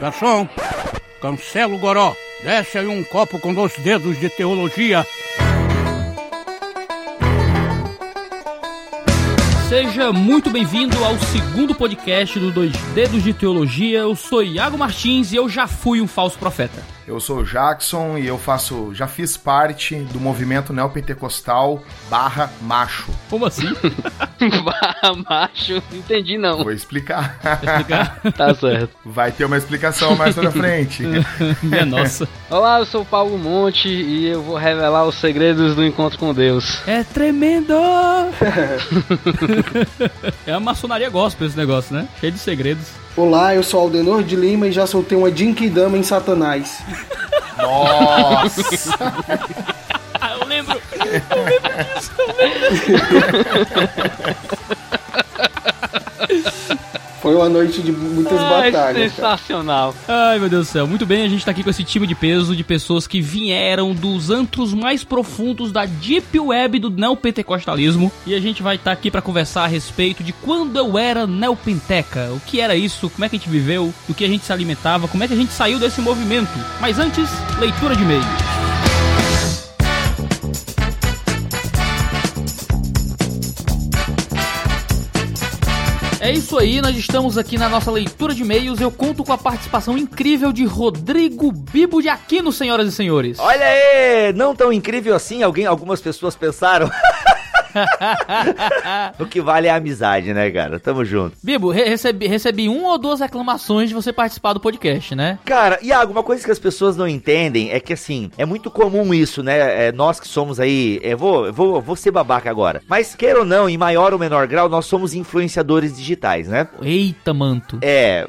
Garçom, cancela o goró. Desce aí um copo com dois dedos de teologia. Seja muito bem-vindo ao segundo podcast do Dois Dedos de Teologia. Eu sou Iago Martins e eu já fui um falso profeta. Eu sou o Jackson e eu faço, já fiz parte do movimento neopentecostal barra macho. Como assim? barra macho, entendi não. Vou explicar. explicar? tá certo. Vai ter uma explicação mais pra frente. Minha nossa. Olá, eu sou o Paulo Monte e eu vou revelar os segredos do encontro com Deus. É tremendo! é a maçonaria gospel esse negócio, né? Cheio de segredos. Olá, eu sou Aldenor de Lima e já soltei uma Jinkidama em Satanás. Nossa! eu lembro! Eu lembro disso! Eu lembro disso! Foi uma noite de muitas Ai, batalhas. Sensacional. Cara. Ai, meu Deus do céu. Muito bem, a gente tá aqui com esse time de peso de pessoas que vieram dos antros mais profundos da deep web do neopentecostalismo. E a gente vai estar tá aqui para conversar a respeito de quando eu era neopenteca. O que era isso, como é que a gente viveu, do que a gente se alimentava, como é que a gente saiu desse movimento. Mas antes, leitura de e-mails. É isso aí, nós estamos aqui na nossa leitura de e-mails. Eu conto com a participação incrível de Rodrigo Bibo de Aquino, senhoras e senhores. Olha aí, não tão incrível assim, alguém, algumas pessoas pensaram. o que vale é a amizade, né, cara? Tamo junto. Bibo, re recebi, recebi uma ou duas reclamações de você participar do podcast, né? Cara, Iago, uma coisa que as pessoas não entendem é que, assim, é muito comum isso, né? É, nós que somos aí. Eu vou, vou, vou ser babaca agora. Mas, queira ou não, em maior ou menor grau, nós somos influenciadores digitais, né? Eita, manto. É,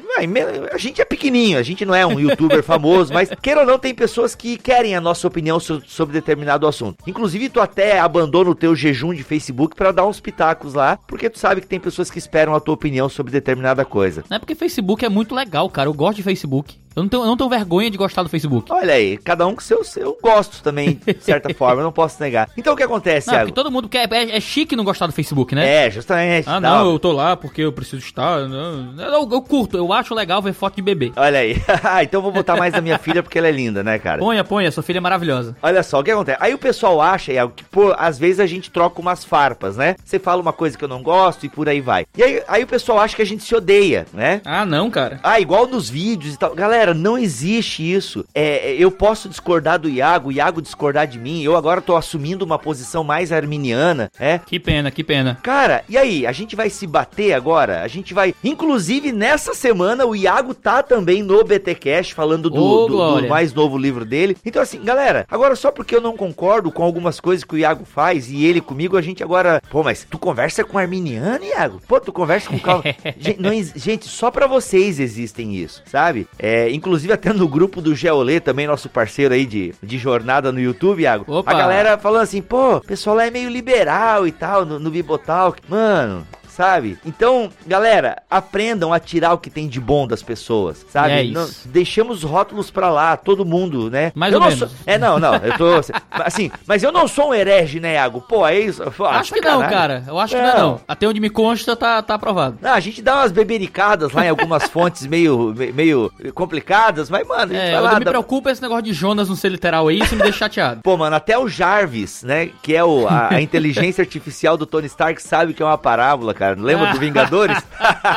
a gente é pequenininho, a gente não é um youtuber famoso, mas, queira ou não, tem pessoas que querem a nossa opinião sobre determinado assunto. Inclusive, tu até abandona o teu jejum de Facebook para dar uns pitacos lá, porque tu sabe que tem pessoas que esperam a tua opinião sobre determinada coisa. Não é porque Facebook é muito legal, cara. Eu gosto de Facebook. Eu não tenho, eu não tenho vergonha de gostar do Facebook. Olha aí, cada um com seu, seu gosto também, de certa forma, eu não posso negar. Então o que acontece, não, Porque todo mundo quer, é, é, chique não gostar do Facebook, né? É, justamente. Ah, não, eu tô lá porque eu preciso estar. Não, eu, eu, curto, eu acho legal ver foto de bebê. Olha aí. Ah, então vou botar mais da minha filha porque ela é linda, né, cara? Ponha, ponha, sua filha é maravilhosa. Olha só, o que acontece? Aí o pessoal acha, é, que, pô, às vezes a gente troca umas farpas, né? Você fala uma coisa que eu não gosto e por aí vai. E aí, aí o pessoal acha que a gente se odeia, né? Ah, não, cara. Ah, igual nos vídeos e tal. Galera, não existe isso. É, eu posso discordar do Iago, o Iago discordar de mim. Eu agora tô assumindo uma posição mais arminiana, é? Que pena, que pena. Cara, e aí? A gente vai se bater agora? A gente vai. Inclusive, nessa semana, o Iago tá também no BTCast falando do, do, do mais novo livro dele. Então, assim, galera, agora só porque eu não concordo com algumas coisas que o Iago faz e ele comigo, a gente agora. Pô, mas tu conversa com arminiano, Iago? Pô, tu conversa com. gente, não, gente, só pra vocês existem isso, sabe? É, inclusive, até no grupo do Geolê, também nosso parceiro aí de, de jornada no YouTube, Iago. Opa. A galera falando assim, pô, o pessoal lá é meio liberal e tal, no, no Bibotalk. Mano, sabe? Então, galera, aprendam a tirar o que tem de bom das pessoas, sabe? É isso. Não, deixamos rótulos pra lá, todo mundo, né? Mais eu ou não menos. Sou, é, não, não, eu tô assim, mas eu não sou um herege, né, Iago? Pô, é isso. Pô, acho que não, cara. Eu acho que não, não. Até onde me consta, tá, tá aprovado. Não, a gente dá umas bebericadas lá em algumas fontes meio, meio complicadas, mas, mano, é, eu lá. não me dá- preocupa esse negócio de Jonas não ser literal aí, isso me deixa chateado. Pô, mano, até o Jarvis, né? Que é o, a, a inteligência artificial do Tony Stark, sabe que é uma parábola, cara. Lembra do Vingadores?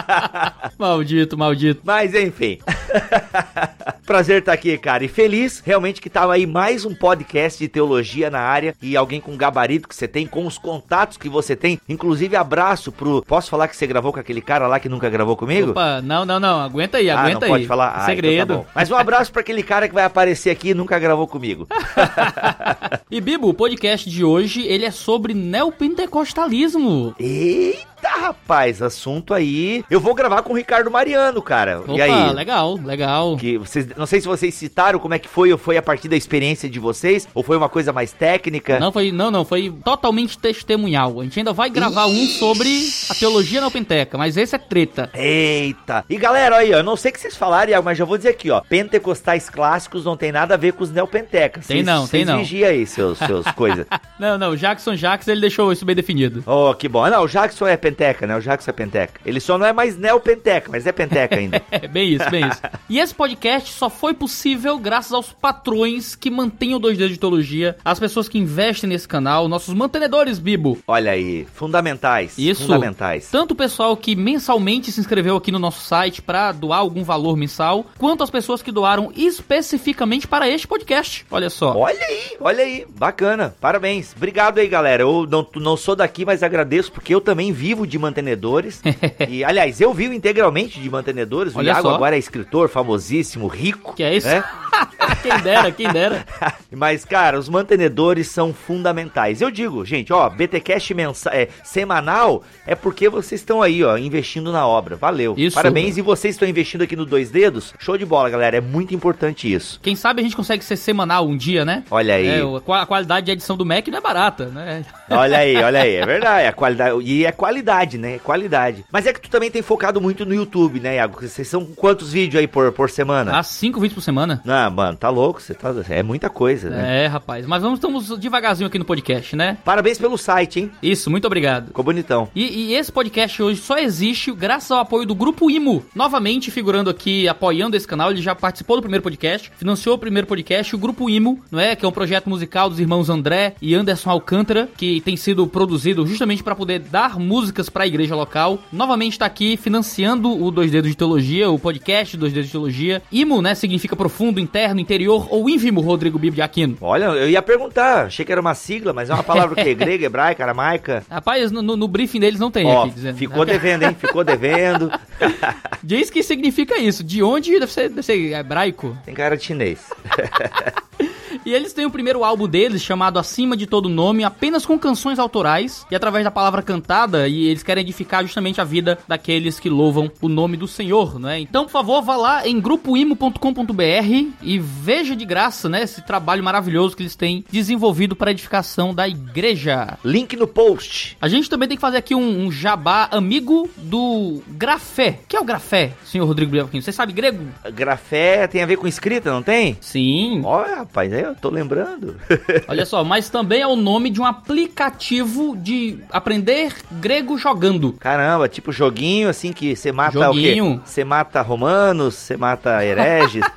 maldito, maldito. Mas enfim. Prazer estar aqui, cara. E feliz realmente que tava aí mais um podcast de teologia na área e alguém com o gabarito que você tem, com os contatos que você tem. Inclusive, abraço pro. Posso falar que você gravou com aquele cara lá que nunca gravou comigo? Opa, não, não, não. Aguenta aí, Ah, aguenta não aí. pode falar? Ah, Segredo. então tá. Mas um abraço pra aquele cara que vai aparecer aqui e nunca gravou comigo. E Bibo, o podcast de hoje, ele é sobre neopentecostalismo. Eita! Eita, rapaz, assunto aí. Eu vou gravar com o Ricardo Mariano, cara. Opa, e aí? legal, legal. Que vocês, não sei se vocês citaram como é que foi, ou foi a partir da experiência de vocês, ou foi uma coisa mais técnica. Não foi, não, não, foi totalmente testemunhal. A gente ainda vai gravar um sobre a teologia na Penteca, mas esse é treta. Eita! E galera, aí, ó, eu não sei o que vocês falaram, mas já vou dizer aqui, ó. Pentecostais clássicos não tem nada a ver com os neopentecas. Tem não, tem não. vigia aí seus, seus coisas. Não, não, o Jackson Jackson, ele deixou isso bem definido. Oh, que bom. Não, o Jackson é Penteca, né? O Jacques é Penteca. Ele só não é mais Neopenteca, mas é Penteca ainda. É, bem isso, bem isso. E esse podcast só foi possível graças aos patrões que mantêm o 2D de Teologia, as pessoas que investem nesse canal, nossos mantenedores, Bibo. Olha aí, fundamentais. Isso. Fundamentais. Tanto o pessoal que mensalmente se inscreveu aqui no nosso site para doar algum valor mensal, quanto as pessoas que doaram especificamente para este podcast. Olha só. Olha aí, olha aí, bacana, parabéns. Obrigado aí, galera. Eu não, não sou daqui, mas agradeço, porque eu também vivo de mantenedores. e, aliás, eu vivo integralmente de mantenedores. O Olha Iago só. agora é escritor, famosíssimo, rico. Que é isso? né? quem dera, quem dera. Mas, cara, os mantenedores são fundamentais. Eu digo, gente, ó, BTcast mensa é, semanal é porque vocês estão aí, ó, investindo na obra. Valeu. Isso. Parabéns e vocês estão investindo aqui no Dois Dedos. Show de bola, galera. É muito importante isso. Quem sabe a gente consegue ser semanal um dia, né? Olha aí. É, o- a qualidade de edição do Mac não é barata, né? Olha aí, olha aí, é verdade, é qualidade, e é qualidade, né, é qualidade. Mas é que tu também tem focado muito no YouTube, né, Iago? Vocês são quantos vídeos aí por, por semana? Há cinco vídeos por semana. Não, mano, tá louco, você tá, é muita coisa, né? É, rapaz. Mas vamos estamos devagarzinho aqui no podcast, né? Parabéns pelo site, hein? Isso, muito obrigado. Ficou bonitão. E, e esse podcast hoje só existe graças ao apoio do Grupo Imo. Novamente figurando aqui, apoiando esse canal. Ele já participou do primeiro podcast, financiou o primeiro podcast. O Grupo Imo, não é? Que é um projeto musical dos irmãos André e Anderson Alcântara, que tem sido produzido justamente para poder dar músicas para a igreja local. Novamente está aqui financiando o Dois Dedos de Teologia, o podcast Dois Dedos de Teologia. Imo, né? Significa profundo, interno, interior ou ínfimo, Rodrigo Bibo de Aquino. Olha, eu ia perguntar, achei que era uma sigla, mas é uma palavra que grega, hebraica, aramaica. Rapaz, no, no- no briefing deles não tem Ó, aqui dizendo. ficou devendo, hein? Ficou devendo. Diz que significa isso. De onde deve ser, deve ser hebraico. Tem cara de chinês. E eles têm o primeiro álbum deles, chamado Acima de Todo Nome, apenas com canções autorais e através da palavra cantada, e eles querem edificar justamente a vida daqueles que louvam o nome do Senhor, não é? Então, por favor, vá lá em grupoimo.com.br e veja de graça, né, esse trabalho maravilhoso que eles têm desenvolvido para a edificação da igreja. Link no post. A gente também tem que fazer aqui um, um jabá amigo do grafé. O que é o grafé, senhor Rodrigo Bianchini? Você sabe grego? Grafé tem a ver com escrita, não tem? Sim. Olha, rapaz, aí tô lembrando. Olha só, mas também é o nome de um aplicativo de aprender grego jogando. Caramba, tipo joguinho assim que você mata o Joguinho. quê? Você mata romanos, você mata hereges.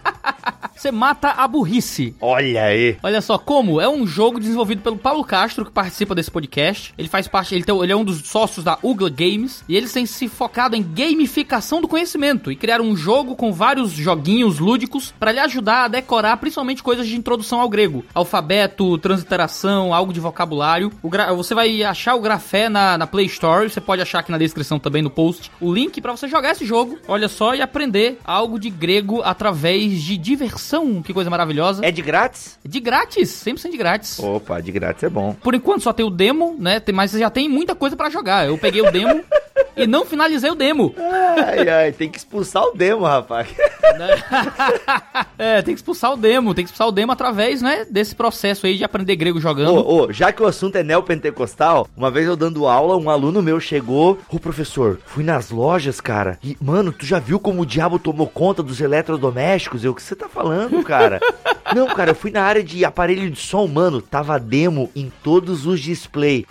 Você mata a burrice. Olha aí. Olha só como é um jogo desenvolvido pelo Paulo Castro que participa desse podcast. Ele faz parte, ele, tem- ele é um dos sócios da Ugla Games e eles têm se focado em gamificação do conhecimento e criaram um jogo com vários joguinhos lúdicos para lhe ajudar a decorar principalmente coisas de introdução ao grego, alfabeto, transliteração, algo de vocabulário. Você vai achar o grafé na, na Play Store, você pode achar aqui na descrição também no post o link para você jogar esse jogo. Olha só e aprender algo de grego através de diversão. Que coisa maravilhosa. É de grátis? De grátis, 100% de grátis. Opa, de grátis é bom. Por enquanto só tem o demo, né? Mas já tem muita coisa pra jogar. Eu peguei o demo e não finalizei o demo. Ai, ai, tem que expulsar o demo, rapaz. é, tem que expulsar o demo. Tem que expulsar o demo através, né? Desse processo aí de aprender grego jogando. Ô, já que o assunto é neopentecostal, uma vez eu dando aula, um aluno meu chegou. Ô, professor, fui nas lojas, cara. E, mano, tu já viu como o diabo tomou conta dos eletrodomésticos? Eu, o que você tá falando, cara? Não, cara, eu fui na área de aparelho de som, mano. Tava demo em todos os display.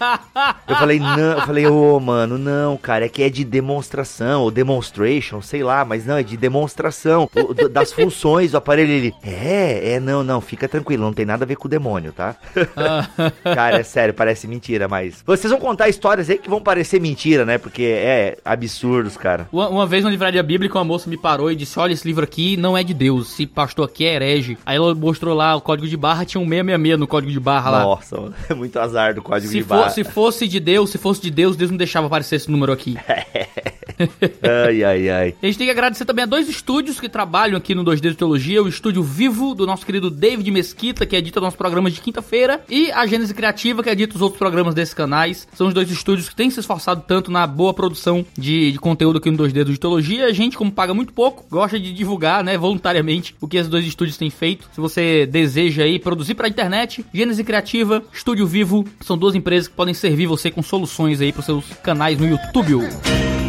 Eu falei, não, eu falei, ô, mano, não, cara, é que é de demonstração, ou demonstration, sei lá, mas não, é de demonstração o- das funções do aparelho. Ele, é, é, não, não, fica tranquilo, não tem nada a ver com o demônio, tá? Cara, é sério, parece mentira, mas. Vocês vão contar histórias aí que vão parecer mentira, né? Porque é absurdos, cara. Uma, uma vez na livraria bíblica, uma moça me parou e disse: Olha, esse livro aqui não é de Deus. Esse pastor aqui é herege. Aí ela mostrou lá o código de barra, tinha um 666 no código de barra lá. Nossa, mano, é muito azar do código Se, de for- barra. se fosse de Deus, se fosse de Deus, Deus não deixava aparecer esse número aqui. Ai, ai, ai. A gente tem que agradecer também a dois estúdios que trabalham aqui no 2D de Teologia, o estúdio Vivo, do nosso querido David Mesquita, que edita nossos programas de quinta-feira, e a Gênese Criativa, que edita os outros programas desses canais. São os dois estúdios que têm se esforçado tanto na boa produção de, de conteúdo aqui no 2D de Teologia. A gente, como paga muito pouco, gosta de divulgar, né, voluntariamente, o que esses dois estúdios têm feito. Se você deseja aí produzir pra internet, Gênese Criativa, Estúdio Vivo, são duas empresas que podem servir você com soluções aí pros seus canais no YouTube.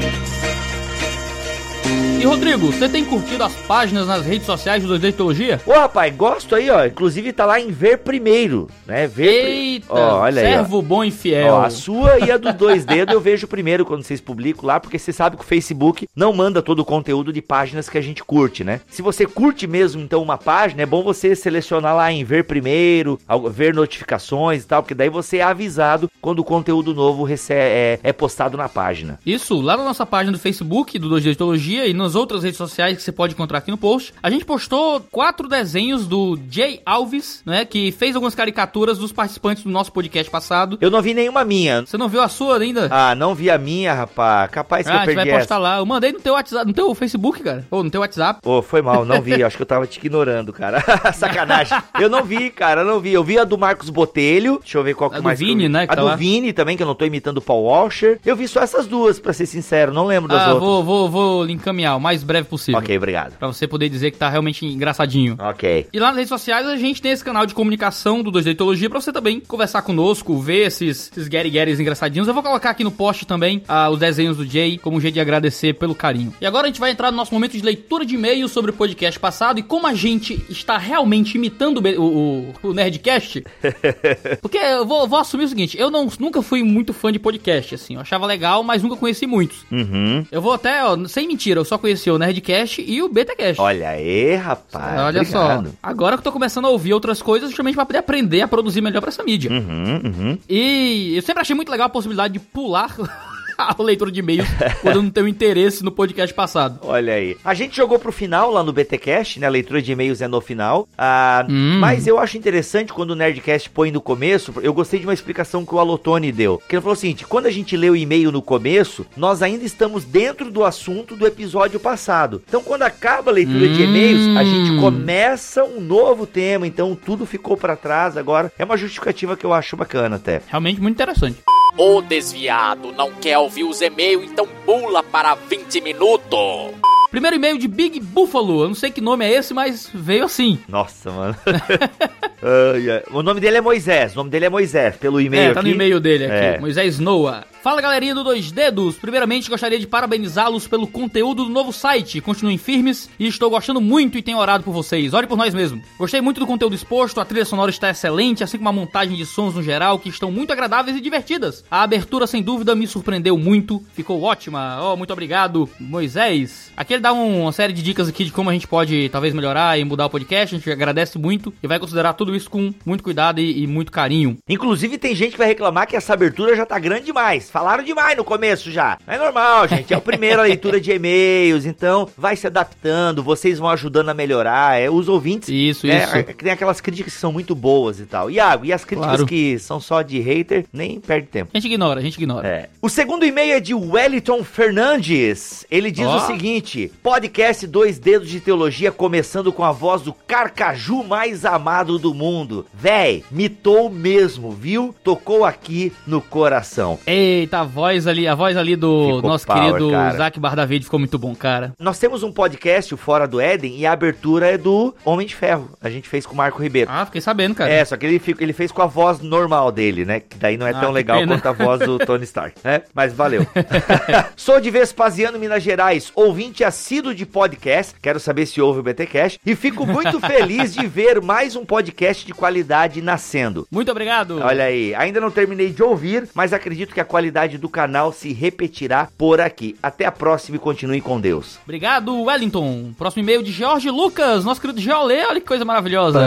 E Rodrigo, você tem curtido as páginas nas redes sociais do 2D Teologia? Ô, rapaz, gosto aí, ó. Inclusive tá lá em ver primeiro, né? Ver pri- Eita, Ó, olha aí, ó. servo bom e fiel. Ó, a sua e a dos dois dedos eu vejo primeiro quando vocês publicam lá, porque você sabe que o Facebook não manda todo o conteúdo de páginas que a gente curte, né? Se você curte mesmo, então, uma página, é bom você selecionar lá em ver primeiro, ver notificações e tal, porque daí você é avisado quando o conteúdo novo é, é postado na página. Isso, lá na nossa página do Facebook, do 2D Teologia, e nas outras redes sociais que você pode encontrar aqui no post, a gente postou quatro desenhos do Jay Alves, né, que fez algumas caricaturas dos participantes do nosso podcast passado. Eu não vi nenhuma minha. Você não viu a sua ainda? Ah, não vi a minha, rapaz. Capaz que Ah, eu a gente perdi vai postar essa. lá. Eu mandei no teu WhatsApp, no teu Facebook, cara. Ou no teu WhatsApp. Ô, foi mal, não vi. Acho que eu tava te ignorando, cara. Sacanagem. Eu não vi, cara, eu não vi. Eu vi a do Marcos Botelho. Deixa eu ver qual que A do mais. eu Vini, vi. né, A tá do lá. Vini também, que eu não tô imitando o Paul Washer. Eu vi só essas duas, pra ser sincero. Não lembro das Ah, outras. vou, vou, vou lhe o mais breve possível. Ok, obrigado. Pra você poder dizer que tá realmente engraçadinho. Ok. E lá nas redes sociais a gente tem esse canal de comunicação do 2D Teologia pra você também conversar conosco, ver esses, esses Gary Garys engraçadinhos. Eu vou colocar aqui no post também ah, os desenhos do Jay, como um jeito de agradecer pelo carinho. E agora a gente vai entrar no nosso momento de leitura de e-mails sobre o podcast passado e como a gente está realmente imitando o, o- o Nerdcast. Porque eu vou, vou assumir o seguinte, eu não, nunca fui muito fã de podcast, assim. Eu achava legal, mas nunca conheci muitos. Uhum. Eu vou até, ó, sem mentira, eu só conheci o Nerdcast e o BetaCast. Olha aí, rapaz. Olha obrigado. só, agora que eu tô começando a ouvir outras coisas, justamente pra poder aprender a produzir melhor pra essa mídia. Uhum, uhum. E eu sempre achei muito legal a possibilidade de pular a leitura de e-mails quando não tenho interesse no podcast passado. Olha aí. A gente jogou pro final lá no BTcast, né? A leitura de e-mails é no final. Ah, Hum. Mas eu acho interessante quando o Nerdcast põe no começo. Eu gostei de uma explicação que o Alotone deu. Que ele falou o seguinte: quando a gente lê o e-mail no começo, nós ainda estamos dentro do assunto do episódio passado. Então, quando acaba a leitura de Hum. e-mails, a gente começa um novo tema. Então, tudo ficou pra trás agora. É uma justificativa que eu acho bacana até. Realmente muito interessante. Ô desviado, não quer ouvir os e-mails, então pula para 20 minutos. Primeiro e-mail de Big Buffalo. Eu não sei que nome é esse, mas veio assim. Nossa, mano. Ai, ai. O nome dele é Moisés. O nome dele é Moisés, pelo e-mail É, tá no e-mail dele aqui. É. Moisés Noah. Fala galerinha do Dois Dedos. Primeiramente, gostaria de parabenizá-los pelo conteúdo do novo site. Continuem firmes e estou gostando muito e tenho orado por vocês. Ore por nós mesmo. Gostei muito do conteúdo exposto, a trilha sonora está excelente, assim como a montagem de sons no geral, que estão muito agradáveis e divertidas. A abertura, sem dúvida, me surpreendeu muito. Ficou ótima. Oh, muito obrigado, Moisés. Aqui ele dá um- uma série de dicas aqui de como a gente pode talvez melhorar e mudar o podcast. A gente agradece muito e vai considerar tudo isso com muito cuidado e, e muito carinho. Inclusive, tem gente que vai reclamar que essa abertura já tá grande demais. Falaram demais no começo já. É normal, gente. É a primeira leitura de e-mails, então vai se adaptando, vocês vão ajudando a melhorar. É, os ouvintes. Isso, né, isso. Tem aquelas críticas que são muito boas e tal. Iago, e as críticas Claro. que são só de hater, nem perde tempo. A gente ignora, a gente ignora. É. O segundo e-mail é de Wellington Fernandes. Ele diz Ó. o seguinte: podcast Dois Dedos de Teologia começando com a voz do carcaju mais amado do mundo. Véi, mitou mesmo, viu? Tocou aqui no coração. Eita, a voz ali, a voz ali do Ficou nosso power, querido cara. Zac Bardavid ficou muito bom, cara. Nós temos um podcast, o Fora do Éden, e a abertura é do Homem de Ferro. A gente fez com o Marco Ribeiro. Ah, fiquei sabendo, cara. É, só que ele, ele fez com a voz normal dele, né? Que daí não é Ah, tão legal pena. quanto a voz do Tony Stark, né? Mas valeu. Sou de Vespasiano, Minas Gerais, ouvinte assíduo de podcast. Quero saber se ouve o BTcast. E fico muito feliz de ver mais um podcast de qualidade nascendo. Muito obrigado. Olha aí, ainda não terminei de ouvir, mas acredito que a qualidade qualidade do canal se repetirá por aqui. Até a próxima e continue com Deus. Obrigado, Wellington. Próximo e-mail de Jorge Lucas, nosso querido Geolê. Olha que coisa maravilhosa.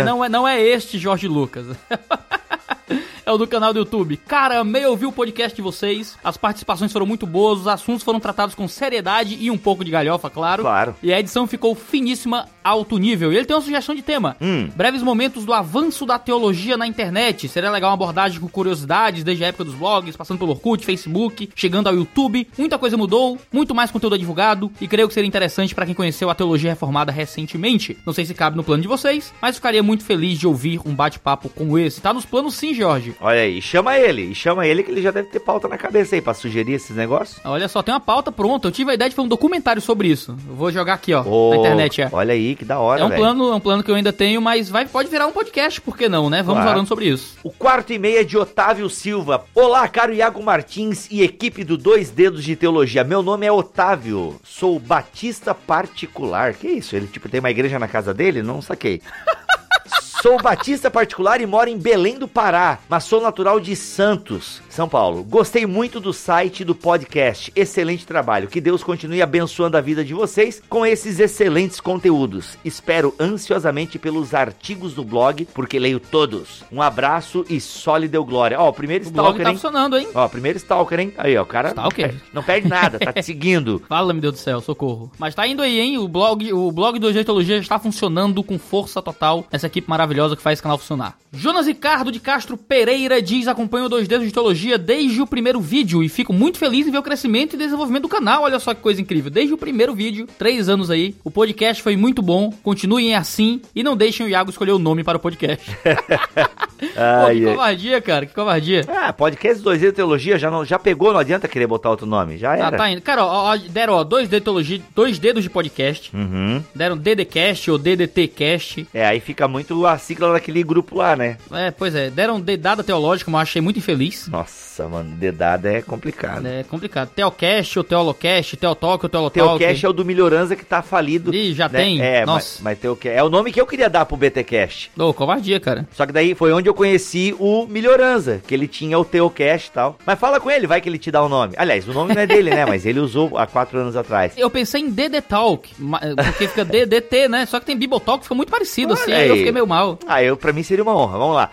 É, não, é, não é este Jorge Lucas. É o do canal do YouTube. Cara, amei ouvir o podcast de vocês. As participações foram muito boas, os assuntos foram tratados com seriedade e um pouco de galhofa, claro. Claro. E a edição ficou finíssima, alto nível. E ele tem uma sugestão de tema. Hum. Breves momentos do avanço da teologia na internet. Seria legal uma abordagem com curiosidades desde a época dos blogs, passando pelo Orkut, Facebook, chegando ao YouTube. Muita coisa mudou, muito mais conteúdo divulgado e creio que seria interessante para quem conheceu a teologia reformada recentemente. Não sei se cabe no plano de vocês, mas ficaria muito feliz de ouvir um bate-papo como esse. Tá nos planos sim, Jorge. Olha aí, chama ele, chama ele que ele já deve ter pauta na cabeça aí pra sugerir esses negócios. Olha só, tem uma pauta pronta. Eu tive a ideia de fazer um documentário sobre isso. Eu vou jogar aqui, ó, Ô, na internet. É. Olha aí, que da hora, É um plano, é um plano que eu ainda tenho, mas vai, pode virar um podcast, por que não, né? Vamos Claro. falando sobre isso. O quarto e meia de Otávio Silva. Olá, caro Iago Martins e equipe do Dois Dedos de Teologia. Meu nome é Otávio, sou batista particular. Que isso? Ele tipo tem uma igreja na casa dele? Não saquei. Sou batista particular e moro em Belém do Pará, mas sou natural de Santos, São Paulo. Gostei muito do site e do podcast. Excelente trabalho. Que Deus continue abençoando a vida de vocês com esses excelentes conteúdos. Espero ansiosamente pelos artigos do blog, porque leio todos. Um abraço e só lhe deu glória. Ó, o primeiro O blog stalker, tá hein? funcionando, hein? Ó, primeiro stalker, hein? Aí, ó, o cara Stalker? Não, perde, não perde nada, tá te seguindo. Fala, meu Deus do céu, socorro. Mas tá indo aí, hein? O blog, o blog do Jeitologia está funcionando com força total. Essa equipe maravilhosa que faz esse canal funcionar. Jonas Ricardo de Castro Pereira diz: acompanho Dois Dedos de Teologia desde o primeiro vídeo e fico muito feliz em ver o crescimento e desenvolvimento do canal. Olha só que coisa incrível. Desde o primeiro vídeo, três anos aí, o podcast foi muito bom. Continuem assim e não deixem o Iago escolher o nome para o podcast. Pô, que ai. covardia, cara, que covardia. Ah, podcast 2 de Teologia já, não, já pegou, não adianta querer botar outro nome. Já Ah, era. tá indo. Cara, ó, ó, deram ó, dois, dedos de teologia, dois dedos de podcast. Uhum. Deram DDCast ou DDTcast. É, aí fica muito a sigla daquele grupo lá, né? É, pois é, deram dedada teológica, mas achei muito infeliz. Nossa, mano, dedada é complicado. É complicado. Teocast ou Teolocast, Teotalk ou Teolotalk. Teocast é o do Melhorança que tá falido. Ih, já né? tem? É, Nossa. mas, mas Teocast é o nome que eu queria dar pro BTcast. Ô, covardia, cara. Só que daí foi onde eu conheci o Melhorança, que ele tinha o Teocast e tal. Mas fala com ele, vai que ele te dá o nome. Aliás, o nome não é dele, né? Mas ele usou há quatro anos atrás. Eu pensei em DD Talk, porque fica DDT, né? Só que tem Bibotalk, fica muito parecido assim, Olha aí eu fiquei meio mal. Ah, eu, pra mim seria uma honra, vamos lá.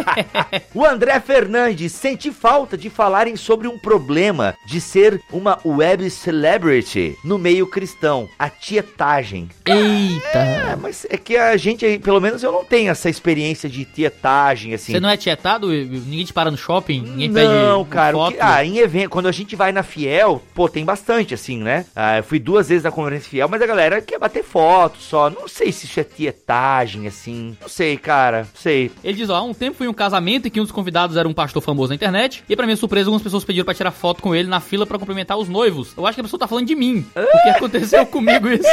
o André Fernandes, senti falta de falarem sobre um problema de ser uma web celebrity no meio cristão, a tietagem. É, Eita. mas é que a gente, pelo menos eu não tenho essa experiência de tietagem, assim. Você não é tietado? Ninguém te para no shopping? Ninguém pede Não, cara. foto? que- ah, em evento, quando a gente vai na Fiel, pô, tem bastante, assim, né? Ah, eu fui duas vezes na conferência Fiel, mas a galera quer bater foto só. Não sei se isso é tietagem, assim. Não sei, cara. Sei. Ele diz, ó, há um tempo em um casamento em que um dos convidados era um pastor famoso na internet, e pra minha surpresa, algumas pessoas pediram pra tirar foto com ele na fila pra cumprimentar os noivos. Eu acho que a pessoa tá falando de mim, porque aconteceu comigo isso.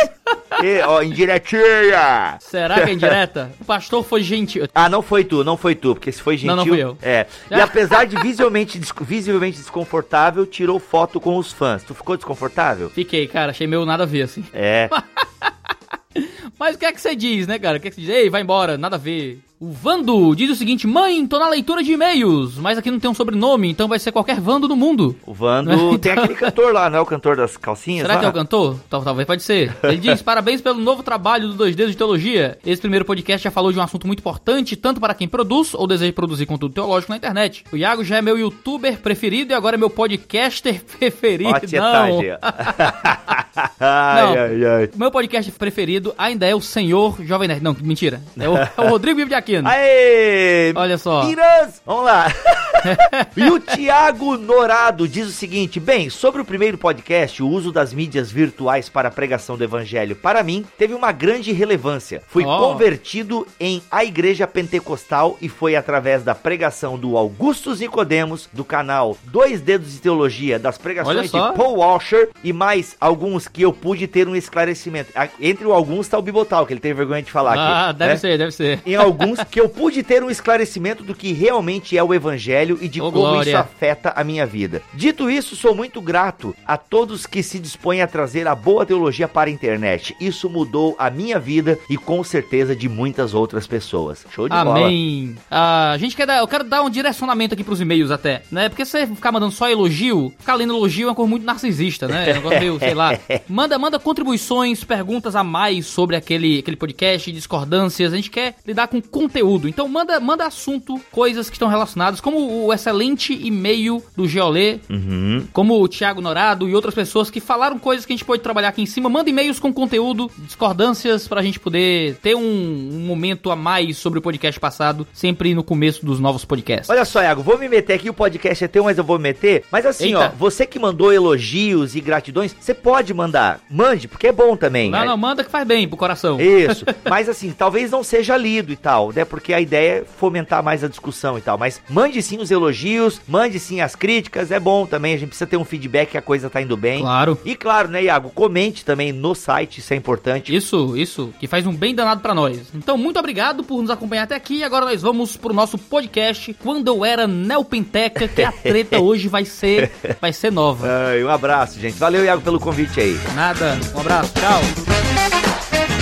E, ó, indiretinha! Será que é indireta? O pastor foi gentil. Ah, não foi tu, não foi tu, porque se foi gentil... Não, não fui eu. É. E apesar de visivelmente, visivelmente desconfortável, tirou foto com os fãs. Tu ficou desconfortável? Fiquei, cara, achei meio nada a ver, assim. É. Mas o que é que você diz, né, cara? O que é que você diz? Ei, vai embora, nada a ver. O Vando diz o seguinte: Mãe, tô na leitura de e-mails, mas aqui não tem um sobrenome, então vai ser qualquer Vando do mundo. O Vando Então- tem aquele cantor lá, não é o cantor das calcinhas Será lá? que é o cantor? Tal- Talvez pode ser. Ele diz: Parabéns pelo novo trabalho do Dois Dedos de Teologia. Esse primeiro podcast já falou de um assunto muito importante, tanto para quem produz ou deseja produzir conteúdo teológico na internet. O Iago já é meu youtuber preferido e agora é meu podcaster preferido. Ó Não. ai, Não. ai, ai. Meu podcast preferido ainda é o Senhor Jovem Nerd. Não, mentira. É o, é o Rodrigo Bibi de Aquino. Aê! Olha só. Miras! Vamos lá. e o Tiago Norado diz o seguinte: bem, sobre o primeiro podcast, o uso das mídias virtuais para a pregação do evangelho, para mim, teve uma grande relevância. Fui Ó. convertido em a Igreja Pentecostal e foi através da pregação do Augustus Nicodemos, do canal Dois Dedos de Teologia, das pregações de Paul Washer e mais alguns que eu pude ter um esclarecimento. Entre alguns está o Bibotal, que ele tem vergonha de falar Ah, aqui. deve né? ser, deve ser. em alguns que eu pude ter um esclarecimento do que realmente é o evangelho e de Ô, como glória. isso afeta a minha vida. Dito isso, sou muito grato a todos que se dispõem a trazer a boa teologia para a internet. Isso mudou a minha vida e com certeza de muitas outras pessoas. Show de bola. Amém. Ah, a gente quer dar, eu quero dar um direcionamento aqui pros e-mails até, né? Porque você ficar mandando só elogio, ficar lendo elogio é uma coisa muito narcisista, né? É um negócio meio, sei lá. Manda, manda contribuições, perguntas a mais sobre aquele, aquele podcast, discordâncias. A gente quer lidar com conteúdo. Então manda, manda assunto, coisas que estão relacionadas, como o excelente e-mail do Geolê, Uhum. como o Thiago Norado e outras pessoas que falaram coisas que a gente pode trabalhar aqui em cima. Manda e-mails com conteúdo, discordâncias, pra gente poder ter um, um momento a mais sobre o podcast passado, sempre no começo dos novos podcasts. Olha só, Iago, vou me meter aqui, o podcast é teu, mas eu vou me meter. Mas assim, Eita. ó, você que mandou elogios e gratidões, você pode mandar. Mande, porque é bom também. Não, né? não, manda que faz bem pro coração. Isso. Mas assim, talvez não seja lido e tal, né? Porque a ideia é fomentar mais a discussão e tal. Mas mande sim os elogios, mande sim as críticas, é bom também. A gente precisa ter um feedback que a coisa tá indo bem. Claro. E claro, né, Iago? Comente também no site, isso é importante. Isso, isso, que faz um bem danado pra nós. Então, muito obrigado por nos acompanhar até aqui. Agora nós vamos pro nosso podcast Quando eu era Neopenteca, que a treta hoje vai ser vai ser nova. Ai, um abraço, gente. Valeu, Iago, pelo convite aí. Nada. Um abraço. Tchau.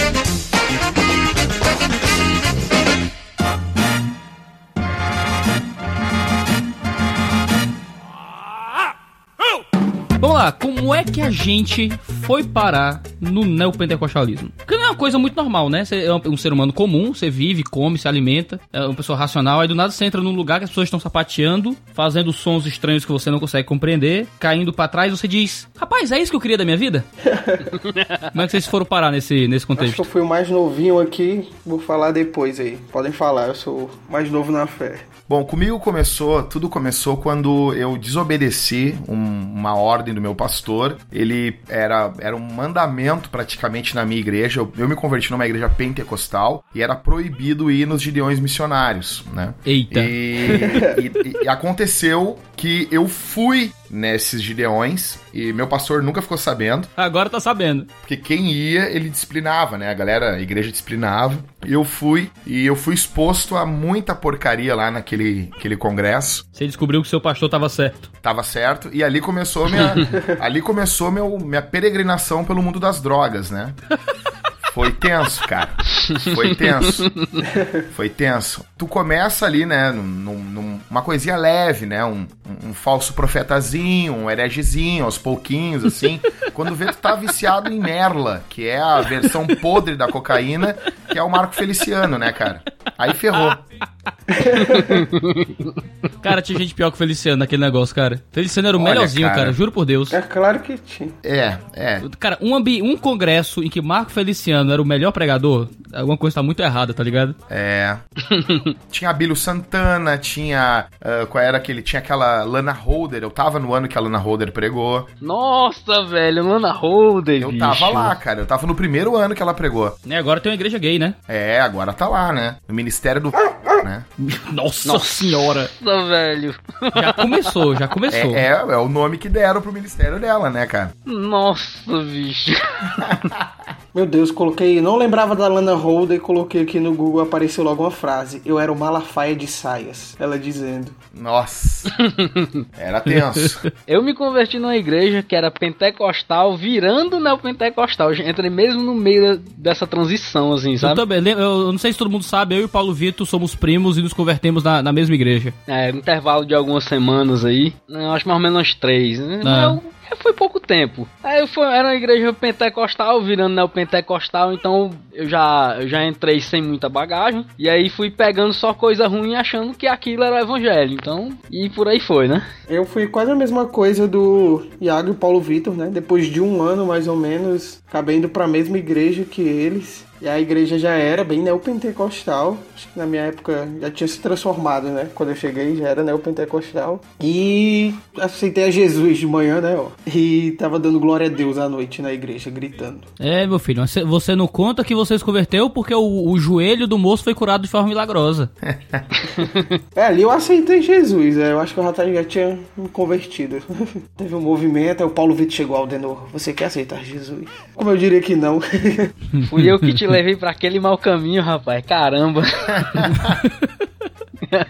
Vamos lá, como é que a gente foi parar no neopentecostalismo? Porque não é uma coisa muito normal, né? Você é um, ser humano comum, você vive, come, se alimenta, é uma pessoa racional, aí do nada você entra num lugar que as pessoas estão sapateando, fazendo sons estranhos que você não consegue compreender, caindo pra trás, você diz: Rapaz, é isso que eu queria da minha vida? como é que vocês foram parar nesse, nesse Acho que contexto? eu fui o mais novinho aqui, vou falar depois aí. Podem falar, eu sou o mais novo na fé. Bom, comigo começou, tudo começou quando eu desobedeci um- uma ordem do meu pastor. Ele era, era um mandamento praticamente na minha igreja. Eu, eu me converti numa igreja pentecostal e era proibido ir nos gideões missionários, né? Eita. E, e- e aconteceu que eu fui nesses gideões e meu pastor nunca ficou sabendo. Agora tá sabendo. Porque quem ia, ele disciplinava, né? A galera, a igreja disciplinava. Eu fui e eu fui exposto a muita porcaria lá naquele aquele congresso. Você descobriu que seu pastor tava certo. Tava certo. E ali começou minha ali começou meu, minha peregrinação pelo mundo das drogas, né? Foi tenso, cara. Foi tenso. Foi tenso. Tu começa ali, né, num, num- numa coisinha leve, né, um, um- um falso profetazinho, um heregezinho, aos pouquinhos, assim. Quando vê, tu tá viciado em Merla, que é a versão podre da cocaína, que é o Marco Feliciano, né, cara? Aí ferrou. Cara, tinha gente pior que o Feliciano naquele negócio, cara. Feliciano era o Olha, melhorzinho, cara. cara. juro por Deus. É claro que tinha. É, é. Cara, um, ambi- um congresso em que Marco Feliciano era o melhor pregador, alguma coisa tá muito errada, tá ligado? É. tinha Abílio Santana, tinha. ah, qual era aquele? Tinha aquela Lana Holder. Eu tava no ano que a Lana Holder pregou. Nossa, velho, Lana Holder, Eu bicho. tava lá, cara. Eu tava no primeiro ano que ela pregou. E agora tem uma igreja gay, né? É, agora tá lá, né? Ministério do. Né? Nossa, senhora! Nossa, velho. Já começou, já começou. É, é, é o nome que deram pro ministério dela, né, cara? Nossa, bicho. Meu Deus, coloquei. Não lembrava da Lana Holder, coloquei aqui no Google, apareceu logo uma frase. Eu era o Malafaia de saias. Ela dizendo. Nossa. Era tenso. Eu me converti numa igreja que era pentecostal, virando neopentecostal. Eu Entrei mesmo no meio dessa transição, assim, Eu sabe? também, lem- eu não sei se todo mundo sabe, eu e o Paulo Vitor somos primos e nos convertemos na, na mesma igreja. É, um intervalo de algumas semanas aí. Eu acho mais ou menos três. né? Ah. eu- é, foi pouco tempo. Aí eu fui, era uma igreja pentecostal, virando neopentecostal, então eu já, eu já entrei sem muita bagagem. E aí fui pegando só coisa ruim achando que aquilo era o evangelho. Então, e por aí foi, né? Eu fui quase a mesma coisa do Iago e Paulo Vitor, né? Depois de um ano, mais ou menos, acabei indo pra mesma igreja que eles. E a igreja já era bem neopentecostal. Acho que na minha época já tinha se transformado, né? Quando eu cheguei já era neopentecostal. E aceitei a Jesus de manhã, né? Ó. E tava dando glória a Deus à noite na igreja, gritando. É, meu filho, você- não conta que você se converteu porque o, o joelho do moço foi curado de forma milagrosa. É, ali eu aceitei Jesus, é, eu acho que eu já, já tinha me convertido. Teve um movimento, aí o Paulo Vitor chegou ao Denor. Você quer aceitar Jesus? Como eu diria que não. Fui eu que te levei pra aquele mau caminho, rapaz. Caramba.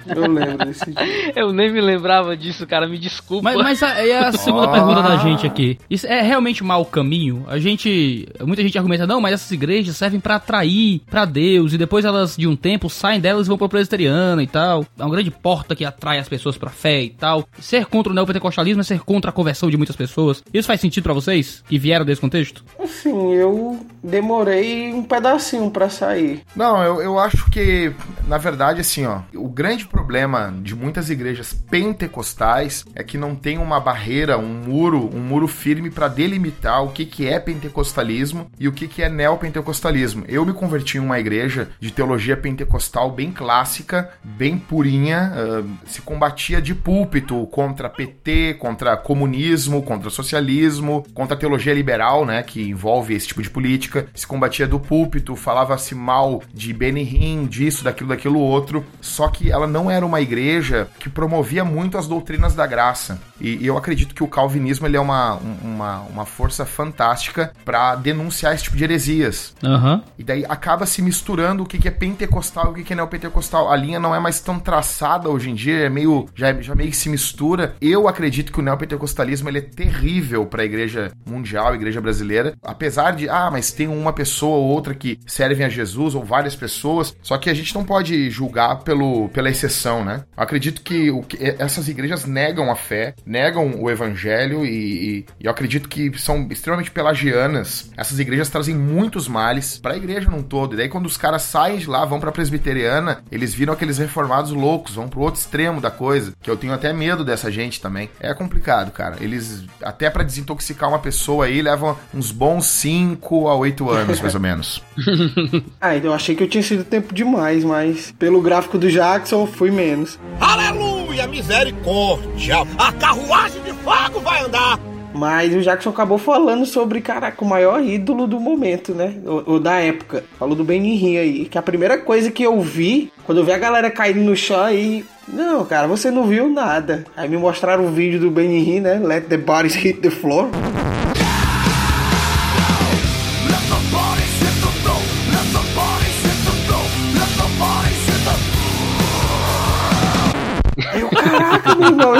eu lembro desse dia. Eu nem me lembrava disso, cara. Me desculpa. Mas, mas a- aí a segunda Ah. pergunta da gente aqui. Isso é realmente mau caminho? A gente. Muita gente argumenta, não, mas essas igrejas servem pra atrair pra Deus e depois elas, de um tempo, saem delas e vão pro presbiteriano e tal. É uma grande porta que atrai as pessoas pra fé e tal. Ser contra o neopentecostalismo é ser contra a conversão de muitas pessoas. Isso faz sentido pra vocês? Que vieram desse contexto? Assim, eu demorei um pedacinho pra sair. Não, eu, eu acho que, na verdade, assim, ó, o grande problema de muitas igrejas pentecostais é que não tem uma barreira, um muro, um muro firme pra delimitar o que, que é pentecostalismo e o que, que é neopentecostalismo. Eu me converti em uma igreja de teologia pentecostal bem clássica, bem purinha, uh, se combatia de púlpito contra PT, contra comunismo, contra socialismo, contra teologia liberal, né, que envolve esse tipo de política, se combatia do púlpito, falava-se mal de Benihim, disso, daquilo, daquilo outro, só que ela não era uma igreja que promovia muito as doutrinas da graça. E, e eu acredito que o calvinismo ele é uma, uma, uma força fantástica para denunciar esse tipo de heresias. Aham. E daí acaba se misturando o que, que é pentecostal e o que, que é neopentecostal. A linha não é mais tão traçada hoje em dia, é meio, já, já meio que se mistura. Eu acredito que o neopentecostalismo ele é terrível para a igreja mundial, a igreja brasileira. Apesar de, ah, mas tem uma pessoa ou outra que servem a Jesus, ou várias pessoas. Só que a gente não pode julgar pelo, pela exceção, né? Acredito que, o, que essas igrejas negam a fé, negam o evangelho e, e, e eu acredito que são extremamente pelagianas. Essas igrejas trazem muitos males para a igreja num todo. E daí quando os caras saem de lá, vão para presbiteriana, eles viram aqueles reformados loucos, vão pro outro extremo da coisa, que eu tenho até medo dessa gente também. É complicado, cara. Eles até para desintoxicar uma pessoa aí levam uns bons 5 a 8 anos, mais ou menos. Ah, então eu achei que eu tinha sido tempo demais, mas pelo gráfico do Jackson fui menos. Aleluia, misericórdia! A carruagem de fogo vai andar! Mas o Jackson acabou falando sobre, caraca, o maior ídolo do momento, né? Ou, ou da época. Falou do Benihim aí. Que a primeira coisa que eu vi, quando eu vi a galera caindo no chão aí. Não, cara, você não viu nada. Aí me mostraram o vídeo do Benihim, né? Let the bodies hit the floor.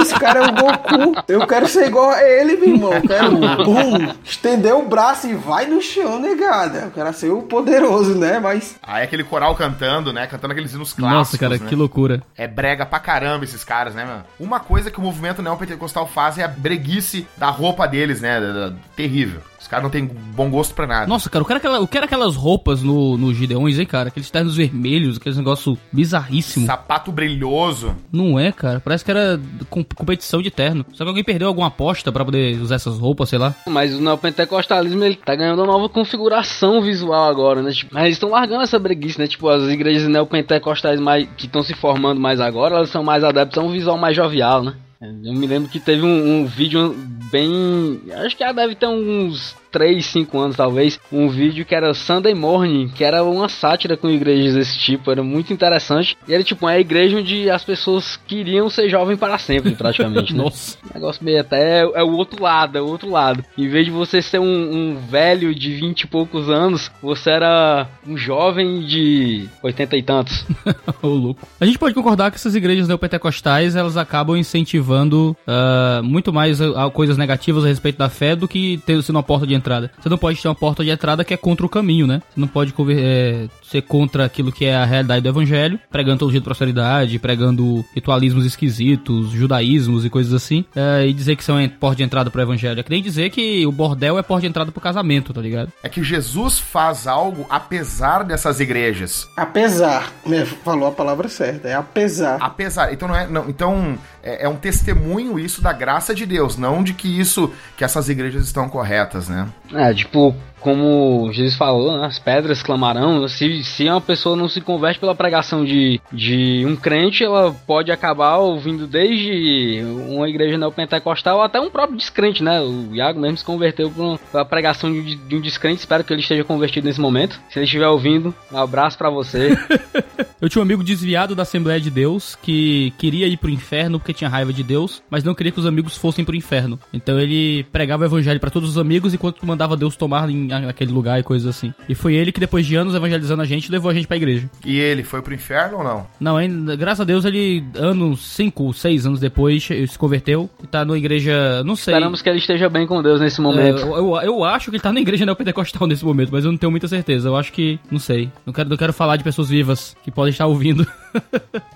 Esse cara é o Goku. Eu quero ser igual a ele, meu irmão. Eu quero, bum, estender o braço e vai no chão, negada. Eu quero ser o poderoso, né? Mas Aí aquele coral cantando, né? Cantando aqueles hinos clássicos. Nossa, cara, né? que loucura. É brega pra caramba esses caras, né, mano? Uma coisa que o movimento neopentecostal faz é a breguice da roupa deles, né? Da- da- Terrível. Os caras não têm bom gosto pra nada. Nossa, cara, eu quero, aquela, eu quero aquelas roupas no, no Gideões, hein, cara? Aqueles ternos vermelhos, aqueles negócio bizarríssimo. Sapato brilhoso. Não é, cara? Parece que era com- competição de terno. Só que alguém perdeu alguma aposta pra poder usar essas roupas, sei lá. Mas o neopentecostalismo ele tá ganhando uma nova configuração visual agora, né? Tipo, mas eles estão largando essa breguice, né? Tipo, as igrejas neopentecostais mais, que estão se formando mais agora, elas são mais adeptas a um visual mais jovial, né? Eu me lembro que teve um, um vídeo bem. Acho que já deve ter uns 3, 5 anos talvez. Um vídeo que era Sunday Morning, que era uma sátira com igrejas desse tipo. Era muito interessante. E era tipo uma igreja onde as pessoas queriam ser jovem para sempre, praticamente. né? Nossa. O negócio meio até é, é o outro lado, é o outro lado. Em vez de você ser um, um velho de 20 e poucos anos, você era um jovem de 80 e tantos. Ô, louco. A gente pode concordar que essas igrejas neopentecostais, elas acabam incentivando ah, muito mais a, a coisas negativas a respeito da fé do que ter sendo uma porta de entrada. Você não pode ter uma porta de entrada que é contra o caminho, né? Você não pode é, ser contra aquilo que é a realidade do evangelho, pregando todo dia de prosperidade, pregando ritualismos esquisitos, judaísmos e coisas assim, é, e dizer que são en- porta de entrada pro evangelho. É que nem dizer que o bordel é porta de entrada pro casamento, tá ligado? É que Jesus faz algo apesar dessas igrejas. apesar, né? Falou a palavra certa, é apesar. Apesar. Então não é. Não, então é, é um testemunho isso da graça de Deus, não de que isso. que essas igrejas estão corretas, né? É, tipo, como Jesus falou, né, as pedras clamarão. Se, se uma pessoa não se converte pela pregação de, de um crente, ela pode acabar ouvindo desde uma igreja neopentecostal até um próprio descrente, né? O Iago mesmo se converteu pela pregação de, de um descrente. Espero que ele esteja convertido nesse momento. Se ele estiver ouvindo, um abraço pra você. Eu tinha um amigo desviado da Assembleia de Deus que queria ir pro inferno porque tinha raiva de Deus, mas não queria que os amigos fossem pro inferno. Então ele pregava o evangelho pra todos os amigos enquanto mandava Deus tomar em naquele lugar e coisas assim. E foi ele que depois de anos evangelizando a gente levou a gente pra igreja. E ele foi pro inferno ou não? Não, ainda, graças a Deus ele anos, cinco, seis anos depois se converteu e tá numa igreja, não sei. Esperamos que ele esteja bem com Deus nesse É, momento. eu, eu, eu acho que ele tá na igreja neopentecostal nesse momento, mas eu não tenho muita certeza. Eu acho que, não sei. Não quero, não quero falar de pessoas vivas que podem estar ouvindo.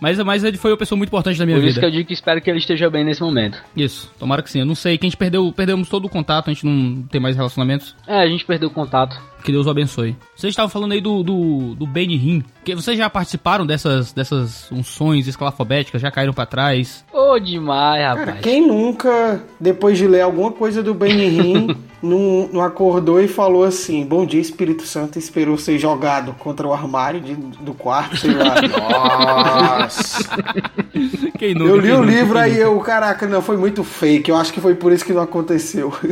mas, mas ele foi uma pessoa muito importante na minha Por vida. isso que eu digo que espero que ele esteja bem nesse momento. Isso, tomara que sim. Eu não sei, que a gente perdeu, perdemos todo o contato, a gente não tem mais relacionamentos. É, a gente perdeu o contato. Que Deus o abençoe. Vocês estavam falando aí do, do, do Benny Hinn. Que vocês já participaram dessas, dessas unções escalafobéticas? Já caíram pra trás? Ô, demais, Cara, rapaz. quem nunca, depois de ler alguma coisa do Benny Hinn, não, não acordou e falou assim: Bom dia, Espírito Santo, e esperou ser jogado contra o armário de- do quarto, sei lá. Nossa. Quem nunca? eu li quem o nunca, livro aí, eu, caraca, não, foi muito fake. Eu acho que foi por isso que não aconteceu.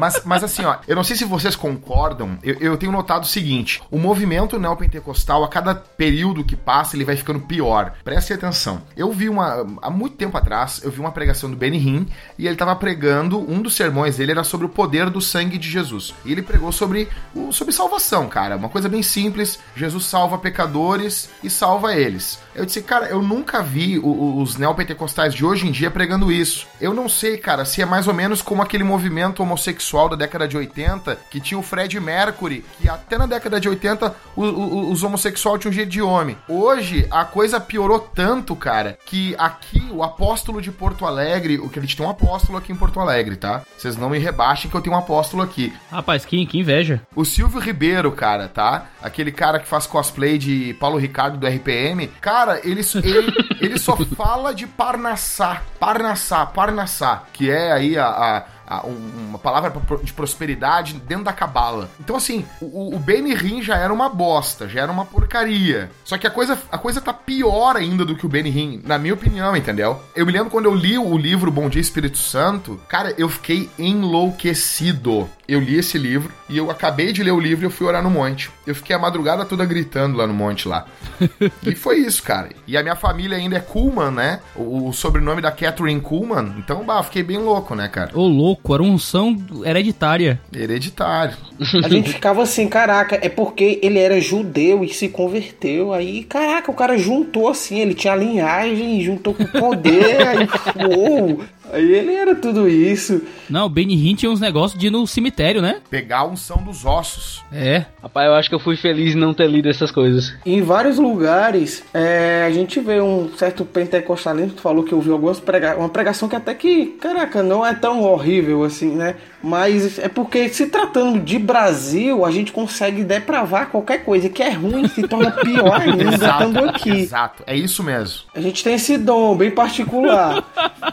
Mas, mas assim, ó, eu não sei se vocês concordam, eu, eu tenho notado o seguinte: o movimento neopentecostal, a cada período que passa, ele vai ficando pior. Prestem atenção. Eu vi uma. Há muito tempo atrás, eu vi uma pregação do Benny Hinn e ele tava pregando, um dos sermões dele era sobre o poder do sangue de Jesus. E ele pregou sobre, sobre salvação, cara. Uma coisa bem simples: Jesus salva pecadores e salva eles. Eu disse, cara, eu nunca vi os neopentecostais de hoje em dia pregando isso. Eu não sei, cara, se é mais ou menos como aquele movimento homossexual da década de 80, que tinha o Fred Mercury, que até na década de 80 o- o- os homossexuais tinham um jeito de homem. Hoje a coisa piorou tanto, cara, que aqui o apóstolo de Porto Alegre, o que a gente tem um apóstolo aqui em Porto Alegre, tá? Vocês não me rebaixem que eu tenho um apóstolo aqui. Rapaz, que, que inveja. O Silvio Ribeiro, cara, tá? Aquele cara que faz cosplay de Paulo Ricardo do RPM. Cara, ele, ele, ele só fala de Parnassá. Parnassá, Parnassá. Que é aí a. a- uma palavra de prosperidade dentro da cabala. Então, assim, o, o Hinn já era uma bosta, já era uma porcaria. Só que a coisa, a coisa tá pior ainda do que o Hinn, na minha opinião, entendeu? Eu me lembro quando eu li o livro Bom Dia Espírito Santo, cara, eu fiquei enlouquecido. Eu li esse livro e eu acabei de ler o livro e eu fui orar no monte. Eu fiquei a madrugada toda gritando lá no monte lá. e foi isso, cara. E a minha família ainda é Kuhlman, né? O, o sobrenome da Catherine Kuhlman. Então, bah, eu fiquei bem louco, né, cara? Ô, louco, era unção hereditária. Hereditário. A gente ficava assim, caraca, é porque ele era judeu e se converteu. Aí, caraca, o cara juntou assim, ele tinha linhagem, juntou com poder, aí, uou. Aí ele era tudo isso. Não, o Benny Hinn tinha uns negócios de ir no cemitério, né? Pegar a unção dos ossos. É. Rapaz, eu acho que eu fui feliz em não ter lido essas coisas. Em vários lugares, é, a gente vê um certo pentecostalismo. Tu falou que ouviu algumas prega uma pregação que até que, caraca, não é tão horrível assim, né? Mas é porque se tratando de Brasil, a gente consegue depravar qualquer coisa que é ruim se torna pior ainda estando aqui. exato. É isso mesmo. A gente tem esse dom bem particular.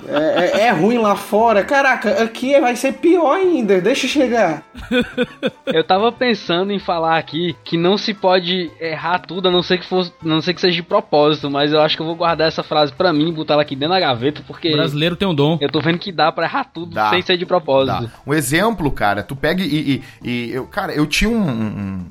É, é- é ruim lá fora. Caraca, aqui vai ser pior ainda. Deixa eu chegar. Eu tava pensando em falar aqui que não se pode errar tudo, a não ser que fosse, não ser que seja de propósito, mas eu acho que eu vou guardar essa frase pra mim e botar ela aqui dentro da gaveta, porque O brasileiro tem um dom. eu tô vendo que dá pra errar tudo Dá. sem ser de propósito. Tá. Um exemplo, cara, tu pega e. e- e eu, cara, eu tinha um, um-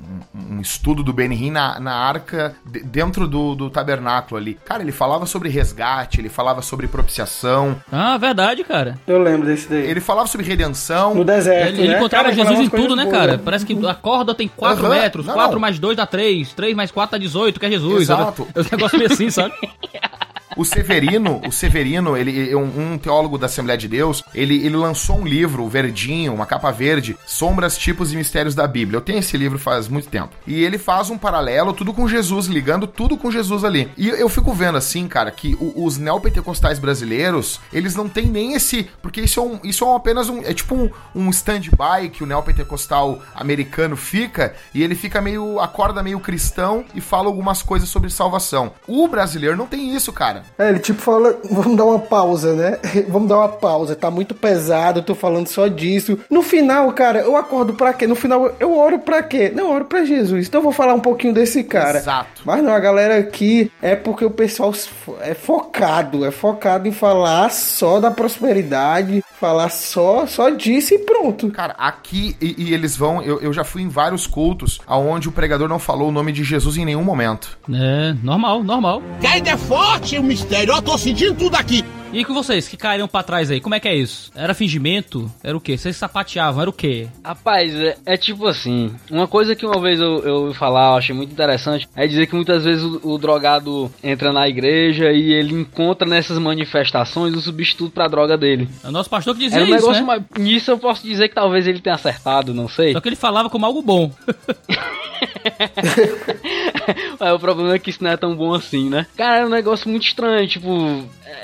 um estudo do Benny Hinn na, na arca, de- dentro do, do tabernáculo ali. Cara, ele falava sobre resgate, ele falava sobre propiciação, Ah, verdade, cara. Eu lembro desse daí. ele falava sobre redenção. No deserto, Ele, ele né? encontrava Cara, Jesus em tudo, né, boas. cara? Parece que a corda tem 4 Aham. metros, Não, 4 não. mais 2 dá 3, 3 mais 4 dá 18, que é Jesus. Exato. É um negócio meio assim, sabe? O Severino, o Severino, ele é um, um teólogo da Assembleia de Deus, ele, ele lançou um livro, o verdinho, uma capa verde, Sombras, Tipos e Mistérios da Bíblia. Eu tenho esse livro faz muito tempo. E ele faz um paralelo, tudo com Jesus, ligando tudo com Jesus ali. E eu fico vendo assim, cara, que o- os neopentecostais brasileiros, eles não têm nem esse. Porque isso é, um, isso é um apenas um. É tipo um, um stand-by que o neopentecostal americano fica, e ele fica meio. acorda meio cristão e fala algumas coisas sobre salvação. O brasileiro não tem isso, cara. É, ele tipo fala, vamos dar uma pausa, né? vamos dar uma pausa, tá muito pesado, eu tô falando só disso. No final, cara, eu acordo pra quê? No final, eu oro pra quê? Não, eu oro pra Jesus. Então eu vou falar um pouquinho desse cara. Exato. Mas não, a galera aqui é porque o pessoal é focado, é focado em falar só da prosperidade, falar só, só disso e pronto. Cara, aqui e, e eles vão. Eu, eu já fui em vários cultos aonde o pregador não falou o nome de Jesus em nenhum momento. É, normal, normal. Ainda é forte o mistério. Eu tô sentindo tudo aqui. E com vocês que caíram pra trás aí, como é que é isso? Era fingimento? Era o quê? Vocês sapateavam, era o quê? Rapaz, é, é tipo assim, uma coisa que uma vez eu, eu ouvi falar, eu achei muito interessante, é dizer que muitas vezes o, o drogado entra na igreja e ele encontra nessas manifestações o substituto pra droga dele. É o nosso pastor que dizia um isso, negócio, né? mas nisso eu posso dizer que talvez ele tenha acertado, não sei. Só que ele falava como algo bom. é, o problema é que isso não é tão bom assim, né? Cara, é um negócio muito estranho, tipo,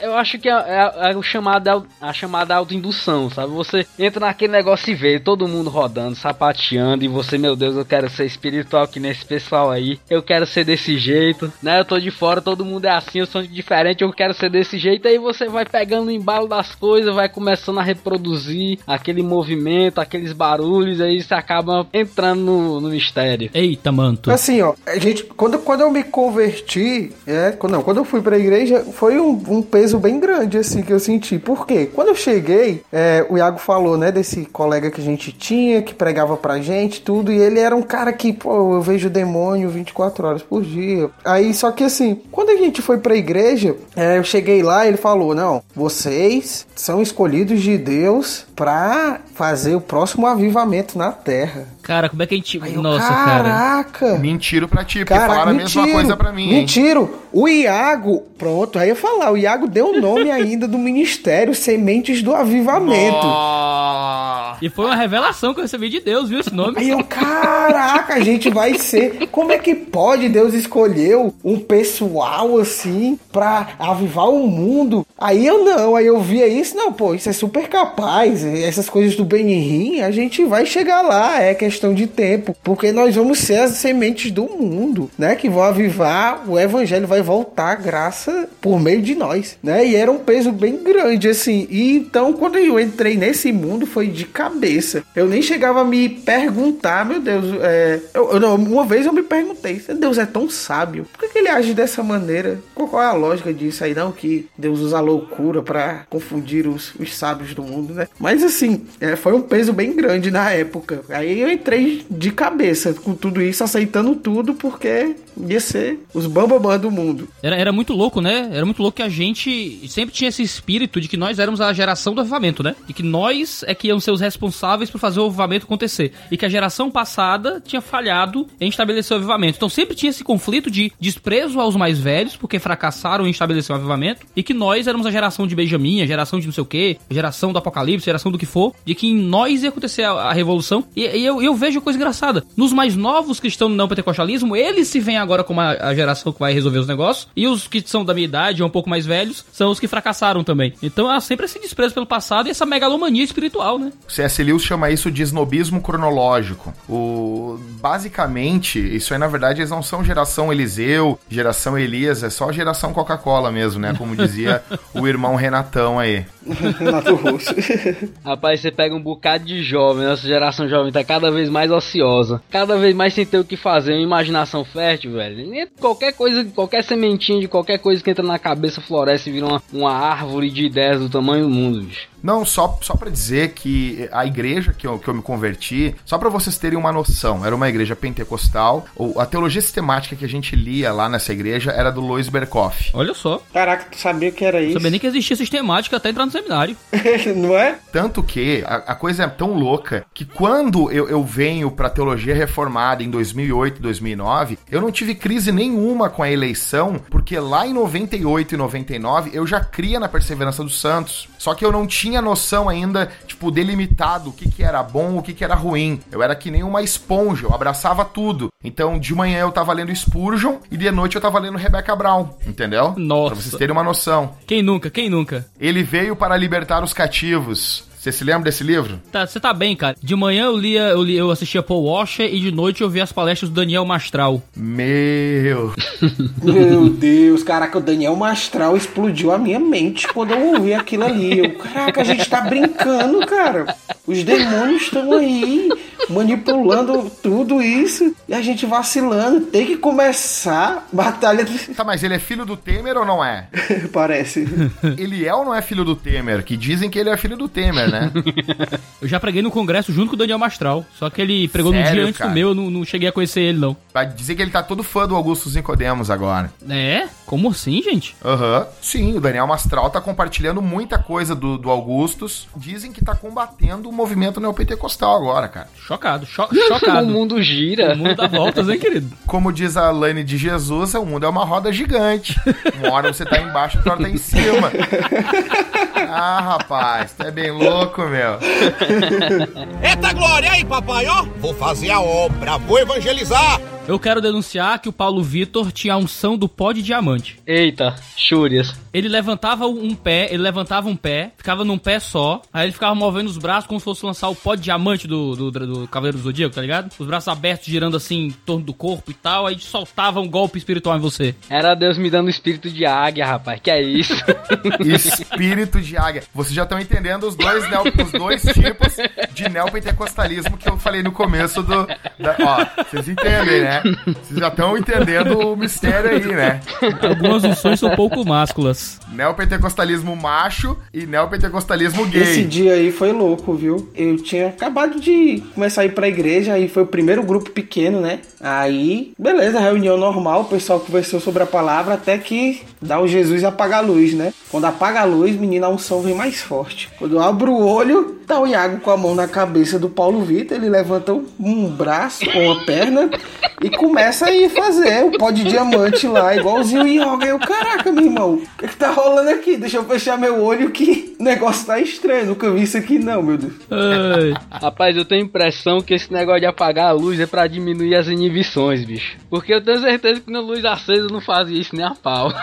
eu acho que é, é, é o chamado, a chamada autoindução, sabe? Você entra naquele negócio e vê todo mundo rodando, sapateando, e você, meu Deus, eu quero ser espiritual que nesse pessoal aí, eu quero ser desse jeito, né? Eu tô de fora, todo mundo é assim, eu sou diferente, eu quero ser desse jeito, aí você vai pegando o embalo das coisas, vai começando a reproduzir aquele movimento, aqueles barulhos, aí você acaba entrando no, no mistério. Eita, manto. Assim, ó, a gente, quando, quando eu me converti, é, quando, não, quando eu fui pra igreja, foi um, um peso bem grande, assim, que eu senti. Por quê? Quando eu cheguei, é, o Iago falou, né, desse colega que a gente tinha, que pregava pra gente, tudo, e ele era um cara que, pô, eu vejo demônio 24 horas por dia. Aí, só que assim, quando a gente foi pra igreja, é, eu cheguei lá, ele falou, não, vocês são escolhidos de Deus pra fazer o próximo avivamento na terra. Cara, como é que a gente. Aí Nossa, cara. Caraca! Mentiro pra ti, porque Cara, falaram a mentiro, mesma coisa pra mim, hein? Mentiro. O Iago, pronto, aí eu ia falar, o Iago deu o nome ainda do ministério Sementes do Avivamento. Nossa. E foi uma revelação que eu recebi de Deus, viu? Esse nome. Aí eu, caraca, a gente vai ser. Como é que pode Deus escolheu um pessoal assim pra avivar o mundo? Aí eu não, aí eu via isso, não, pô, isso é super capaz. Essas coisas do Benihim, a gente vai chegar lá, é questão de tempo, porque nós vamos ser as sementes do mundo, né? Que vão avivar, o evangelho vai voltar a graça por meio de nós, né? E era um peso bem grande, assim. E então, quando eu entrei nesse mundo, foi de cabeça. Eu nem chegava a me perguntar, meu Deus, é, eu, eu não, uma vez eu me perguntei, Deus é tão sábio, por que, que ele age dessa maneira? Qual, é a lógica disso aí? Não, que Deus usa loucura para confundir os, os sábios do mundo, né? Mas assim, é, foi um peso bem grande na época. Aí eu entrei de cabeça com tudo isso, aceitando tudo, porque ia ser os bambambam do mundo. Era, era muito louco, né? Era muito louco que a gente sempre tinha esse espírito de que nós éramos a geração do avivamento, né? E que nós é que iam ser os responsáveis por fazer o avivamento acontecer. E que a geração passada tinha falhado em estabelecer o avivamento. Então sempre tinha esse conflito de desprezo aos mais velhos, porque fracassaram em estabelecer o avivamento. E que nós éramos a geração de Benjamin, a geração de não sei o que, geração do apocalipse, geração do que for. De que em nós ia acontecer a, a revolução. E, e eu, eu vejo coisa engraçada. Nos mais novos que estão no não pentecostalismo, eles se veem agora como a, a geração que vai resolver os negócios. E os que são da minha idade ou um pouco mais velhos são os que fracassaram também. Então há sempre esse desprezo pelo passado e essa megalomania espiritual, né? C.S. Lewis chama isso de snobismo cronológico. O basicamente, isso aí na verdade eles não são geração Eliseu, geração Elias, é só geração Coca-Cola mesmo, né? Como dizia o irmão Renatão aí. Renato Russo. Rapaz, você pega um bocado de jovem, nossa geração jovem tá cada vez mais ociosa, cada vez mais sem ter o que fazer, uma imaginação fértil, velho. E Qualquer coisa, qualquer sementinha de qualquer coisa que entra na cabeça floresce e vira uma, uma árvore de ideias do tamanho do mundo, bicho. Não, só, só para dizer que a igreja que eu, que eu me converti, só para vocês terem uma noção, era uma igreja pentecostal. O- A teologia sistemática que a gente lia lá nessa igreja era do Lois Berkoff. Olha só. Caraca, tu sabia que era Não isso? sabia nem que existia sistemática até entrar no seminário. Não é? Tanto que a, a coisa é tão louca que quando eu, eu venho pra teologia reformada em 2008 2009, eu não tive crise nenhuma com a eleição, porque lá em 98 e 99 eu já cria na perseverança dos santos. Só que eu não tinha noção ainda, tipo, delimitado o que, que era bom o que, que era ruim. Eu era que nem uma esponja, eu abraçava tudo. Então, de manhã eu tava lendo Spurgeon e de noite eu tava lendo Rebecca Brown, entendeu? Nossa. Pra vocês terem uma noção. Quem nunca? Quem nunca? Ele veio para libertar os cativos. Você se lembra desse livro? Tá, você tá bem, cara. De manhã eu lia, eu, lia, eu assistia Paul Washer e de noite eu via as palestras do Daniel Mastral. Meu. Meu Deus, caraca, o Daniel Mastral explodiu a minha mente quando eu ouvi aquilo ali. Eu, caraca, a gente tá brincando, cara. Os demônios estão aí manipulando tudo isso e a gente vacilando. Tem que começar batalha. Tá, mas ele é filho do Temer ou não é? Parece. Ele é ou não é filho do Temer? Que dizem que ele é filho do Temer, né? Eu já preguei no congresso junto com o Daniel Mastral. Só que ele pregou no Sério, dia antes cara? do meu, eu não, não cheguei a conhecer ele, não. Vai dizer que ele tá todo fã do Augusto Nicodemos agora. É? Como assim, gente? Aham. Sim, o Daniel Mastral tá compartilhando muita coisa do, do Augustus. Dizem que tá combatendo o movimento neopentecostal agora, cara. Chocado, cho o chocado. mundo gira. O mundo dá voltas, hein, querido? Como diz a Lane de Jesus, o mundo é uma roda gigante. Uma hora você tá embaixo, outra hora tá em cima. Ah, rapaz, tu é bem louco, meu. Eita glória aí, papai, ó! Vou fazer a obra, vou evangelizar. Eu quero denunciar que o Paulo Vitor tinha a unção do pó de diamante. Eita, chúrias. Ele levantava um pé, ele levantava um pé, ficava num pé só, aí ele ficava movendo os braços como se fosse lançar o pó de diamante do, do, do Cavaleiro do Zodíaco, tá ligado? Os braços abertos girando assim em torno do corpo e tal, aí soltava um golpe espiritual em você. Era Deus me dando espírito de águia, rapaz. Que é isso? Espírito de águia. Vocês já estão entendendo os dois, neo, os dois tipos de neopentecostalismo que eu falei no começo do. da- ó, vocês entendem, né? Vocês já estão entendendo o mistério aí, né? Algumas unções são pouco másculas. Neopentecostalismo macho e neopentecostalismo Esse gay. dia aí foi louco, viu? Eu tinha acabado de começar a ir pra igreja, aí foi o primeiro grupo pequeno, né? Aí, beleza, reunião normal, o pessoal conversou sobre a palavra até que dá o Jesus e apaga a luz, né? Quando apaga a luz, menina, a unção vem mais forte. Quando eu abro o olho, tá o Iago com a mão na cabeça do Paulo Vitor, ele levanta um- um braço ou uma perna e começa a ir fazer o pó de diamante lá, igualzinho o Yoga. Eu, caraca, meu irmão, o que, que tá rolando aqui? Deixa eu fechar meu olho que o negócio tá estranho. Nunca vi isso aqui, não, meu Deus. Ai, Rapaz, eu tenho a impressão que esse negócio de apagar a luz é pra diminuir as inibições, bicho. Porque eu tenho certeza que na luz acesa eu não fazia isso nem a pau.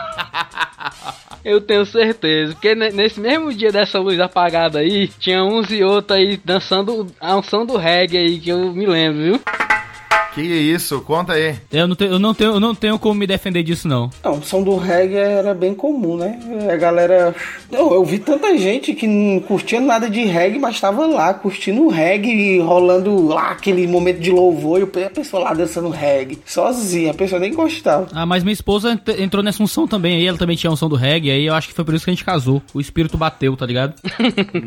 Eu tenho certeza, porque ne- nesse mesmo dia dessa luz apagada aí, tinha uns e outros aí dançando a unção do reggae aí, que eu me lembro, viu? Que isso? Conta aí. eu não, tenho, eu, não tenho, eu não tenho como me defender disso, não. Não, o som do reggae era bem comum, né? A galera. Não, eu vi tanta gente que não curtia nada de reggae, mas tava lá curtindo reggae, rolando lá aquele momento de louvor e a pessoa lá dançando reggae, sozinha, a pessoa nem gostava. Ah, mas minha esposa ent- entrou nessa unção também aí, ela também tinha a unção do reggae, aí eu acho que foi por isso que a gente casou. O espírito bateu, tá ligado?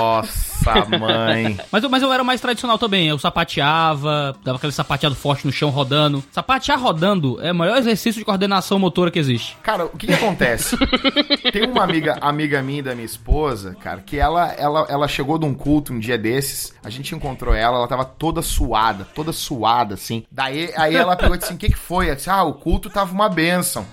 Nossa, mãe. Mas, eu- mas eu era mais tradicional também, eu sapateava, dava aquele sapateado forte no chão rodando. Sapatear rodando é o maior exercício de coordenação motora que existe. Cara, o que, que acontece? Tem uma amiga, amiga minha da minha esposa, cara, que ela, ela, ela chegou de um culto um dia desses, a gente encontrou ela, ela tava toda suada, toda suada, assim. Daí aí ela pegou e disse assim: o que, que foi? Disse, ah, o culto tava uma bênção.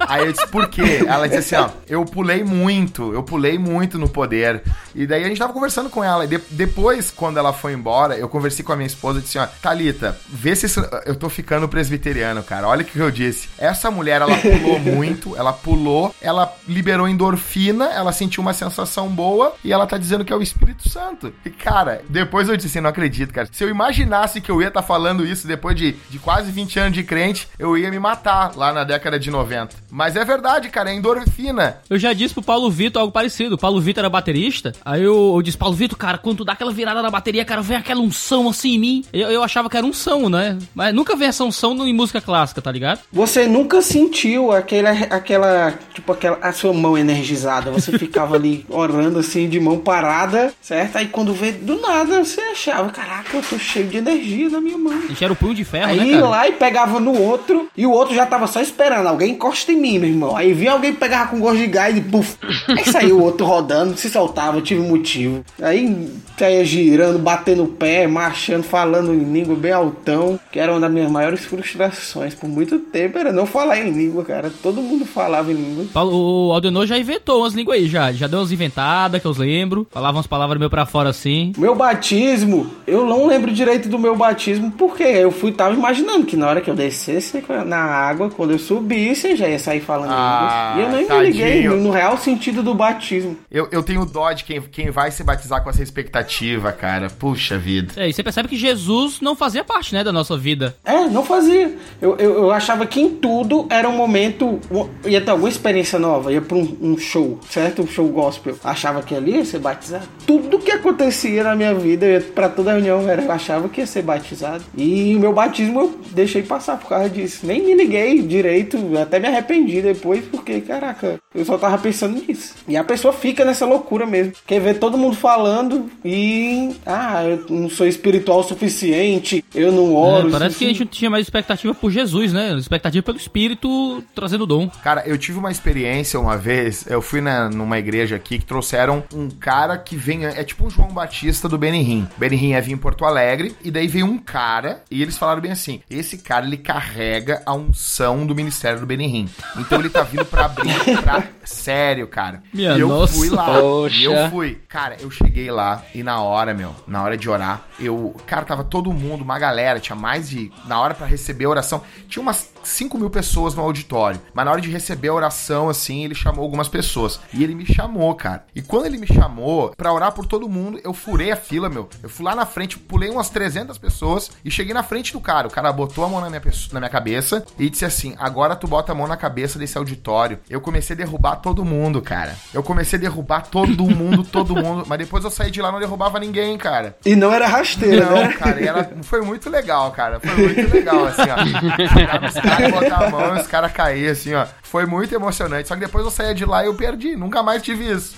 Aí eu disse, por quê? Ela disse assim, ó, eu pulei muito, eu pulei muito no poder. E daí a gente tava conversando com ela. E de- depois, quando ela foi embora, eu conversei com a minha esposa e disse assim, ó, Thalita, vê se isso- eu tô ficando presbiteriano, cara. Olha o que eu disse. Essa mulher, ela pulou muito, ela pulou, ela liberou endorfina, ela sentiu uma sensação boa e ela tá dizendo que é o Espírito Santo. E, cara, depois eu disse assim, não acredito, cara. Se eu imaginasse que eu ia estar falando isso depois de, de quase 20 anos de crente, eu ia me matar lá na década de 90. Mas é verdade, cara, é endorfina. Eu já disse pro Paulo Vitor algo parecido. O Paulo Vitor era baterista. Aí eu, eu disse, Paulo Vitor, cara, quando tu dá aquela virada na bateria, cara, vem aquela unção assim em mim. Eu, eu achava que era unção, né? Mas nunca vem essa unção em música clássica, tá ligado? Você nunca sentiu aquela, aquela, tipo, aquela, a sua mão energizada. Você ficava ali orando assim, de mão parada, certo? Aí quando vê do nada, você achava, caraca, eu tô cheio de energia na minha mão. A gente era o punho de ferro, Aí né, ia cara? lá e pegava no outro, e o outro já tava só esperando. Alguém encosta em mim, meu irmão. Aí vinha alguém pegava com gosto de gás e puf. Aí saiu o outro rodando, se soltava, tive motivo. Aí saía girando, batendo o pé, marchando, falando em língua bem altão, que era uma das minhas maiores frustrações por muito tempo, era não falar em língua, cara. Todo mundo falava em língua. Paulo, o Aldenor já inventou umas línguas aí, já. Já deu umas inventadas, que eu lembro. Falava umas palavras meio pra fora assim. Meu batismo, eu não lembro direito do meu batismo, porque eu fui, tava imaginando que na hora que eu descesse na água, quando eu subisse, eu já ia sair falando Ah, línguas. E eu nem tadinho. me liguei no, no real sentido do batismo. Eu, eu tenho dó de quem, quem vai se batizar com essa expectativa, cara. Puxa vida. É, e você percebe que Jesus não fazia parte, né, da nossa vida. É, não fazia. Eu, eu, eu achava que em tudo era um momento. ia ter alguma experiência nova, ia pra um, um show, certo? Um show gospel. Achava que ali ia ser batizado. Tudo que acontecia na minha vida, eu ia pra toda reunião, era, eu achava que ia ser batizado. E o meu batismo eu deixei passar por causa disso. Nem me liguei direito, até me arrependi depois, porque, caraca, eu só tava pensando nisso. E a pessoa fica nessa loucura mesmo. Quer ver todo mundo falando e. Ah, eu não sou espiritual o suficiente, eu não oro. É, parece que a gente não tinha mais expectativa por Jesus, né? Expectativa pelo Espírito trazendo dom. Cara, eu tive uma experiência uma vez, eu fui na, numa igreja aqui que trouxeram um cara que vem, é tipo um João Batista do Benihim. Benihim é vir em Porto Alegre, e daí veio um cara, e eles falaram bem assim, esse cara, ele carrega a unção do ministério do Benihim. Então ele tá vindo pra abrir pra... Sério, cara. Minha e eu nossa. fui lá, Poxa. e eu fui. Cara, eu cheguei lá, e na hora, meu, na hora de orar, eu... Cara, tava todo mundo, uma galera, tinha mais de... Na hora pra receber a oração, tinha umas 5 mil pessoas no auditório. Mas na hora de receber a oração, assim, ele chamou algumas pessoas. E ele me chamou, cara. E quando ele me chamou pra orar por todo mundo, eu furei a fila, meu. Eu fui lá na frente, pulei umas 300 pessoas e cheguei na frente do cara. O cara botou a mão na minha, na minha cabeça e disse assim: agora tu bota a mão na cabeça desse auditório. Eu comecei a derrubar todo mundo, cara. Eu comecei a derrubar todo mundo, todo mundo. Mas depois eu saí de lá e não derrubava ninguém, cara. E não era rasteira, Não, né? cara, e era, foi muito legal, cara. Foi muito legal, assim, ó. Caras, botar a mão e os caras cair, assim, ó. Foi muito emocionante. Só que depois eu saía de lá e eu perdi. Nunca mais tive isso.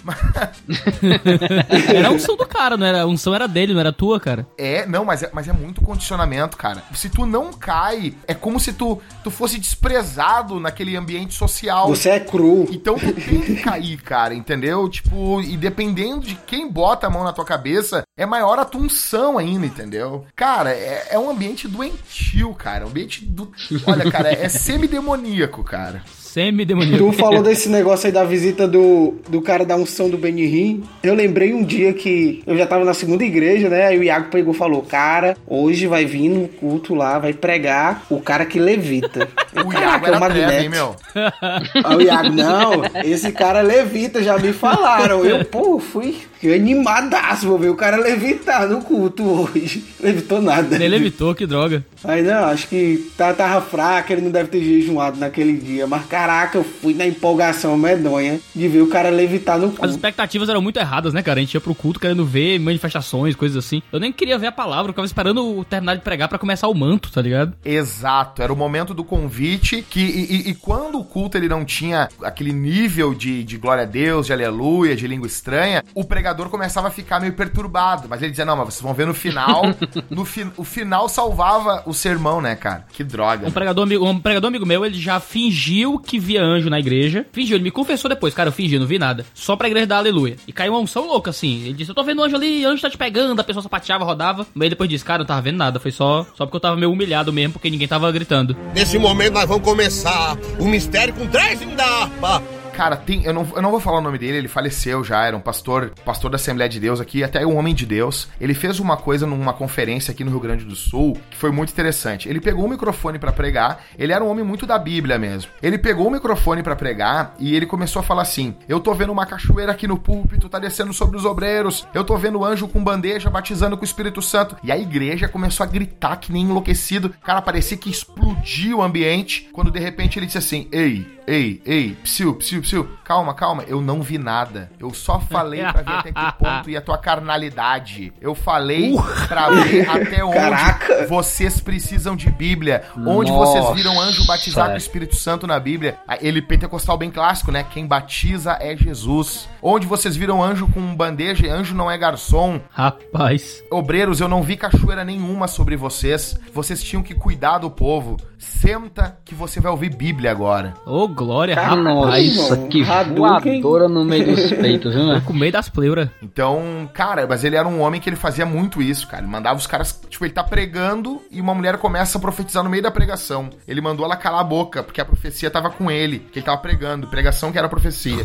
Era a unção do cara, não era? A unção era dele, não era tua, cara. É, não, mas é, mas é muito condicionamento, cara. Se tu não cai, é como se tu, tu fosse desprezado naquele ambiente social. Você é cru. Então tu tem que cair, cara, entendeu? Tipo, e dependendo de quem bota a mão na tua cabeça, é maior a tua unção ainda, entendeu? Cara, é, é um ambiente doentio, cara. Um ambiente do. Olha, cara, é semi-demoníaco, cara. Semi-demoníaco. Tu falou desse negócio aí da visita do, do cara da unção do Benihim. Eu lembrei um dia que eu já tava na segunda igreja, né? Aí o Iago pegou e falou: Cara, hoje vai vir no culto lá, vai pregar o cara que levita. Eu, O "Caraca, Iago é o Magneto." hein, meu? Aí o Iago, não, esse cara levita, já me falaram. Eu, pô, fui animadaço, vou ver o cara levitar no culto hoje. Levitou nada. Nem levitou, que droga. Aí não, acho que tá, tava fraco, ele não deve ter jejuado naquele dia. Mas caraca, eu fui na empolgação medonha de ver o cara levitar no As culto. expectativas eram muito erradas, né, cara? A gente ia pro culto querendo ver manifestações, coisas assim. Eu nem queria ver a palavra, eu ficava esperando o terminar de pregar pra começar o manto, tá ligado? Exato, era o momento do convite que e, e- e quando o culto ele não tinha aquele nível de, de glória a Deus, de aleluia, de língua estranha, o pregador começava a ficar meio perturbado, mas ele dizia, não, mas vocês vão ver no final, no fi, o final salvava o sermão, né, cara? Que droga. Um pregador, amigo, um pregador amigo meu, ele já fingiu que via anjo na igreja. Fingiu, ele me confessou depois, cara, eu fingi, não vi nada. Só pra igreja dar aleluia. E caiu uma unção louca, assim. Ele disse, eu tô vendo anjo ali, anjo tá te pegando, a pessoa sapateava, rodava. Mas depois disse, cara, eu não tava vendo nada, foi só, só porque eu tava meio humilhado mesmo, porque ninguém tava gritando. Nesse momento nós vamos começar o mistério com três indapa. Cara, tem, eu, não, eu não vou falar o nome dele, ele faleceu já, era um pastor, pastor da Assembleia de Deus aqui, até um homem de Deus. Ele fez uma coisa numa conferência aqui no Rio Grande do Sul que foi muito interessante. Ele pegou o microfone pra pregar, ele era um homem muito da Bíblia mesmo. Ele pegou o microfone pra pregar e ele começou a falar assim: Eu tô vendo uma cachoeira aqui no púlpito, tá descendo sobre os obreiros, eu tô vendo anjo com bandeja batizando com o Espírito Santo. E a igreja começou a gritar que nem enlouquecido. Cara, parecia que explodiu o ambiente, quando de repente ele disse assim: Ei, ei, ei, psiu, psiu, psiu, calma, calma, eu não vi nada. Eu só falei pra ver até que ponto ia a tua carnalidade. Eu falei pra ver até onde Caraca. vocês precisam de Bíblia. Onde Nossa. vocês viram anjo batizar com o Espírito Santo na Bíblia. Ah, Ele pentecostal bem clássico, né? Quem batiza é Jesus. Onde vocês viram anjo com bandeja, e anjo não é garçom. Rapaz. Obreiros, eu não vi cachoeira nenhuma sobre vocês. Vocês tinham que cuidar do povo. Senta que você vai ouvir Bíblia agora. Ô, glória, Cara, rapaz. Nossa, que Hadouken. voadora no meio dos peitos, viu, né? Com meio das pleuras. Então, cara, mas ele era um homem que ele fazia muito isso, cara. Ele mandava os caras, tipo, ele tá pregando e uma mulher começa a profetizar no meio da pregação. Ele mandou ela calar a boca, porque a profecia tava com ele, que ele tava pregando, pregação que era profecia.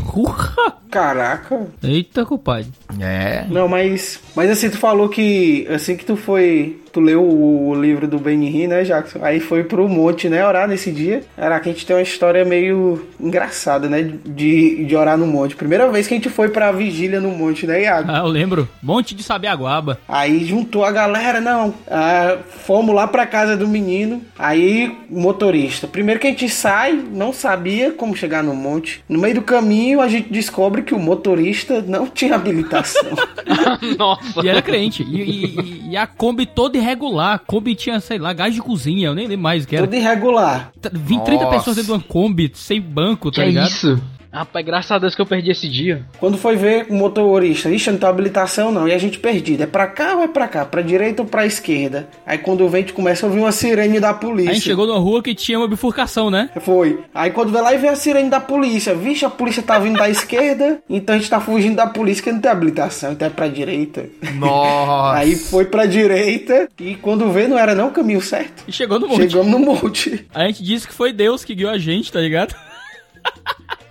Caraca. Eita, compadre. É. Não, mas. Mas assim, tu falou que assim que tu foi. Tu leu o, o livro do Benihim, né, Jackson? Aí foi pro monte, né, orar nesse dia. Era que a gente tem uma história meio engraçada, né? De, de orar no monte. Primeira vez que a gente foi pra vigília no monte, né, Iago? Ah, eu lembro. Monte de Sabiaguaba. Aí juntou a galera, não. ah, fomos lá pra casa do menino. Aí, motorista. Primeiro que a gente sai, não sabia como chegar no monte. No meio do caminho, a gente descobre que o motorista não tinha habilitação. Nossa. E era crente. E, e- e a Kombi toda irregular. A Kombi tinha, sei lá, gás de cozinha. Eu nem lembro mais o que era. Tudo irregular. T- 20, 30 Nossa. pessoas dentro de uma Kombi, sem banco, tá Que é ligado? isso? Rapaz, graças a Deus que eu perdi esse dia. Quando foi ver o motorista, ixi, não tem habilitação não. E a gente perdido. É pra cá ou é pra cá? Pra direita ou pra esquerda? Aí quando vem, a gente começa a ouvir uma sirene da polícia. A gente chegou numa rua que tinha uma bifurcação, né? Foi. Aí quando vê lá e vê a sirene da polícia. Vixe, a polícia tá vindo da esquerda, então a gente tá fugindo da polícia que não tem habilitação, então é pra direita. Nossa. Aí foi pra direita e quando vê não era não o caminho certo. E chegou no monte. Chegamos no monte. A gente disse que foi Deus que guiou a gente, tá ligado?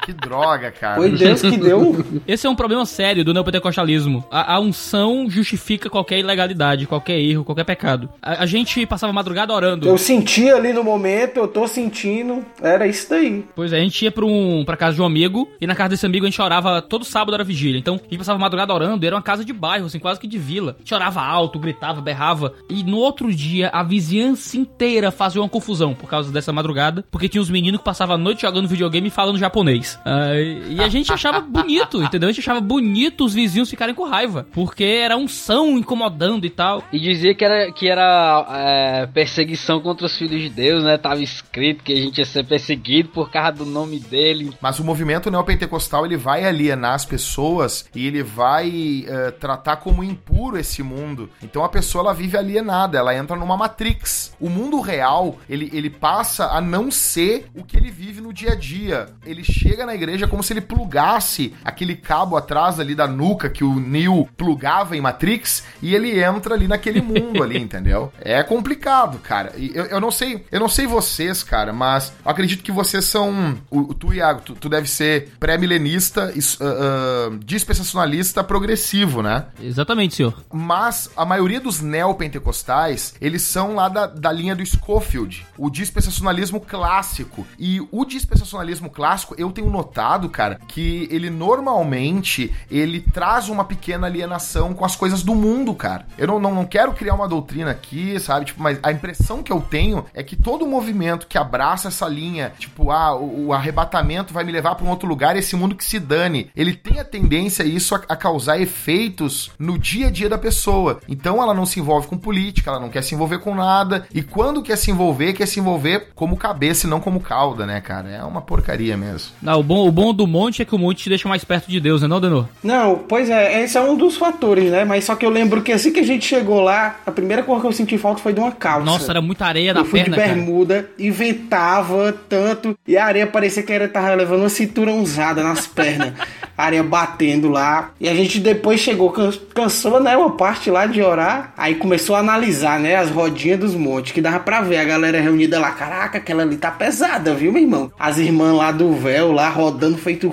Que droga, cara. Foi Deus que deu. Esse é um problema sério do neopentecostalismo. A, a unção justifica qualquer ilegalidade, qualquer erro, qualquer pecado. A, a gente passava a madrugada orando. Eu senti ali no momento, eu tô sentindo. Era isso daí. Pois é, a gente ia pra, um, pra casa de um amigo, e na casa desse amigo a gente orava todo sábado era vigília. Então, a gente passava a madrugada orando, e era uma casa de bairro, assim, quase que de vila. A gente orava alto, gritava, berrava. E no outro dia, a vizinhança inteira fazia uma confusão por causa dessa madrugada, porque tinha uns meninos que passavam a noite jogando videogame e falando japonês. Ah, e a gente achava bonito, entendeu? A gente achava bonito os vizinhos ficarem com raiva, porque era unção incomodando e tal. E dizia que era, que era é, perseguição contra os filhos de Deus, né? Tava escrito que a gente ia ser perseguido por causa do nome dele. Mas o movimento neopentecostal ele vai alienar as pessoas e ele vai eh, tratar como impuro esse mundo. Então a pessoa ela vive alienada, ela entra numa matrix. O mundo real ele, ele passa a não ser o que ele vive no dia a dia. Ele chega na igreja como se ele plugasse aquele cabo atrás ali da nuca que o Neo plugava em Matrix e ele entra ali naquele mundo ali, entendeu? É complicado, cara. E Eu, eu não sei, eu não sei vocês, cara, mas eu acredito que vocês são o, tu, Iago, tu, tu deve ser pré-milenista, is- ah, ah, dispensacionalista progressivo, né? Exatamente, senhor. Mas a maioria dos neopentecostais, eles são lá da, da linha do Schofield, o dispensacionalismo clássico. E o dispensacionalismo clássico, eu tenho notado, cara, que ele normalmente ele traz uma pequena alienação com as coisas do mundo, cara. Eu não, não, não quero criar uma doutrina aqui, sabe? Tipo, mas a impressão que eu tenho é que todo movimento que abraça essa linha, tipo, ah, o, o arrebatamento vai me levar para um outro lugar, esse mundo que se dane, ele tem a tendência isso a, a causar efeitos no dia a dia da pessoa. Então ela não se envolve com política, ela não quer se envolver com nada. E quando quer se envolver, quer se envolver como cabeça e não como cauda, né, cara? É uma porcaria mesmo. Não, bom, o bom do monte é que o monte te deixa mais perto de Deus, né, não, Denor? Não, pois é, esse é um dos fatores, né? Mas só que eu lembro que assim que a gente chegou lá, a primeira coisa que eu senti falta foi de uma calça. Nossa, era muita areia na Eu fui perna, de cara. bermuda e ventava tanto. E a areia parecia que era tava levando uma cintura usada nas pernas. a areia batendo lá. E a gente depois chegou, can- cansou, né? Uma parte lá de orar. Aí começou a analisar, né? As rodinhas dos montes. Que dava pra ver a galera reunida lá. Caraca, aquela ali tá pesada, viu, meu irmão? As irmãs lá do véu, lá rodando, feito.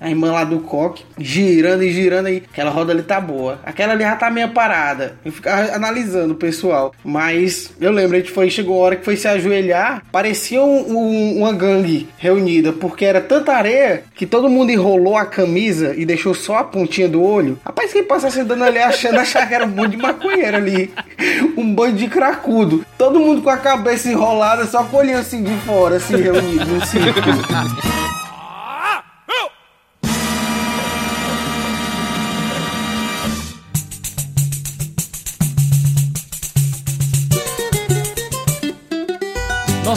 A irmã lá do coque, girando e girando aí. Aquela roda ali tá boa. Aquela ali já tá meio parada. Eu ficava analisando o pessoal. Mas eu lembro, a gente foi, chegou a hora que foi se ajoelhar. Parecia um- um- uma gangue reunida. Porque era tanta areia que todo mundo enrolou a camisa e deixou só a pontinha do olho. Rapaz, quem passasse andando ali achando achar que era um bando de maconheiro ali. Um bando de cracudo. Todo mundo com a cabeça enrolada, só com olhinho assim de fora, assim, reunido.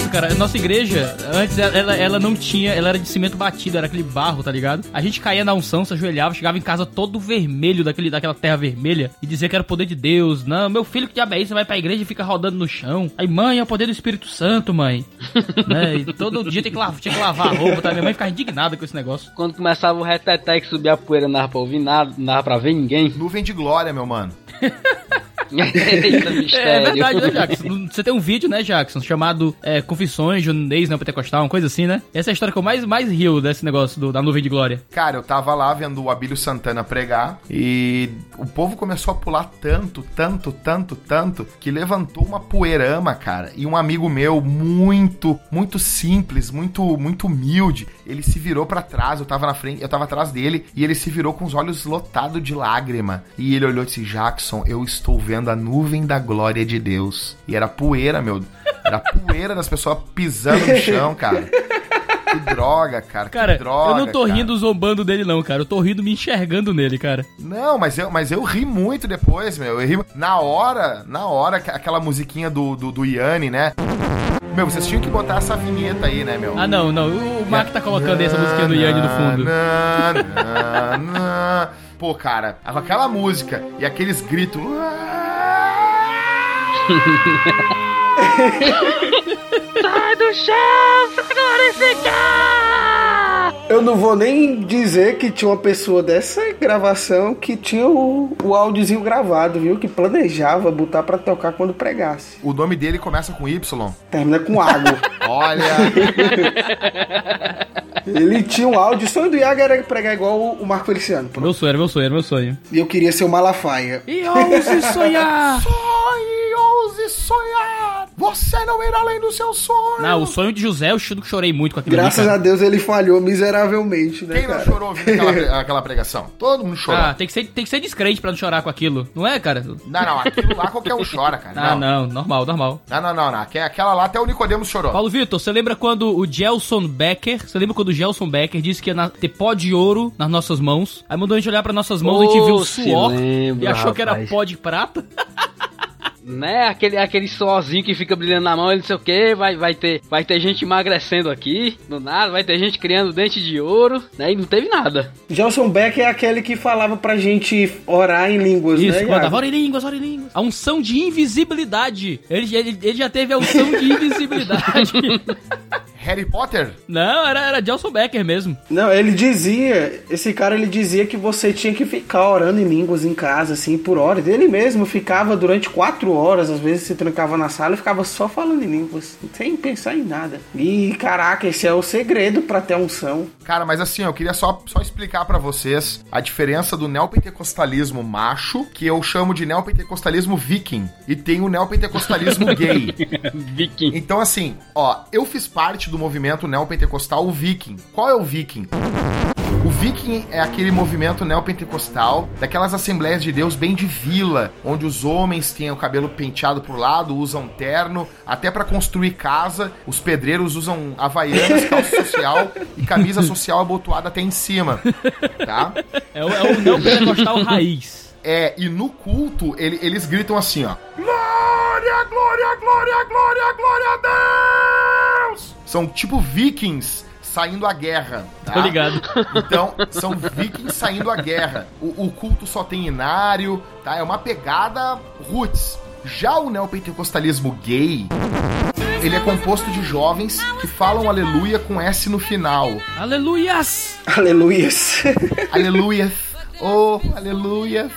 Nossa, cara, a nossa igreja, antes ela, ela, não tinha, ela era de cimento batido, era aquele barro, tá ligado? A gente caía na unção, se ajoelhava, chegava em casa todo vermelho, daquele, daquela terra vermelha, e dizia que era o poder de Deus. Não, meu filho que diabo é isso? Você vai pra igreja e fica rodando no chão. Aí, mãe, é o poder do Espírito Santo, mãe. né? E todo dia tem que lavar, tinha que lavar a roupa, tá? Minha mãe ficava indignada com esse negócio. Quando começava o reteté que subia a poeira, não dava pra ouvir nada, não dava pra ver ninguém. Nuvem de glória, meu mano. É verdade, né, Jackson? Você tem um vídeo, né, Jackson, chamado é, Confissões de um Neopentecostal, uma coisa assim, né? Essa é a história que eu mais, mais rio desse negócio do- da nuvem de glória. Cara, eu tava lá vendo o Abílio Santana pregar e o povo começou a pular tanto, tanto, tanto, tanto, que levantou uma poeirama, cara. E um amigo meu, muito, muito simples, muito, muito humilde, ele se virou pra trás, eu tava na frente, eu tava atrás dele, e ele se virou com os olhos lotados de lágrima. E ele olhou e disse: Jackson, eu estou vendo a nuvem da glória de Deus. E era poeira, meu. Era poeira das pessoas pisando no chão, cara. Que droga, cara. Cara, que droga, eu não tô cara. rindo zombando dele, não, cara. Eu tô rindo me enxergando nele, cara. Não, mas eu, mas eu ri muito depois, meu. Eu ri na hora, na hora, aqu- aquela musiquinha do, do, do Yanni, né? Meu, vocês tinham que botar essa vinheta aí, né, meu? Ah, não, não. O Mark tá colocando essa musiquinha do Yanni no fundo. Pô, cara, com aquela música e aqueles gritos. Sai do chão pra glorificar! Eu não vou nem dizer que tinha uma pessoa dessa gravação que tinha o, o áudiozinho gravado, viu? Que planejava botar pra tocar quando pregasse. O nome dele começa com Y. Termina com água. Olha. Ele tinha um áudio. O sonho do Iago era pregar igual o Marco Feliciano. pronto. Meu sonho, era meu sonho, era meu sonho. E eu queria ser o Malafaia. E ouse sonhar! Sonhe, ouse sonhar. Você não irá além do seu sonho. Não, o sonho de José, eu chuto que chorei muito com aquilo Graças ali, a. Deus ele falhou miseravelmente, né, Quem não cara? chorou ouvindo aquela, aquela pregação? Todo mundo chorou. Ah, tem que, ser, tem que ser descrente pra não chorar com aquilo. Não é, cara? Não, não, aquilo lá qualquer um chora, cara. Ah, não, normal, normal. Não, não, não, não. Aque- Aquela lá até o Nicodemos chorou. Paulo Vitor, você lembra quando o Gelson Becker, você lembra quando o Gelson Becker disse que ia na- ter pó de ouro nas nossas mãos? Aí mandou a gente olhar pra nossas mãos e a gente viu suor lembra, e achou que era rapaz. pó de prata? Né? Aquele, aquele sozinho que fica brilhando na mão, ele não sei o que, vai, vai, ter, vai ter gente emagrecendo aqui, do nada, vai ter gente criando dente de ouro, né? E não teve nada. Gelson Beck é aquele que falava pra gente orar em línguas, Isso, né? mandava Iago? ora em línguas, ora em línguas. A unção de invisibilidade. Ele, ele, ele já teve a unção de invisibilidade. Harry Potter? Não, era, era Gelson Becker mesmo. Não, ele dizia, esse cara ele dizia que você tinha que ficar orando em línguas em casa, assim, por horas. Ele mesmo ficava durante quatro horas, às vezes se trancava na sala e ficava só falando em línguas, sem pensar em nada. E caraca, esse é o segredo pra ter unção. Cara, mas assim, eu queria só, só explicar pra vocês a diferença do neopentecostalismo macho, que eu chamo de neopentecostalismo viking, e tem o neopentecostalismo gay. Viking. Então, assim, ó, eu fiz parte do movimento neopentecostal viking. Qual é o viking? O viking é aquele movimento neopentecostal daquelas assembleias de Deus bem de vila, onde os homens têm o cabelo penteado pro lado, usam terno, até pra construir casa, os pedreiros usam havaianas, calça social e camisa social abotoada até em cima, tá? É o, é o neopentecostal raiz. É, e no culto ele- eles gritam assim, ó. Glória, glória, glória, glória, glória a Deus! São tipo vikings saindo à guerra, tá? Tô ligado. Então, são vikings saindo à guerra. O, o culto só tem inário, tá? É uma pegada roots. Já o neopentecostalismo gay, ele é composto de jovens que falam aleluia com S no final. Aleluias! Aleluias. Aleluia. Oh, aleluia.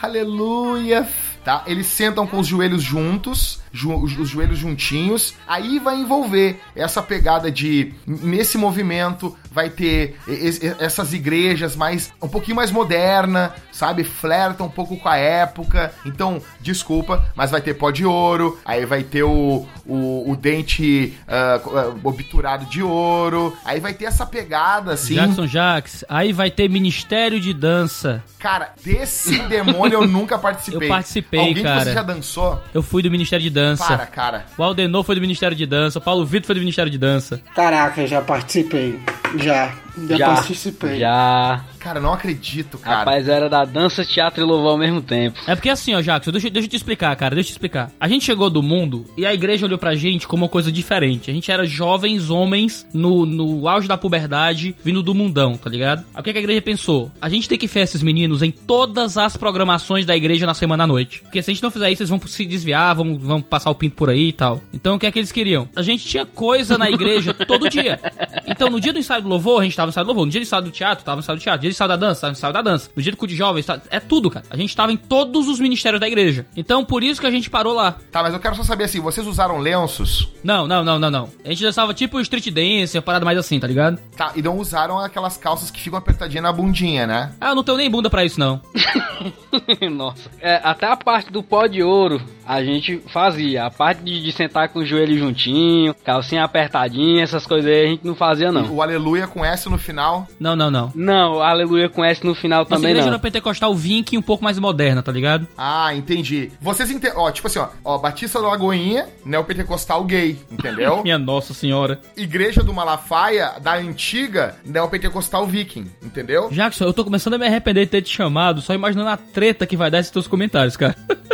Aleluia. Tá? Eles sentam com os joelhos juntos, ju- os joelhos juntinhos. Aí vai envolver essa pegada de nesse movimento vai ter es- es- essas igrejas mais um pouquinho mais moderna, sabe? Flerta um pouco com a época. Então, desculpa, mas vai ter pó de ouro. Aí vai ter o, o, o dente ah, obturado de ouro. Aí vai ter essa pegada assim. Jackson Jax, aí vai ter Ministério de Dança. Cara, desse demônio eu nunca participei. Eu participei, Alguém cara. que você já dançou? Eu fui do Ministério de Dança. Para, cara. O Aldenor foi do Ministério de Dança. O Paulo Vitor foi do Ministério de Dança. Caraca, já participei. Já. Já, Já, participei. já. Cara, não acredito, cara. Rapaz, era da dança, teatro e louvor ao mesmo tempo. É porque assim, ó, Jackson, deixa, deixa eu te explicar, cara, deixa eu te explicar. A gente chegou do mundo e a igreja olhou pra gente como uma coisa diferente. A gente era jovens homens no, no auge da puberdade, vindo do mundão, tá ligado? Aí o que, que a igreja pensou? A gente tem que ver esses meninos em todas as programações da igreja na semana à noite. Porque se a gente não fizer isso, eles vão se desviar, vão, vão passar o pinto por aí e tal. Então o que é que eles queriam? A gente tinha coisa na igreja todo dia. Então no dia do ensaio do louvor, a gente tava no ensaio do louvor. No dia do ensaio do teatro, tava no ensaio do teatro. Do ensaio da dança, ensaio da dança. No dia do culto de jovens, tá- é tudo, cara. A gente tava em todos os ministérios da igreja. Então por isso que a gente parou lá. Tá, mas eu quero só saber assim, vocês usaram lenços? Não, não, não, não, não. A gente dançava tipo street dance, uma parada mais assim, tá ligado? Tá, e não usaram aquelas calças que ficam apertadinhas na bundinha, né? Ah, eu não tenho nem bunda pra isso, não. Nossa. É, até a parte do pó de ouro a gente fazia. A parte de, de sentar com o joelho juntinho, calcinha apertadinha, essas coisas aí a gente não fazia, não. O aleluia com S no final. Não, não, não. Não, aleluia com S no final Nossa também igreja não. era pentecostal Vink um pouco mais moderna, tá ligado? Ah, entendi. Vocês entendem. Ó, tipo assim, ó. Ó, Batista da Lagoinha, neopentecostal gay, entendeu? Minha nossa senhora. Igreja do Malafaia, da antiga, neopentecostal viking, entendeu? Jackson, eu tô começando a me arrepender de ter te chamado, só imaginando a treta que vai dar esses teus comentários, cara.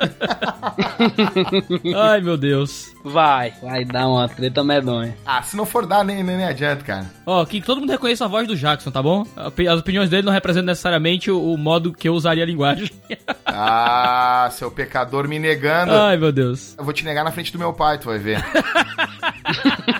Ai, meu Deus. Vai, vai dar uma treta medonha. Ah, se não for dar, nem, nem, nem adianta, cara. Ó, que todo mundo reconheça a voz do Jackson, tá bom? As opiniões dele não representam necessariamente o, o modo que eu usaria a linguagem. Ah, seu pecador me negando. Ai, meu Deus. Eu vou te negar na frente do meu pai, tu vai ver.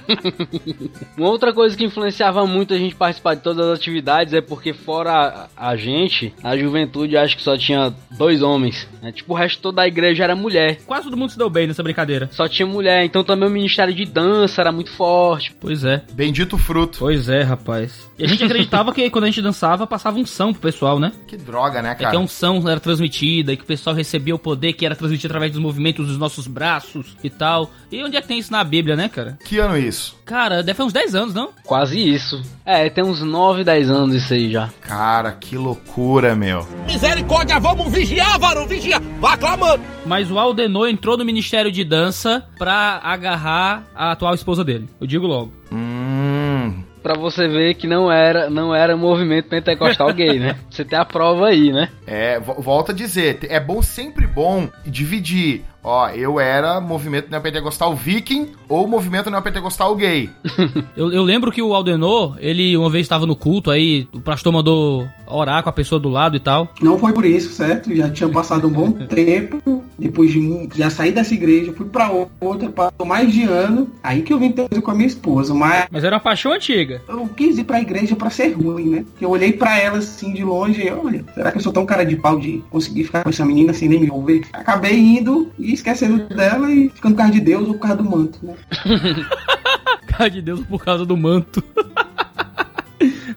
Uma outra coisa que influenciava muito a gente participar de todas as atividades é porque fora a, a gente, a juventude acho que só tinha dois homens. Né? Tipo, o resto toda a igreja era mulher. Quase todo mundo se deu bem nessa brincadeira. Só tinha mulher, então também o ministério de dança era muito forte. Pois é. Bendito fruto. Pois é, rapaz. E a gente acreditava que quando a gente dançava, passava um são pro pessoal, né? Que droga, né, É que cara? a unção era transmitida e que o pessoal recebia o poder que era transmitido através dos movimentos dos nossos braços e tal. E onde é que tem isso na Bíblia, né, cara? Que ano isso? Cara, deve ter uns 10 anos, não? Quase isso. É, tem uns 9, 10 anos isso aí já. Cara, que loucura, meu. Misericórdia, vamos vigiar, varão, vigia. Vá clamando. Mas o Aldenor entrou no Ministério de Dança pra agarrar a atual esposa dele. Eu digo logo. Hum. Pra você ver que não era, não era movimento pentecostal gay, né? Você tem a prova aí, né? É, vo- volto a dizer, é bom, sempre bom dividir. Ó, eu era movimento neopentecostal viking ou movimento neopentecostal gay. Eu, eu lembro que o Aldenor, ele uma vez estava no culto, aí o pastor mandou orar com a pessoa do lado e tal. Não foi por isso, certo? Já tinha passado um bom tempo. Depois de já saí dessa igreja, fui pra outra, passou mais de ano. Aí que eu vim ter coisa com a minha esposa. Mas Mas era uma paixão antiga. eu quis ir pra igreja pra ser ruim, né? Eu olhei pra ela assim de longe e olha, será que eu sou tão cara de pau de conseguir ficar com essa menina sem nem me envolver? Acabei indo e esquecendo dela e ficando por causa de Deus ou por causa do manto, né? Cara de Deus por causa do manto.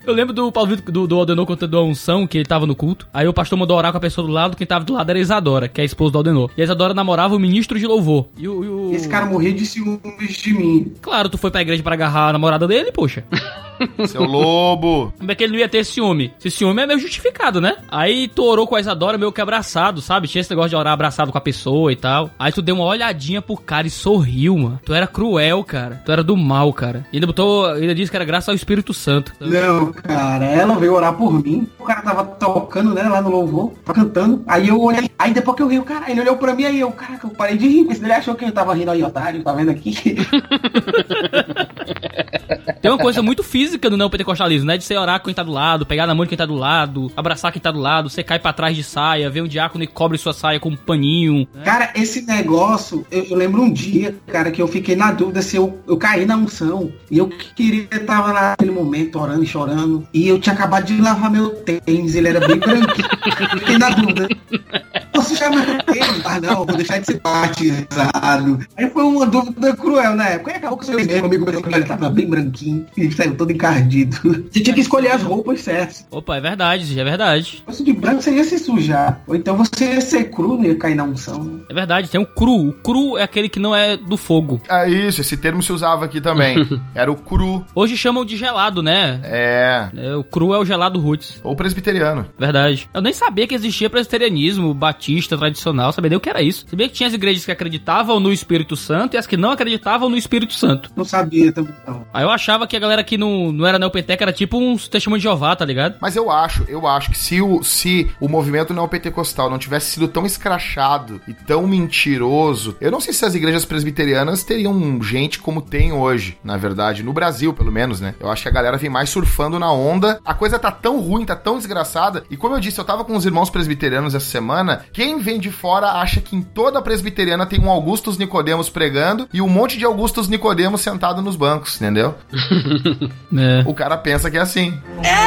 Eu lembro do Paulo Vitor, do, do Aldenor contando a unção, que ele tava no culto. Aí o pastor mandou orar com a pessoa do lado, quem tava do lado era a Isadora, que é a esposa do Aldenor. E a Isadora namorava o ministro de louvor. E o. e o- Esse cara morria de ciúmes de mim. Claro, tu foi pra igreja pra agarrar a namorada dele, poxa. Seu lobo. Como é que ele não ia ter ciúme? Esse ciúme é meio justificado, né? Aí tu orou com a Isadora meio que abraçado, sabe? Tinha esse negócio de orar abraçado com a pessoa e tal. Aí tu deu uma olhadinha pro cara e sorriu, mano. Tu era cruel, cara. Tu era do mal, cara. E ainda botou. Ainda disse que era graças ao Espírito Santo. Não, cara, ela veio orar por mim. O cara tava tocando, né, lá no louvor, tava cantando. Aí eu olhei, aí depois que eu ri, o cara, ele olhou pra mim, aí eu, caraca, eu parei de rir. Ele achou que eu tava rindo aí, otário, tá vendo aqui? Tem uma coisa muito física no neopentecostalismo, né? De você orar com quem tá do lado, pegar na mão de quem tá do lado, abraçar quem tá do lado, você cai pra trás de saia, vê um diácono e cobre sua saia com um paninho. Cara, esse negócio, eu, eu lembro um dia, cara, que eu fiquei na dúvida se eu, eu caí na unção. E eu queria, tava naquele momento orando e chorando. E eu tinha acabado de lavar meu tênis, ele era bem branquinho. Eu fiquei na dúvida. Posso chamar meu tênis? Ah, não, vou deixar de ser batizado. Aí foi uma dúvida cruel na época. Aí acabou que o seu mesmo amigo meu, ele tava bem branquinho e saiu todo encardido. Você tinha que escolher as roupas certas. Opa, é verdade, isso é verdade. Se fosse de branco, você ia se sujar. Ou então você ia ser cru, não ia cair na unção. É verdade, tem o cru. O cru é aquele que não é do fogo. É isso, esse termo se usava aqui também. Era o cru. Hoje chamam de gelado, né? É. É, o cru é o gelado roots. Ou presbiteriano. Verdade. Eu nem sabia que existia presbiterianismo batista tradicional, sabia nem o que era isso. Sabia que tinha as igrejas que acreditavam no Espírito Santo e as que não acreditavam no Espírito Santo. Não sabia também, não. Aí eu achava que a galera que não, não era neopenteca era tipo uns testemunhos de Jeová, tá ligado? Mas eu acho, eu acho que se o, se o movimento neopentecostal não tivesse sido tão escrachado e tão mentiroso, eu não sei se as igrejas presbiterianas teriam gente como tem hoje, na verdade, no Brasil, pelo menos, né? Eu acho que a galera vem mais surfando na onda. A coisa tá tão ruim, tá tão desgraçada. E como eu disse, eu tava com os irmãos presbiterianos essa semana. Quem vem de fora acha que em toda presbiteriana tem um Augustus Nicodemos pregando e um monte de Augustus Nicodemos sentado nos bancos, entendeu? É. O cara pensa que é assim.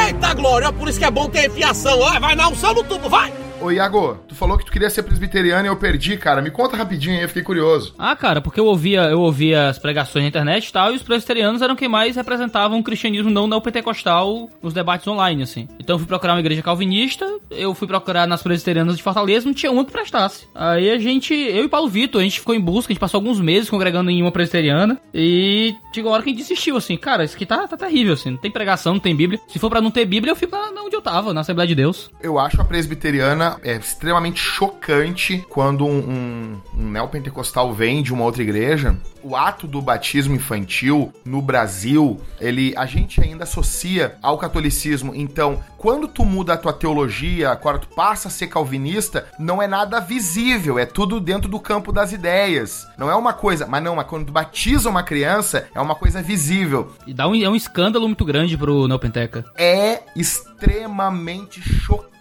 Eita, Glória, por isso que é bom ter fiação. Ó, vai na unção no tubo, vai. Ô Iago, tu falou que tu queria ser presbiteriano e eu perdi, cara. Me conta rapidinho aí, eu fiquei curioso. Ah, cara, porque eu ouvia, eu ouvia as pregações na internet e tal, e os presbiterianos eram quem mais representavam o cristianismo não neopentecostal nos debates online, assim. Então eu fui procurar uma igreja calvinista, eu fui procurar nas presbiterianas de Fortaleza, não tinha uma que prestasse. Aí a gente, eu e Paulo Vitor, a gente ficou em busca, a gente passou alguns meses congregando em uma presbiteriana, e chegou a hora que a gente desistiu, assim, cara, isso aqui tá, tá terrível, assim, não tem pregação, não tem Bíblia. Se for pra não ter Bíblia, eu fico lá onde eu tava, na Assembleia de Deus. Eu acho a presbiteriana cena é extremamente chocante quando um, um, um neopentecostal vem de uma outra igreja. O ato do batismo infantil no Brasil, ele a gente ainda associa ao catolicismo. Então, quando tu muda a tua teologia, quando tu passa a ser calvinista, não é nada visível, é tudo dentro do campo das ideias. Não é uma coisa, mas não, mas quando tu batiza uma criança, é uma coisa visível. E dá um, é um escândalo muito grande pro Neopenteca. É extremamente chocante.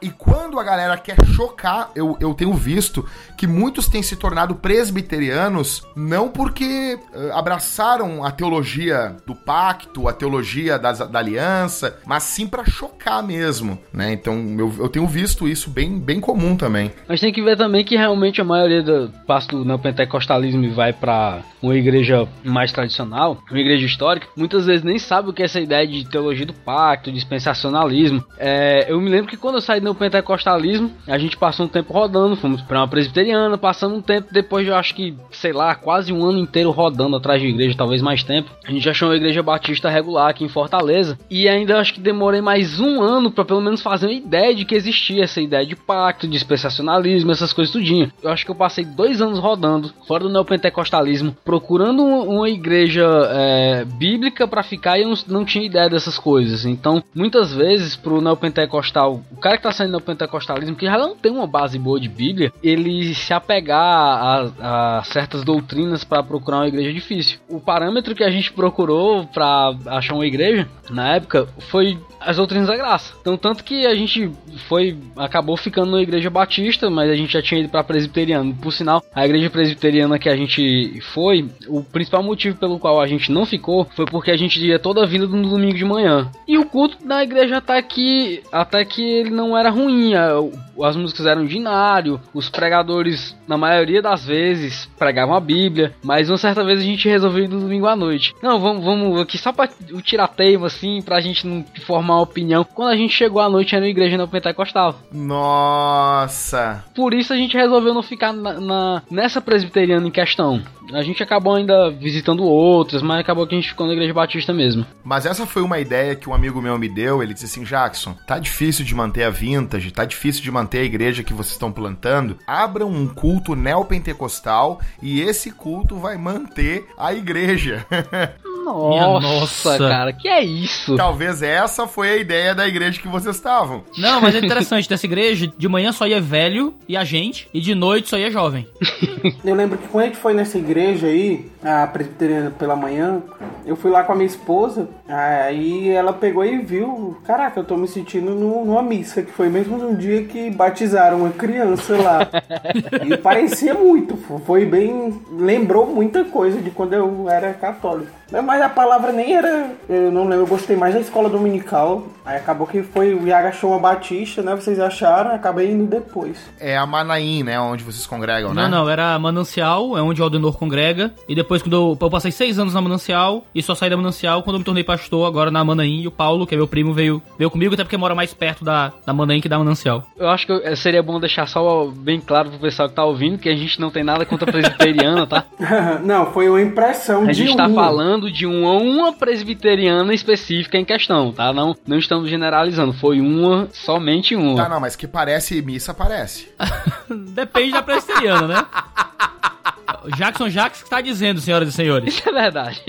E quando a galera quer chocar, eu, eu tenho visto que muitos têm se tornado presbiterianos não porque uh, abraçaram a teologia do pacto, a teologia das, da aliança, mas sim para chocar mesmo, né? Então eu, eu tenho visto isso bem, bem comum também. Mas tem que ver também que realmente a maioria do passo do neopentecostalismo vai para uma igreja mais tradicional, uma igreja histórica, muitas vezes nem sabe o que é essa ideia de teologia do pacto, dispensacionalismo. É, eu me lembro que quando eu saí do pentecostalismo, a gente passou um tempo rodando, fomos para uma presbiteriana, passamos um tempo depois de eu acho que, sei lá, quase um ano inteiro rodando atrás de igreja, talvez mais tempo. A gente achou uma igreja batista regular aqui em Fortaleza e ainda acho que demorei mais um ano para pelo menos fazer uma ideia de que existia essa ideia de pacto, dispensacionalismo, essas coisas tudinho. Eu acho que eu passei dois anos rodando fora do neopentecostalismo procurando uma igreja é, bíblica para ficar e eu não, tinha ideia dessas coisas. Então, muitas vezes, pro neopentecostal, o cara que tá saindo do neopentecostalismo, que já não tem uma base boa de Bíblia, ele se apegar a, a certas doutrinas para procurar uma igreja difícil. O parâmetro que a gente procurou para achar uma igreja, na época, foi as doutrinas da graça. Então, tanto que a gente foi, acabou ficando na igreja batista, mas a gente já tinha ido para presbiteriano. Por sinal, a igreja presbiteriana que a gente foi, o principal motivo pelo qual a gente não ficou foi porque a gente ia toda a vida no domingo de manhã. E o culto da igreja até que, até que ele não era ruim. As músicas eram de inário, os pregadores, na maioria das vezes, pregavam a Bíblia, mas uma certa vez a gente resolveu ir no domingo à noite. Não, vamos, vamos aqui só para o tirateio, assim, pra gente não formar uma opinião. Quando a gente chegou à noite era na igreja pentecostal. Nossa! Por isso a gente resolveu não ficar na, na, nessa presbiteriana em questão. A gente acabou ainda visitando outras, mas acabou que a gente ficou na igreja batista mesmo. Mas essa foi uma ideia que um amigo meu me deu. Ele disse assim: Jackson, tá difícil de manter a vintage, tá difícil de manter a igreja que vocês estão plantando. Abram um culto neopentecostal e esse culto vai manter a igreja. Nossa, nossa, cara, que é isso? Talvez essa foi a ideia da igreja que vocês estavam. Não, mas é interessante, dessa igreja, de manhã só ia velho e a gente, e de noite só ia jovem. Eu lembro que quando a gente foi nessa igreja aí, a presbiteriana pela manhã, eu fui lá com a minha esposa, aí ela pegou e viu, caraca, eu tô me sentindo no, numa missa, que foi mesmo no dia que batizaram uma criança lá. e parecia muito, foi bem, lembrou muita coisa de quando eu era católico. Mas a palavra nem era. Eu não lembro, eu gostei mais da escola dominical. Aí acabou que foi o Iaga uma Batista, né? Vocês acharam, acabei indo depois. É a Manaim, né? Onde vocês congregam, né? Não, não, era Manancial, é onde o Aldenor congrega. E depois, quando eu, eu, passei seis anos na Manancial, e só saí da Manancial quando eu me tornei pastor, agora na Manaim. E o Paulo, que é meu primo, veio, veio comigo, até porque mora mais perto da, da Manaim que da Manancial. Eu acho que seria bom deixar só bem claro pro pessoal que tá ouvindo que a gente não tem nada contra a presbiteriana, tá? não, foi uma impressão a de. A gente tá falando de uma, uma presbiteriana específica em questão, tá? Não, não estamos generalizando, foi uma, somente uma. Tá, não, mas que parece missa, parece. Depende da presbiteriana, né? Jackson Jackson está dizendo, senhoras e senhores. Isso é verdade.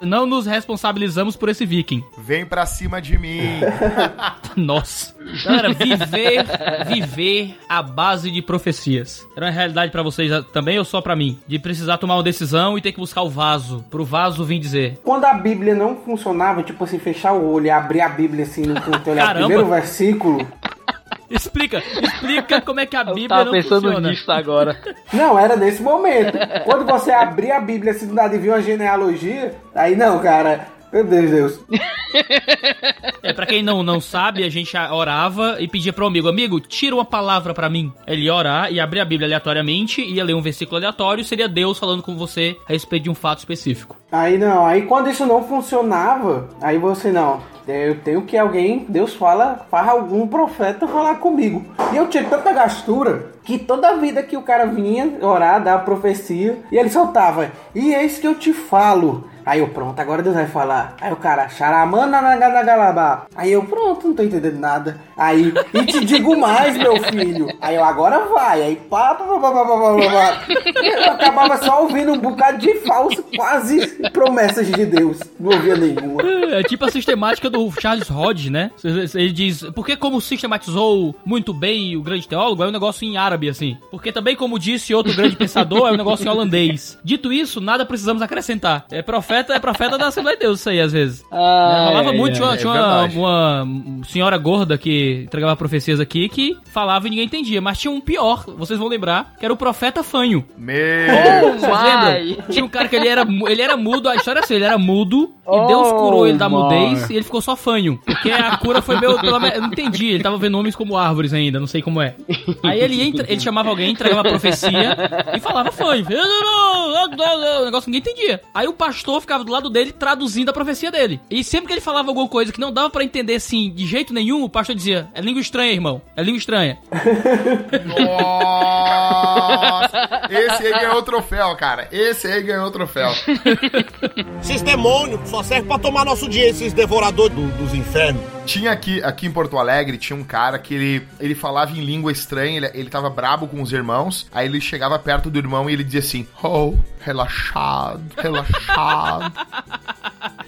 Não nos responsabilizamos por esse viking. Vem pra cima de mim. Nossa. Galera, viver, viver a base de profecias. Era uma realidade para vocês também ou só para mim? De precisar tomar uma decisão e ter que buscar o vaso. Pro vaso vir dizer. Quando a Bíblia não funcionava, tipo assim, fechar o olho e abrir a Bíblia assim no canto, olhar o primeiro versículo. Explica, explica como é que a Bíblia Eu tava pensando funciona. nisso agora. Não, era nesse momento. Quando você abrir a Bíblia assim, nada e vir uma genealogia, aí não, cara. Meu Deus, Deus. É, pra quem não, não sabe, a gente orava e pedia pro amigo, amigo, tira uma palavra para mim. Ele ia orar e abrir a Bíblia aleatoriamente, ia ler um versículo aleatório, seria Deus falando com você a respeito de um fato específico. Aí não, aí quando isso não funcionava, aí você não, eu tenho que alguém, Deus fala, faz algum profeta falar comigo. E eu tinha tanta gastura que toda vida que o cara vinha orar, dar a profecia, e ele soltava, e eis que eu te falo. Aí eu, pronto, agora Deus vai falar. Aí o cara, xaramana nagalabá. Aí eu, pronto, não tô entendendo nada. Aí, e te digo mais, meu filho. Aí eu, agora vai. Aí pá, pá, pá, pá, pá, pá, pá. Eu acabava só ouvindo um bocado de falso, quase promessas de Deus. Não ouvia nenhuma. É tipo a sistemática do Charles Hodge, né? Ele diz, porque como sistematizou muito bem o grande teólogo, é um negócio em árabe, assim. Porque também, como disse outro grande pensador, é um negócio em holandês. Dito isso, nada precisamos acrescentar. É profeta, é profeta da Assembleia de Deus isso aí, às vezes. Ah, É, rolava é, muito, tinha, uma- é tinha uma, verdade. uma senhora gorda que entregava profecias aqui que falava e ninguém entendia. Mas tinha um pior, vocês vão lembrar, que era o profeta fanho. Meu. Vocês lembram? Tinha um cara que ele era, ele era mudo, a história é assim, ele era mudo, e Oh, Deus curou ele da mudez e ele ficou só fanho. Porque a cura foi meio. Pela, eu não entendi, ele tava vendo homens como árvores ainda, não sei como é. Aí ele, entra, ele chamava alguém, entregava a profecia e falava fanho. O negócio que ninguém entendia. Aí o pastor ficava do lado dele traduzindo a profecia dele. E sempre que ele falava alguma coisa que não dava pra entender assim de jeito nenhum, o pastor dizia: É língua estranha, irmão. É língua estranha. Nossa! Esse aí ganhou o troféu, cara. Esse aí ganhou o troféu. Esses demônios só servem pra tomar nosso dinheiro, esses devoradores do- dos infernos. Tinha aqui, aqui em Porto Alegre, tinha um cara que ele, ele falava em língua estranha, ele, ele tava brabo com os irmãos, aí ele chegava perto do irmão e ele dizia assim, oh, relaxado, relaxado.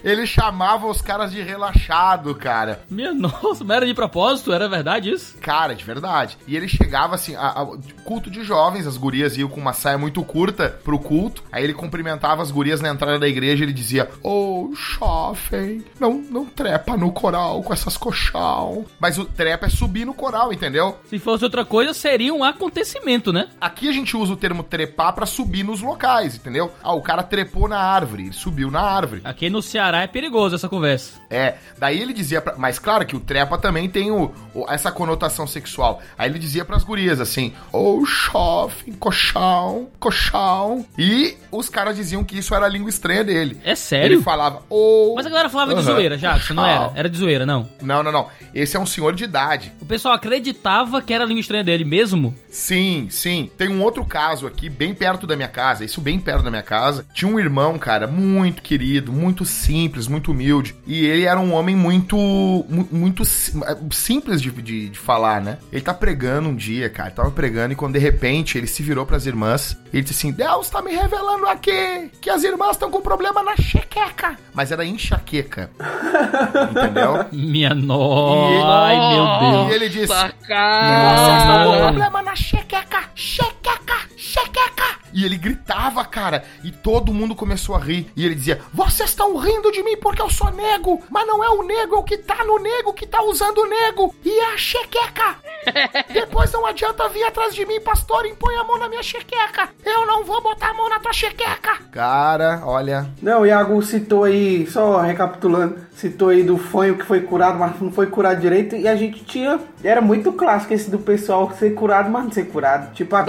Ele chamava os caras de relaxado, cara. Minha nossa, mas era de propósito? Era verdade isso? Cara, de verdade. E ele chegava assim, a, a- culto de jovens, as gurias iam com uma saia muito curta pro culto. Aí ele cumprimentava as gurias na entrada da igreja e ele dizia: Ô, jovem, não, não trepa no coral com essas colchão. Mas o trepa é subir no coral, entendeu? Se fosse outra coisa, seria um acontecimento, né? Aqui a gente usa o termo trepar pra subir nos locais, entendeu? Ah, o cara trepou na árvore, ele subiu na árvore. Aqui no Ceará é perigoso essa conversa. É, daí ele dizia, pra, mas claro que o trepa também tem o, o- essa conotação sexual. Aí ele dizia pras gurias assim: Ô, jovem, colchão, colchão. E os caras diziam que isso era a língua estranha dele. É sério? Ele falava, ô. Mas a galera falava de Aham. zoeira, Jackson, não era? Era de zoeira, não. Não, não, não. Esse é um senhor de idade. O pessoal acreditava que era a língua estranha dele mesmo? Sim, sim. Tem um outro caso aqui, bem perto da minha casa, isso bem perto da minha casa. Tinha um irmão, cara, muito querido, muito simples, muito humilde. E ele era um homem muito. mu- muito si- simples de, de, de falar, né? Ele tá pregando um dia, cara, tava pregando e quando de repente ele se virou pras irmãs e ele disse assim: Deus tá me revelando aqui que as irmãs estão com problema na chequeca. Mas era enxaqueca. Entendeu? Minha nossa. Ai, meu Deus. E ele disse. Vocês estão com problema na chequeca, chequeca, chequeca. E ele gritava, cara, e todo mundo começou a rir. E ele dizia: Vocês estão rindo de mim porque eu sou nego, mas não é o nego, é o que tá no nego que tá usando o nego. E é a chequeca. Depois não adianta vir atrás de mim, pastor, e põe a mão na minha chequeca. Eu não vou botar a mão na tua chequeca. Cara, olha. Não, o Iago citou aí, só recapitulando, citou aí do fanho que foi curado, mas não foi curado direito. E a gente tinha. Era muito clássico esse do pessoal ser curado, mas não ser curado. Tipo, a.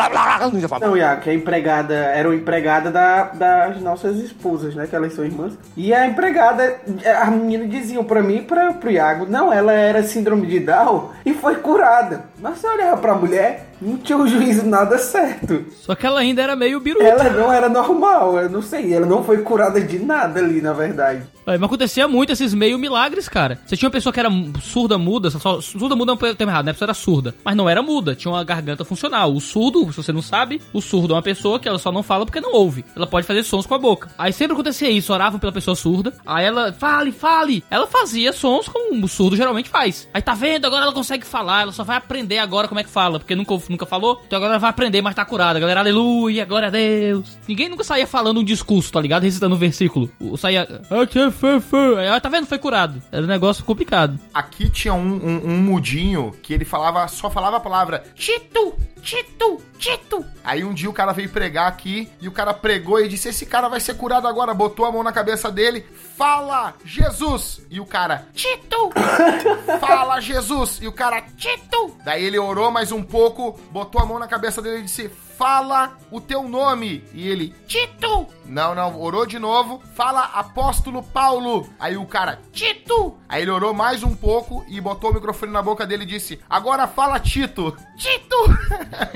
Não, Iago, que a empregada era uma empregada da, das nossas esposas, né? Que elas são irmãs. E a empregada, a menina diziam pra mim e pra, pro Iago, não, ela era síndrome de Down e foi curada. Mas você olhava pra mulher, não tinha o juízo nada certo. Só que ela ainda era meio biruta. Ela não era normal, eu não sei, ela não foi curada de nada ali, na verdade. É, Mas acontecia muito esses meio milagres, cara. Você tinha uma pessoa que era surda, muda, só, surda, muda é um termo errado, né? A pessoa era surda. Mas não era muda, tinha uma garganta funcional. O surdo, se você não sabe, o surdo é uma pessoa que ela só não fala porque não ouve. Ela pode fazer sons com a boca. Aí sempre acontecia isso, oravam pela pessoa surda. Aí ela, fale, fale. Ela fazia sons como o surdo geralmente faz. Aí tá vendo, agora ela consegue falar, ela só vai aprender agora como é que fala, porque nunca, nunca falou. Então agora vai aprender, mas tá curada. Galera, aleluia, glória a Deus. Ninguém nunca saía falando um discurso, tá ligado? Recitando um versículo. O saía. "Aqui é fê, fê." Aí, tá vendo? Foi curado. Era um negócio complicado. Aqui tinha um, um, um mudinho que ele falava, só falava a palavra Tito, Tito, Tito. Aí um dia o cara veio pregar aqui e o cara pregou e disse: Esse cara vai ser curado agora. Botou a mão na cabeça dele, fala Jesus. E o cara, Tito, fala Jesus. E o cara, Tito. Daí ele orou mais um pouco, botou a mão na cabeça dele e disse: Fala o teu nome. E ele, Tito. Não, não, orou de novo. Fala apóstolo Paulo. Aí o cara, Tito. Aí ele orou mais um pouco e botou o microfone na boca dele e disse: Agora fala Tito. Tito.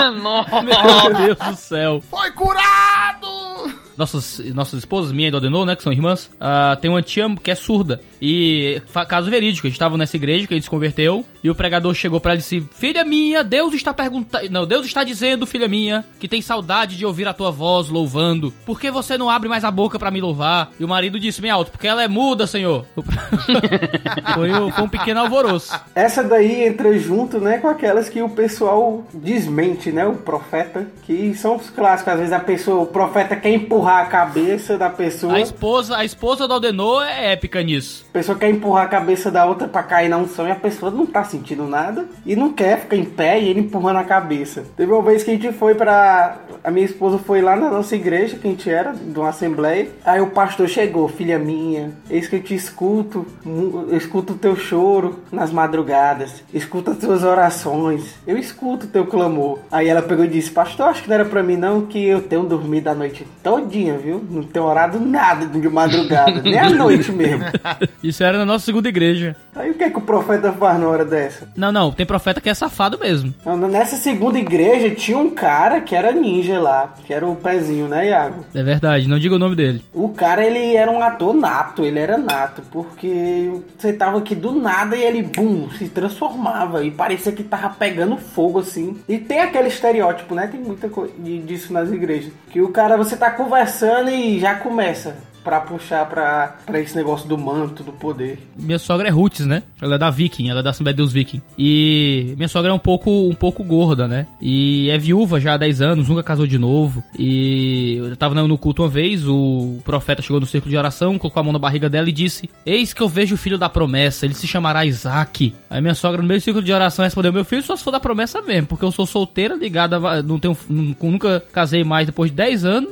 Nossa. Meu Deus do céu. Foi curado. Nossas, nossas esposas, minha e do Adenor, né, que são irmãs, ah, tem uma tia que é surda. E caso verídico, a gente tava nessa igreja que a gente se converteu, e o pregador chegou pra ela e disse: Filha minha, Deus está perguntando. Não, Deus está dizendo, filha minha, que tem saudade de ouvir a tua voz louvando. Por que você não abre mais a boca pra me louvar? E o marido disse bem alto: Porque ela é muda, senhor. foi, o- foi um pequeno alvoroço. Essa daí entra junto, né, com aquelas que o pessoal desmente, né, o profeta, que são os clássicos. Às vezes a pessoa, o profeta quer empurrar a cabeça da pessoa, A esposa, a esposa do Aldenor é épica nisso. a pessoa quer empurrar a cabeça da outra pra cair na unção e a pessoa não tá sentindo nada e não quer, fica em pé e ele empurrando a cabeça. Teve uma vez que a gente foi pra. A minha esposa foi lá na nossa igreja, que a gente era, de uma assembleia. Aí o pastor chegou, filha minha, eis que eu te escuto, eu escuto o teu choro nas madrugadas, escuto as tuas orações, eu escuto o teu clamor. Aí ela pegou e disse, pastor, acho que não era pra mim não, que eu tenho dormido a noite viu? Não tenho orado nada de madrugada, nem à noite mesmo. Isso era na nossa segunda igreja. Aí o que é que o profeta faz na hora dessa? Não, não, tem profeta que é safado mesmo. Nessa segunda igreja tinha um cara que era ninja lá, que era o pezinho, né, Iago? É verdade, não diga o nome dele. O cara, ele era um ator nato, ele era nato, porque você tava aqui do nada e ele, bum, se transformava e parecia que tava pegando fogo, assim. E tem aquele estereótipo, né, tem muita coisa disso nas igrejas, que o cara, você tá conversando e já começa pra puxar pra, pra esse negócio do manto, do poder. Minha sogra é Roots, né? Ela é da Viking, ela é da Assembleia de Deus Viking. E minha sogra é um pouco, um pouco gorda, né? E é viúva já há 10 anos, nunca casou de novo. E eu tava no culto uma vez, o profeta chegou no círculo de oração, colocou a mão na barriga dela e disse: Eis que eu vejo o filho da promessa, ele se chamará Isaac. Aí minha sogra, no meio do círculo de oração, respondeu: Meu filho só se for da promessa mesmo, porque eu sou solteira, ligada, não tenho, nu- nunca casei mais depois de 10 anos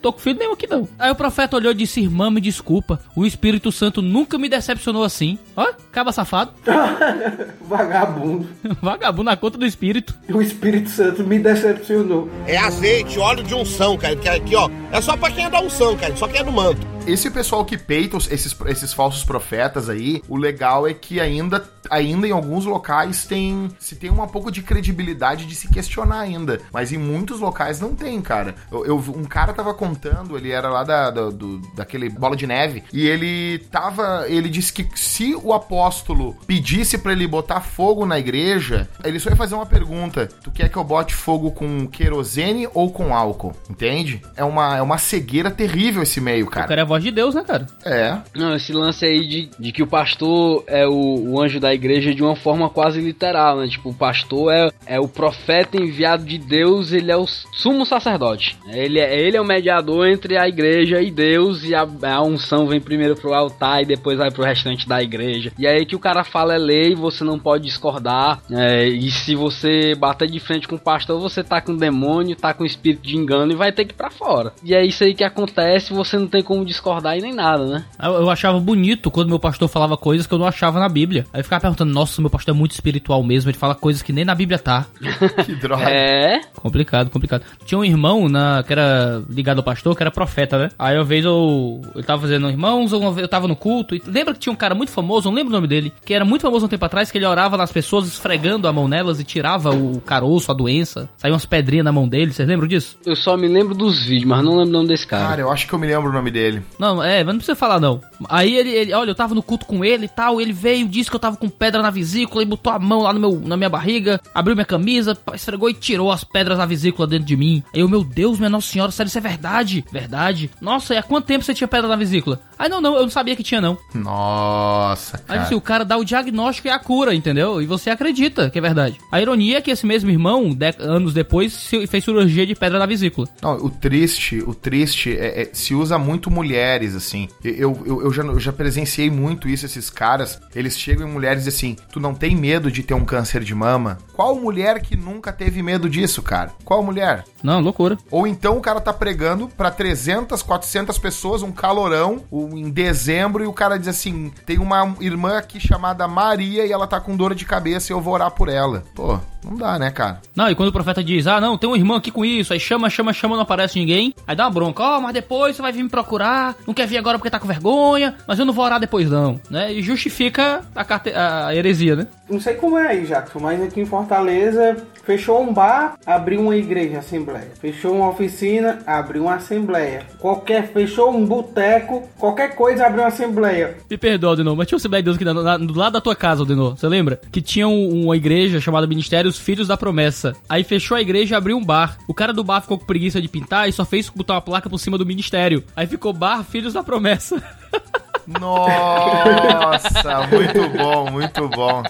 tô com filho nenhum aqui não. Aí o profeta olhou e disse: Irmã, me desculpa, o Espírito Santo nunca me decepcionou assim. Ó, caba safado, Vagabundo. vagabundo na conta do Espírito. O Espírito Santo me decepcionou. É azeite, óleo de unção, cara. Que aqui, ó. É só pra quem é da unção, cara. Só quem é do manto. Esse pessoal que peita esses, esses falsos profetas aí, o legal é que ainda, ainda em alguns locais tem se tem um pouco de credibilidade de se questionar ainda. Mas em muitos locais não tem, cara. Eu, eu- um cara tava contando, ele era lá da, da- do, daquele bola de neve, e ele tava. Ele disse que se o apóstolo pedisse pra ele botar fogo na igreja, ele só ia fazer uma pergunta: Tu quer que eu bote fogo com querosene ou com álcool? Entende? É uma, é uma cegueira terrível esse meio, O cara. cara é voz de Deus, né, cara? É. Não, esse lance aí de, de que o pastor é o, o anjo da igreja de uma forma quase literal, né? Tipo, o pastor é, é o profeta enviado de Deus, ele é o sumo sacerdote. Ele é, ele é o mediador entre a igreja e Deus, e a, a unção vem primeiro pro altar e depois vai pro restante da igreja. E aí que o cara fala é lei, você não pode discordar. é, e se você bater de frente com o pastor, você tá com demônio, tá com espírito de engano e vai ter que ir pra fora. E é isso aí que acontece, você não tem como discordar e nem nada, né? Eu, eu achava bonito quando meu pastor falava coisas que eu não achava na Bíblia. Aí eu ficava perguntando, nossa, meu pastor é muito espiritual mesmo, ele fala coisas que nem na Bíblia tá. Que droga. É, Complicado, complicado. Tinha um irmão na, que era ligado ao pastor, que era profeta, né? Aí uma vez eu, eu tava fazendo irmãos, vez eu tava no culto, e lembra que tinha um cara muito famoso, não lembro o nome dele, que era muito famoso um tempo atrás, que ele orava nas pessoas, esfregando a mão nelas e tirava o caroço, a doença, saía umas pedrinhas na mão dele, vocês lembram disso? eu só me lembro dos vídeos, mas não lembro o nome desse cara. Cara, eu acho que eu me lembro o nome dele. Não, é, mas não precisa falar não. Aí ele, ele- olha, eu tava no culto com ele e tal, ele veio, disse que eu tava com pedra na vesícula e botou a mão lá no meu, na minha barriga, abriu minha camisa, esfregou e tirou as pedras na vesícula dentro de mim. Aí eu, meu Deus, minha Nossa Senhora, sério, isso é verdade? Verdade? Nossa, e há quanto tempo você tinha pedra na vesícula? Aí não, não, eu não sabia que tinha não. Nossa, Aí cara. assim, o cara dá o diagnóstico e a cura, entendeu? E você acredita que é verdade. A ironia é que esse mesmo irmão, de- anos depois, fez cirurgia de pedra na vesícula. Não, o triste, o triste é, é- se usa muito mulheres, assim. Eu, eu, eu já, eu já presenciei muito isso, esses caras. Eles chegam em mulheres e assim, tu não tem medo de ter um câncer de mama? Qual mulher que nunca teve medo disso, cara? Qual mulher? Não, loucura. Ou então o cara tá pregando pra 300, 400 pessoas, um calorão, um- em dezembro, e o cara diz assim: tem uma irmã aqui chamada Maria e ela tá com dor de cabeça e eu vou orar por ela. Pô, não dá, né, cara? Não, e quando o profeta diz, ah, não, tem um irmão aqui com isso, aí chama, chama, chama, não aparece ninguém, aí dá uma bronca, ó, mas depois você vai vir me procurar, não quer vir agora porque tá com vergonha, mas eu não vou orar depois não, né? E justifica a, carte- a heresia, né? Não sei como é aí, Jackson, mas aqui em Fortaleza Fechou um bar, abriu uma igreja, assembleia. Fechou uma oficina, abriu uma assembleia. Qualquer, fechou um boteco, qualquer coisa, abriu uma assembleia. Me perdoa, Denô, mas tinha um Assembleia de Deus aqui na- na- do lado da tua casa, Denô. Você lembra? Que tinha um- uma igreja chamada Ministério Os Filhos da Promessa. Aí fechou a igreja e abriu um bar. O cara do bar ficou com preguiça de pintar e só fez botar uma placa por cima do ministério. Aí ficou Bar Filhos da Promessa. Nossa, muito bom, muito bom.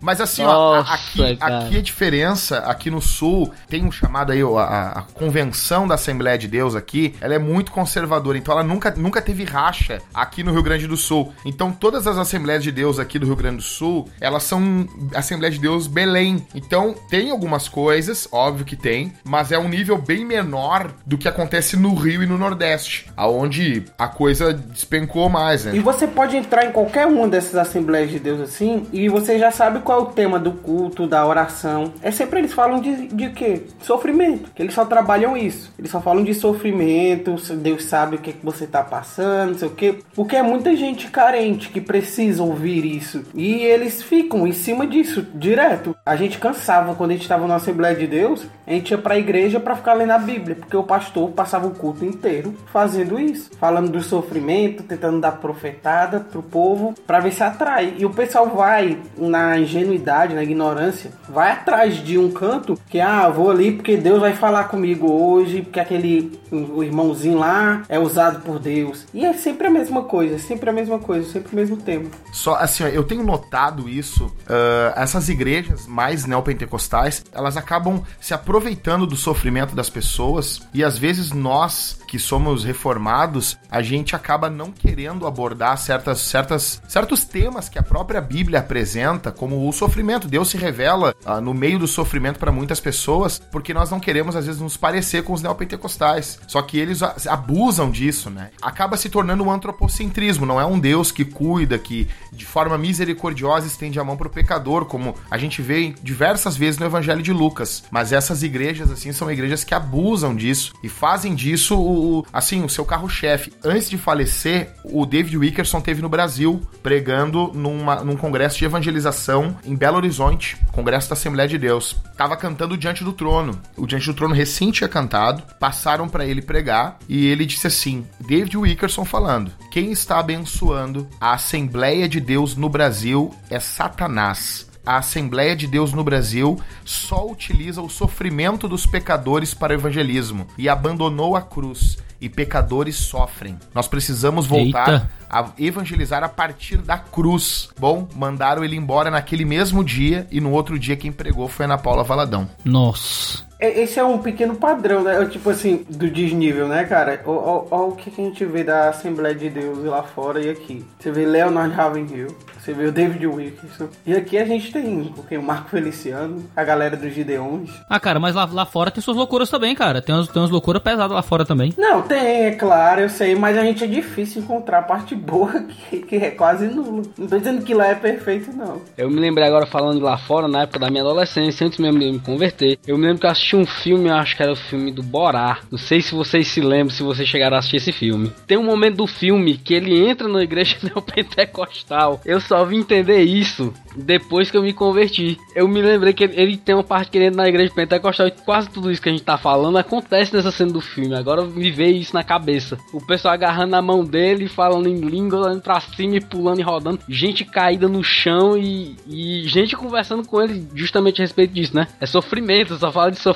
Mas assim, ó, Nossa, aqui, cara. aqui a diferença, aqui no sul, tem um chamado aí, ó, a, a convenção da Assembleia de Deus aqui, ela é muito conservadora, então ela nunca, nunca teve racha aqui no Rio Grande do Sul. Então todas as Assembleias de Deus aqui do Rio Grande do Sul, elas são Assembleia de Deus Belém. Então tem algumas coisas, óbvio que tem, mas é um nível bem menor do que acontece no Rio e no Nordeste, aonde a coisa despencou mais, né? E você pode entrar em qualquer uma dessas Assembleias de Deus assim, e você já sabe qual é o tema do culto, da oração. É sempre eles falam de, de quê? Sofrimento. Que eles só trabalham isso. Eles só falam de sofrimento, Deus sabe o que, que você tá passando, não sei o quê. Porque é muita gente carente que precisa ouvir isso. E eles ficam em cima disso, direto. A gente cansava quando a gente tava na Assembleia de Deus, a gente ia pra igreja pra ficar lendo a Bíblia, porque o pastor passava o culto inteiro fazendo isso, falando do sofrimento, tentando dar profetada pro povo, pra ver se atrai. E o pessoal vai na ingenuidade, na ignorância, vai atrás de um canto que, ah, vou ali porque Deus vai falar comigo hoje, porque aquele o irmãozinho lá é usado por Deus. E é sempre a mesma coisa, sempre a mesma coisa, sempre o mesmo tema. Só assim, ó, eu tenho notado isso. ah, essas igrejas mais neopentecostais, elas acabam se aproveitando do sofrimento das pessoas e às vezes nós que somos reformados, a gente acaba não querendo abordar certas, certas, certos temas que a própria Bíblia apresenta, como o sofrimento. Deus se revela ah, no meio do sofrimento para muitas pessoas, porque nós não queremos às vezes nos parecer com os neopentecostais. Só que eles abusam disso, né? Acaba se tornando um antropocentrismo, não é um Deus que cuida, que de forma misericordiosa estende a mão pro pecador, como a gente vê diversas vezes no Evangelho de Lucas. Mas essas igrejas, assim, são igrejas que abusam disso e fazem disso, o, o- assim, o seu carro-chefe. Antes de falecer, o David Wickerson teve no Brasil, pregando numa, num congresso de evangelização em Belo Horizonte, congresso da Assembleia de Deus. Tava cantando Diante do Trono. O Diante do Trono recém tinha cantado, passaram para ele pregar e ele disse assim: David Wickerson falando, quem está abençoando a Assembleia de Deus no Brasil é Satanás. A Assembleia de Deus no Brasil só utiliza o sofrimento dos pecadores para o evangelismo e abandonou a cruz. E pecadores sofrem. Nós precisamos voltar Eita. a evangelizar a partir da cruz. Bom, mandaram ele embora naquele mesmo dia e no outro dia quem pregou foi Ana Paula Valadão. Nossa. É- Esse é um pequeno padrão, né? Tipo assim, do desnível, né, cara? Olha o que a gente vê da Assembleia de Deus lá fora e aqui. Você vê Leonard Ravenhill, você vê o David Wilkerson. E aqui a gente tem porque o Marco Feliciano, a galera dos Gideões. Ah, cara, mas lá, lá fora tem suas loucuras também, cara. Tem umas, tem umas loucuras pesadas lá fora também. Não, tem, é claro, eu sei, mas a gente é difícil encontrar a parte boa que, que é quase nula. Não tô dizendo que lá é perfeito, não. Eu me lembrei agora falando de lá fora, na época da minha adolescência, antes mesmo de me converter. Eu me lembro que eu assisti um filme, acho que era o filme do Borá. Não sei se vocês se lembram, se vocês chegaram a assistir esse filme. Tem um momento do filme que ele entra na igreja neopentecostal. Eu só vim entender isso depois que eu me converti. Eu me lembrei que ele, ele tem uma parte que ele entra na igreja pentecostal e quase tudo isso que a gente tá falando acontece nessa cena do filme. Agora me veio isso na cabeça. O pessoal agarrando a mão dele, falando em língua, olhando pra cima e pulando e rodando. Gente caída no chão e, e gente conversando com ele justamente a respeito disso, né? É sofrimento, só fala de sofrimento.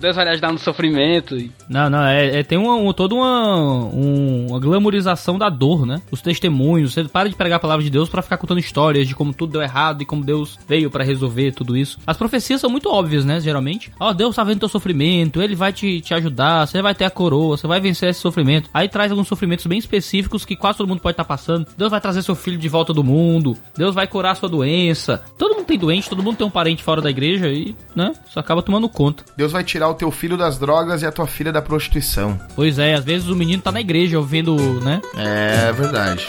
Deus vai lhe ajudar no sofrimento. Não, não, é, é- tem uma, um, toda uma, um- uma glamorização da dor, né? Os testemunhos, você para de pregar a palavra de Deus pra ficar contando histórias de como tudo deu errado e como Deus veio pra resolver tudo isso. As profecias são muito óbvias, né, geralmente. Ó, Deus tá vendo teu sofrimento, ele vai te, te ajudar, você vai ter a coroa, você vai vencer esse sofrimento. Aí traz alguns sofrimentos bem específicos que quase todo mundo pode estar passando. Deus vai trazer seu filho de volta do mundo, Deus vai curar sua doença. Todo mundo tem doente, todo mundo tem um parente fora da igreja e, né, isso acaba tomando conta. Deus vai tirar o teu filho das drogas e a tua filha da prostituição. Pois é, às vezes o menino tá na igreja ouvindo, né? É verdade.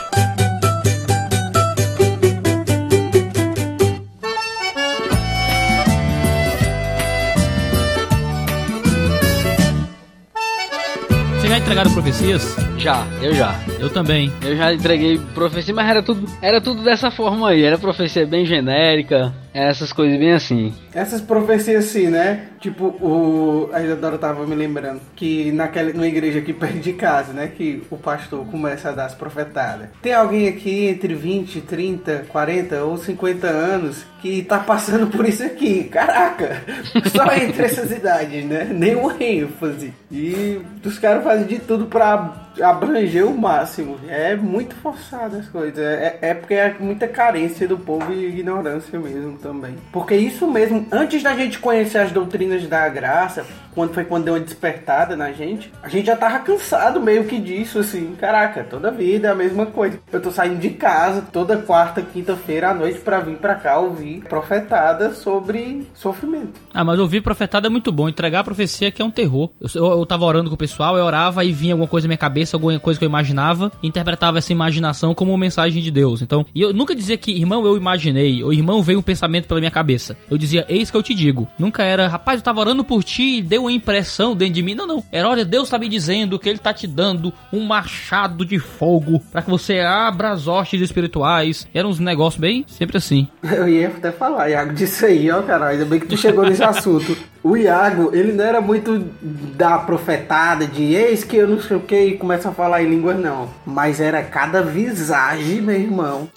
Vocês já entregaram profecias? já, eu já. Eu também. Eu já entreguei profecia, mas era tudo, era tudo dessa forma aí. Era profecia bem genérica. Essas coisas bem assim. Essas profecias assim, né? Tipo, o. A Isadora tava me lembrando que naquela, numa igreja aqui perto de casa, né? Que o pastor começa a dar as profetadas. Tem alguém aqui entre 20, 30, 40 ou 50 anos que tá passando por isso aqui. Caraca! Só entre essas idades, né? Nenhuma ênfase. E os caras fazem de tudo pra abranger o máximo. É muito forçado as coisas. É, é porque é muita carência do povo e ignorância mesmo também. Porque isso mesmo, antes da gente conhecer as doutrinas da graça, quando foi quando deu uma despertada na gente, a gente já tava cansado meio que disso, assim. Caraca, toda vida é a mesma coisa. Eu tô saindo de casa toda quarta, quinta-feira à noite pra vir pra cá ouvir profetada sobre sofrimento. Ah, mas ouvir profetada é muito bom. Entregar a profecia que é um terror. Eu, eu, eu tava orando com o pessoal, eu orava e vinha alguma coisa na minha cabeça, alguma coisa que eu imaginava, interpretava essa imaginação como uma mensagem de Deus. Então, e eu nunca dizia que, irmão, eu imaginei, ou irmão, veio um pensamento pela minha cabeça. Eu dizia, eis que eu te digo. Nunca era, rapaz, eu tava orando por ti e deu uma impressão dentro de mim. Não, não. Era, olha, Deus tá me dizendo que ele tá te dando um machado de fogo para que você abra as hostes espirituais. Eram uns negócios bem sempre assim. Eu ia até falar, Iago, disso aí, ó, cara. Ainda bem que tu chegou nesse assunto. O Iago, ele não era muito da profetada de eis que eu não sei o que e começa a falar em línguas, não. Mas era cada visagem, meu irmão.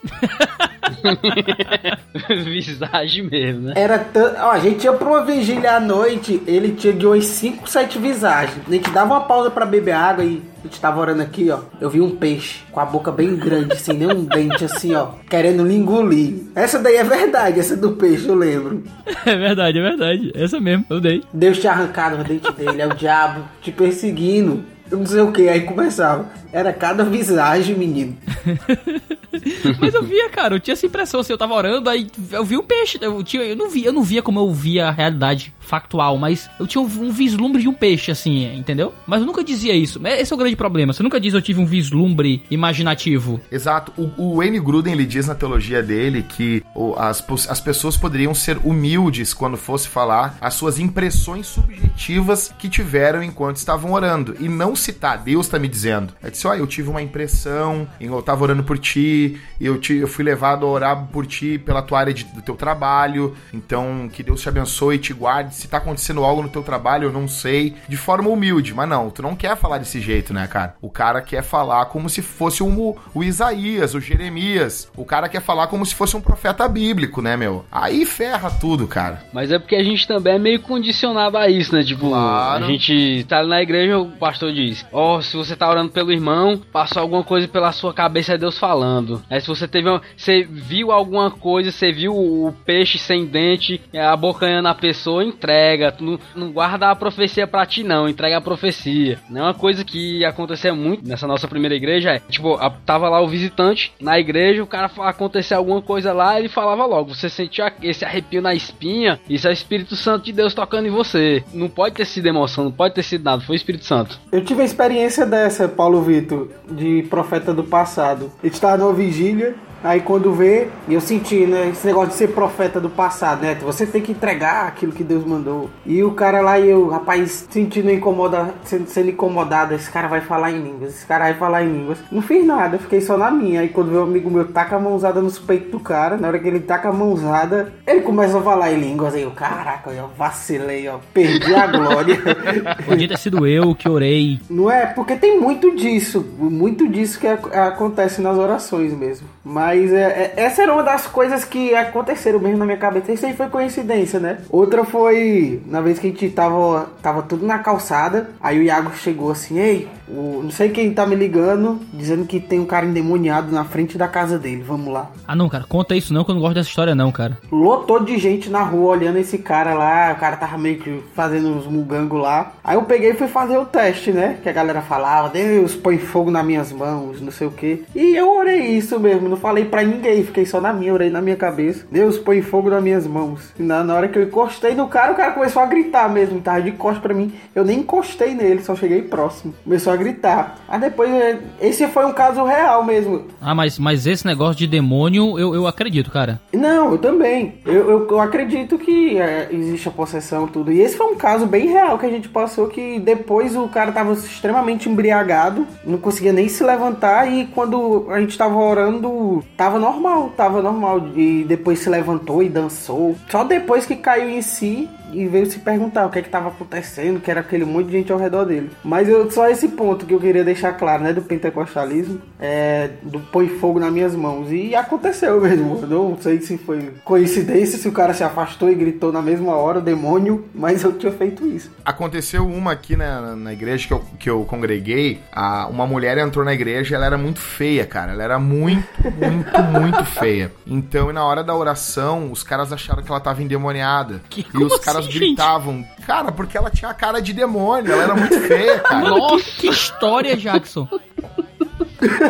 Visagem mesmo, né? Era tanto. Ó, a gente ia pra uma vigília à noite, ele tinha de umas 5, 7 visagens. A gente dava uma pausa pra beber água e a gente tava orando aqui, ó. Eu vi um peixe com a boca bem grande, sem nenhum dente, assim, ó, querendo lhe engolir. Essa daí é verdade, essa do peixe, eu lembro. É verdade, é verdade. Essa mesmo, eu dei. Deus tinha arrancado o dente dele, é o diabo te perseguindo. Eu não sei o que, aí começava. Era cada visagem, menino. Mas eu via, cara, eu tinha essa impressão assim, eu tava orando, aí eu vi um peixe. Eu, tinha, eu, não, via, eu não via como eu via a realidade factual, mas eu tinha um, um, vislumbre de um peixe, assim, entendeu? Mas eu nunca dizia isso. Esse é o grande problema. Você nunca diz eu tive um vislumbre imaginativo. Exato. O, o Wayne Gruden, ele diz na teologia dele que o, as, as pessoas poderiam ser humildes quando fosse falar as suas impressões subjetivas que tiveram enquanto estavam orando. E não citar, Deus tá me dizendo. É disse, ó, eu tive uma impressão, eu tava orando por ti, eu, te, eu fui levado a orar por ti pela tua área de, do teu trabalho, então que Deus te abençoe e te guarde. Se tá acontecendo algo no teu trabalho, eu não sei. De forma humilde, mas não, tu não quer falar desse jeito, né, cara? O cara quer falar como se fosse um, o Isaías, o Jeremias. O cara quer falar como se fosse um profeta bíblico, né, meu? Aí ferra tudo, cara. Mas é porque a gente também é meio condicionado a isso, né? Tipo, claro. a gente tá na igreja, o pastor diz: Ó, oh, se você tá orando pelo irmão, passou alguma coisa pela sua cabeça, é Deus falando. Aí se você teve você viu alguma coisa, você viu o peixe sem dente, abocanhando a pessoa, entrega. Não, não guarda a profecia pra ti, não, entrega a profecia. Não é uma coisa que acontecia muito nessa nossa primeira igreja. É, tipo, a, tava lá o visitante na igreja, o cara acontecia alguma coisa lá, ele falava logo. Você sentia esse arrepio na espinha, isso é o Espírito Santo de Deus tocando em você. Não pode ter sido emoção, não pode ter sido nada, foi o Espírito Santo. Eu tive a experiência dessa, Paulo Vitor, de profeta do passado. A gente numa vigília Aí quando vê, eu senti, né, esse negócio de ser profeta do passado, né? Você tem que entregar aquilo que Deus mandou. E o cara lá e eu, rapaz, sentindo incomoda, sendo, sendo incomodado, esse cara vai falar em línguas, esse cara vai falar em línguas. Não fiz nada, fiquei só na minha. Aí quando o amigo meu taca a mãozada nos peitos do cara, na hora que ele taca a mãozada, ele começa a falar em línguas. Aí eu, caraca, eu vacilei, ó, perdi a glória. Podia ter sido eu que orei. Não é? Porque tem muito disso, muito disso que acontece nas orações mesmo. Mas é, é, essa era uma das coisas que aconteceram mesmo na minha cabeça. Isso aí foi coincidência, né? Outra foi na vez que a gente tava, tava tudo na calçada. Aí o Iago chegou assim: Ei, o, não sei quem tá me ligando, dizendo que tem um cara endemoniado na frente da casa dele. Vamos lá. Ah, não, cara, conta isso não, que eu não gosto dessa história, não, cara. Lotou de gente na rua olhando esse cara lá. O cara tava meio que fazendo uns mugangos lá. Aí eu peguei e fui fazer o teste, né? Que a galera falava: Deus, põe fogo nas minhas mãos, não sei o que. E eu orei isso mesmo, não falei pra ninguém, fiquei só na minha, orei na minha cabeça. Deus, põe fogo nas minhas mãos. E na, na hora que eu encostei no cara, o cara começou a gritar mesmo, tava de costas pra mim. Eu nem encostei nele, só cheguei próximo. Começou a gritar. Aí depois, é, esse foi um caso real mesmo. Ah, mas, mas esse negócio de demônio, eu, eu acredito, cara. Não, eu também. Eu, eu, eu acredito que é, existe a possessão tudo. E esse foi um caso bem real que a gente passou, que depois o cara tava extremamente embriagado, não conseguia nem se levantar, e quando a gente tava orando, tava normal, tava normal. E depois se levantou e dançou. Só depois que caiu em si e veio se perguntar o que é que tava acontecendo, que era aquele monte de gente ao redor dele. Mas eu, só esse ponto que eu queria deixar claro, né, do pentecostalismo, é, do põe fogo nas minhas mãos. E aconteceu mesmo. Eu não sei se foi coincidência, se o cara se afastou e gritou na mesma hora, o demônio, mas eu tinha feito isso. Aconteceu uma aqui na, na igreja que eu, que eu congreguei. A, uma mulher entrou na igreja ela era muito feia, cara. Ela era muito, muito, muito feia. Então, e na hora da oração, os caras acharam que ela tava endemoniada. Que- e os caras assim, gritavam, cara, porque ela tinha a cara de demônio, ela era muito feia, cara. Mano, que, que história, Jackson.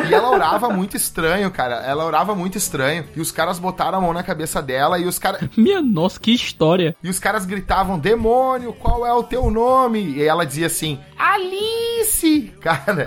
E ela orava muito estranho, cara. Ela orava muito estranho. E os caras botaram a mão na cabeça dela e os caras. Minha nossa, que história. E os caras gritavam, demônio, qual é o teu nome? E ela dizia assim, Alice! Cara,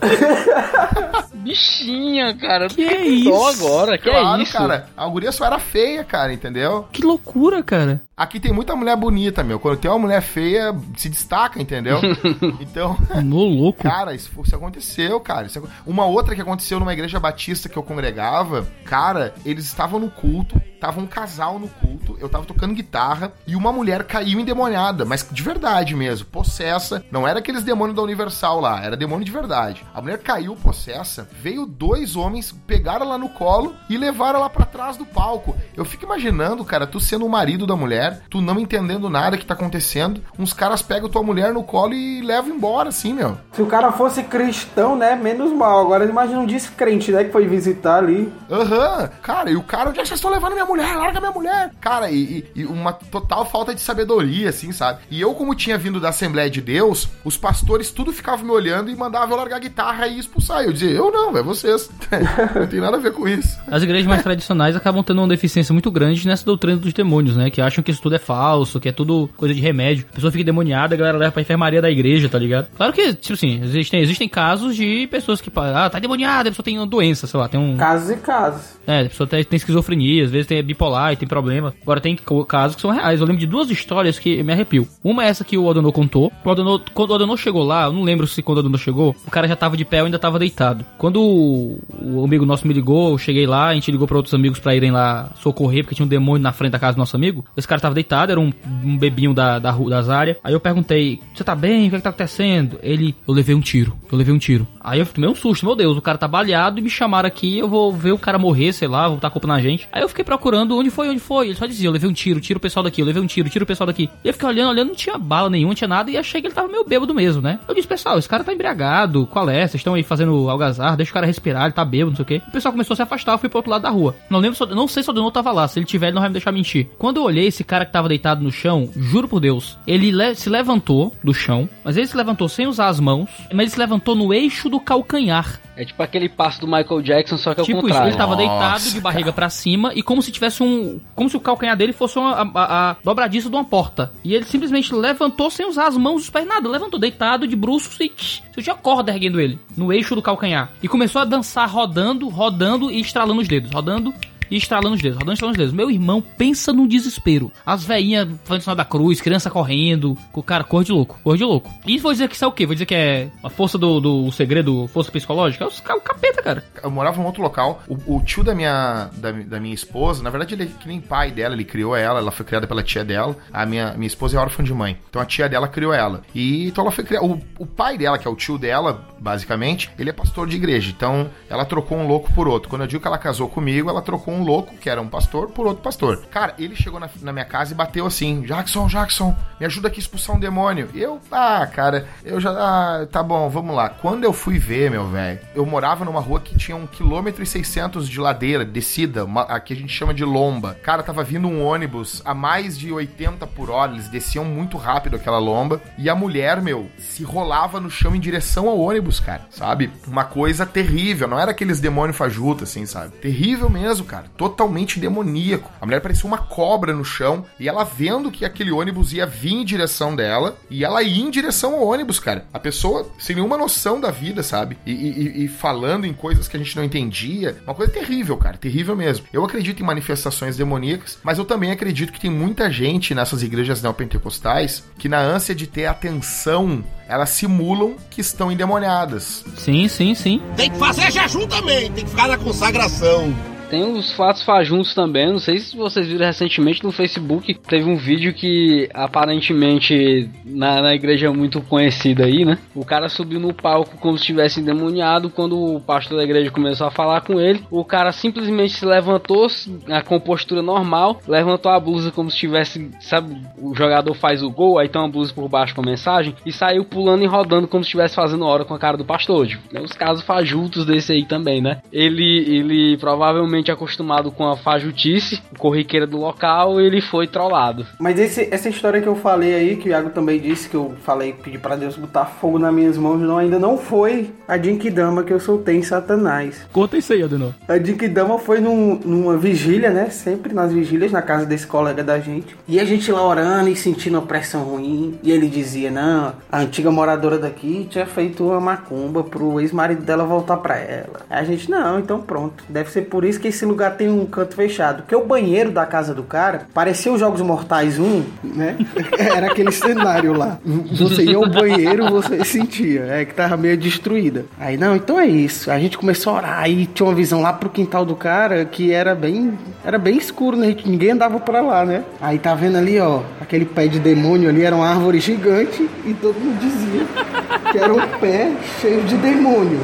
Bichinha, cara. Que é isso? agora, que claro, é isso? cara. A guria só era feia, cara, entendeu? Que loucura, cara. Aqui tem muita mulher bonita, meu. Quando tem uma mulher feia, se destaca, entendeu? Então, No louco. cara, isso, isso aconteceu, cara. Isso Uma outra que aconteceu numa igreja batista que eu congregava, cara, eles estavam no culto, tava um casal no culto, eu tava tocando guitarra e uma mulher caiu endemoniada, mas de verdade mesmo, possessa. Não era aqueles demônios da Universal lá, era demônio de verdade. A mulher caiu possessa, veio dois homens, pegaram ela no colo e levaram ela pra trás do palco. Eu fico imaginando, cara, tu sendo o marido da mulher, tu não entendendo nada que tá acontecendo, uns caras pegam tua mulher no colo e levam embora, assim, meu. Se o cara fosse cristão, né, menos mal. Agora imagina um descrente, né, que foi visitar ali. Aham, cara, e o cara, onde é que vocês estão levando minha mulher? Larga minha mulher! Cara, e, e- e uma total falta de sabedoria, assim, sabe? E eu, como tinha vindo da Assembleia de Deus, os pastores tudo ficavam me olhando e mandavam eu largar a guitarra e expulsar. Eu dizia, eu não, é vocês. não tem nada a ver com isso. As igrejas mais tradicionais acabam tendo uma deficiência muito grande nessa doutrina dos demônios, né? Que acham que isso tudo é falso, que é tudo coisa de remédio. A pessoa fica endemoniada, a galera leva pra enfermaria da igreja, tá ligado? Claro que, tipo assim, existem, existem casos de pessoas que, ah, tá endemoniada, a pessoa tem uma doença, sei lá, tem um. Casos e casos. É, a pessoa tem, tem esquizofrenia, às vezes tem bipolar e tem problema. Agora tem casos que são reais. Eu lembro de duas histórias que me arrepio. Uma é essa que o Odonô contou. O Odonô, quando o Odonô chegou lá, eu não lembro se quando o Odonô chegou, o cara já tava de pé ou ainda tava deitado. Quando o, amigo nosso me ligou, eu cheguei lá, a gente ligou pra outros amigos pra irem lá socorrer, porque tinha um demônio na frente da casa do nosso amigo. Esse cara tava deitado, era um, um bebinho da, da, ru- das áreas. Aí eu perguntei, você tá bem? O que, é que tá acontecendo? Ele, eu levei um tiro. Eu levei um tiro. Aí eu tomei um susto, meu Deus, o cara tá baleado e me chamaram aqui, eu vou ver o cara morrer, sei lá, vou botar a culpa na gente. Aí eu fiquei procurando onde foi, onde foi. Ele só dizia, eu levei um tiro, tiro o pessoal daqui, eu levei um tiro, tiro o pessoal daqui. E eu fiquei olhando, olhando, não tinha bala nenhuma, não tinha nada, e achei que ele tava meio bêbado mesmo, né? Eu disse, pessoal, esse cara tá embriagado, qual é? Vocês estão aí fazendo algazarra, deixa o cara respirar, ele tá bêbado, não sei o quê. O pessoal começou a se afastar, eu fui pro outro lado da rua. Não lembro, se, não sei se o dono tava lá, se ele tiver, ele não vai me deixar mentir. Quando eu olhei esse cara que tava deitado no chão, juro por Deus, ele le- se levantou do chão, mas ele se levantou sem usar as mãos, mas ele se levantou no eixo do calcanhar. É tipo aquele passo do Michael Jackson, só que é o Tipo isso, contrário. ele tava Nossa, deitado de barriga pra cima e como se tivesse um. Como se o calcanhar dele fosse uma, a, a- a dobradiça de uma porta. E ele simplesmente levantou sem usar as mãos, os pés, nada. Levantou deitado de bruços e. tch, Eu tinha corda erguendo ele no eixo do calcanhar. E começou a dançar rodando, rodando e estralando os dedos. Rodando e estralando os dedos, rodando estralando os dedos. Meu irmão, pensa no desespero. As veinhas fazendo sinal da cruz, criança correndo. Cara, cor de louco, cor de louco. E vou dizer que isso é o quê? Vou dizer que é a força do, do segredo, força psicológica? É os o capeta, cara. Eu morava em outro local. O, o tio da minha, da, da minha esposa, na verdade, ele é que nem pai dela, ele criou ela, ela foi criada pela tia dela. A minha, minha esposa é órfã de mãe. Então a tia dela criou ela. E então ela foi criada. O, o pai dela, que é o tio dela, basicamente, ele é pastor de igreja. Então ela trocou um louco por outro. Quando eu digo que ela casou comigo, ela trocou um louco, que era um pastor, por outro pastor. Cara, ele chegou na, na minha casa e bateu assim: Jackson, Jackson, me ajuda aqui a expulsar um demônio. E eu, ah, cara, eu já. Ah, tá bom, vamos lá. Quando eu fui ver, meu velho, eu morava numa rua que tinha um quilômetro e 600 de ladeira, descida, uma, a que a gente chama de lomba. Cara, tava vindo um ônibus a mais de 80 por hora, eles desciam muito rápido aquela lomba. E a mulher, meu, se rolava no chão em direção ao ônibus, cara, sabe? Uma coisa terrível, não era aqueles demônios fajutos, assim, sabe? Terrível mesmo, cara, Totalmente demoníaco. A mulher parecia uma cobra no chão e ela vendo que aquele ônibus ia vir em direção dela e ela ia em direção ao ônibus, cara. A pessoa sem nenhuma noção da vida, sabe? E, e- e falando em coisas que a gente não entendia. Uma coisa terrível, cara. Terrível mesmo. Eu acredito em manifestações demoníacas, mas eu também acredito que tem muita gente nessas igrejas neopentecostais que, na ânsia de ter atenção, elas simulam que estão endemoniadas. Sim, sim, sim. Tem que fazer jejum também, tem que ficar na consagração. Tem os fatos fajuntos também, não sei se vocês viram recentemente no Facebook, teve um vídeo que aparentemente na, na igreja muito conhecida aí, né? O cara subiu no palco como se estivesse endemoniado, quando o pastor da igreja começou a falar com ele, o cara simplesmente se levantou, a compostura normal, levantou a blusa como se tivesse, sabe, o jogador faz o gol, aí tem uma blusa por baixo com a mensagem, e saiu pulando e rodando como se estivesse fazendo hora com a cara do pastor. Tipo? Os casos fajutos desse aí também, né? Ele, ele provavelmente acostumado com a fajutice, corriqueira do local, ele foi trollado. Mas esse- essa história que eu falei aí, que o Iago também disse, que eu falei, pedi pra Deus botar fogo nas minhas mãos, não, ainda não foi a Jinkidama que eu soltei em Satanás. Conta isso aí, Adenor. A Jinkidama foi num- numa vigília, né? Sempre nas vigílias, na casa desse colega da gente. E a gente lá orando e sentindo uma pressão ruim. E ele dizia, não, a antiga moradora daqui tinha feito uma macumba pro ex-marido dela voltar pra ela. Aí a gente, não, então pronto. Deve ser por isso que esse lugar tem um canto fechado. Porque o banheiro da casa do cara parecia os Jogos Mortais 1, né? Era aquele cenário lá. Você ia ao banheiro, você sentia. É que tava meio destruída. Aí, não, então é isso. A gente começou a orar. Aí tinha uma visão lá pro quintal do cara que era bem. Era bem escuro, né? Ninguém andava pra lá, né? Aí tá vendo ali, ó, aquele pé de demônio ali, era uma árvore gigante e todo mundo dizia que era um pé cheio de demônio.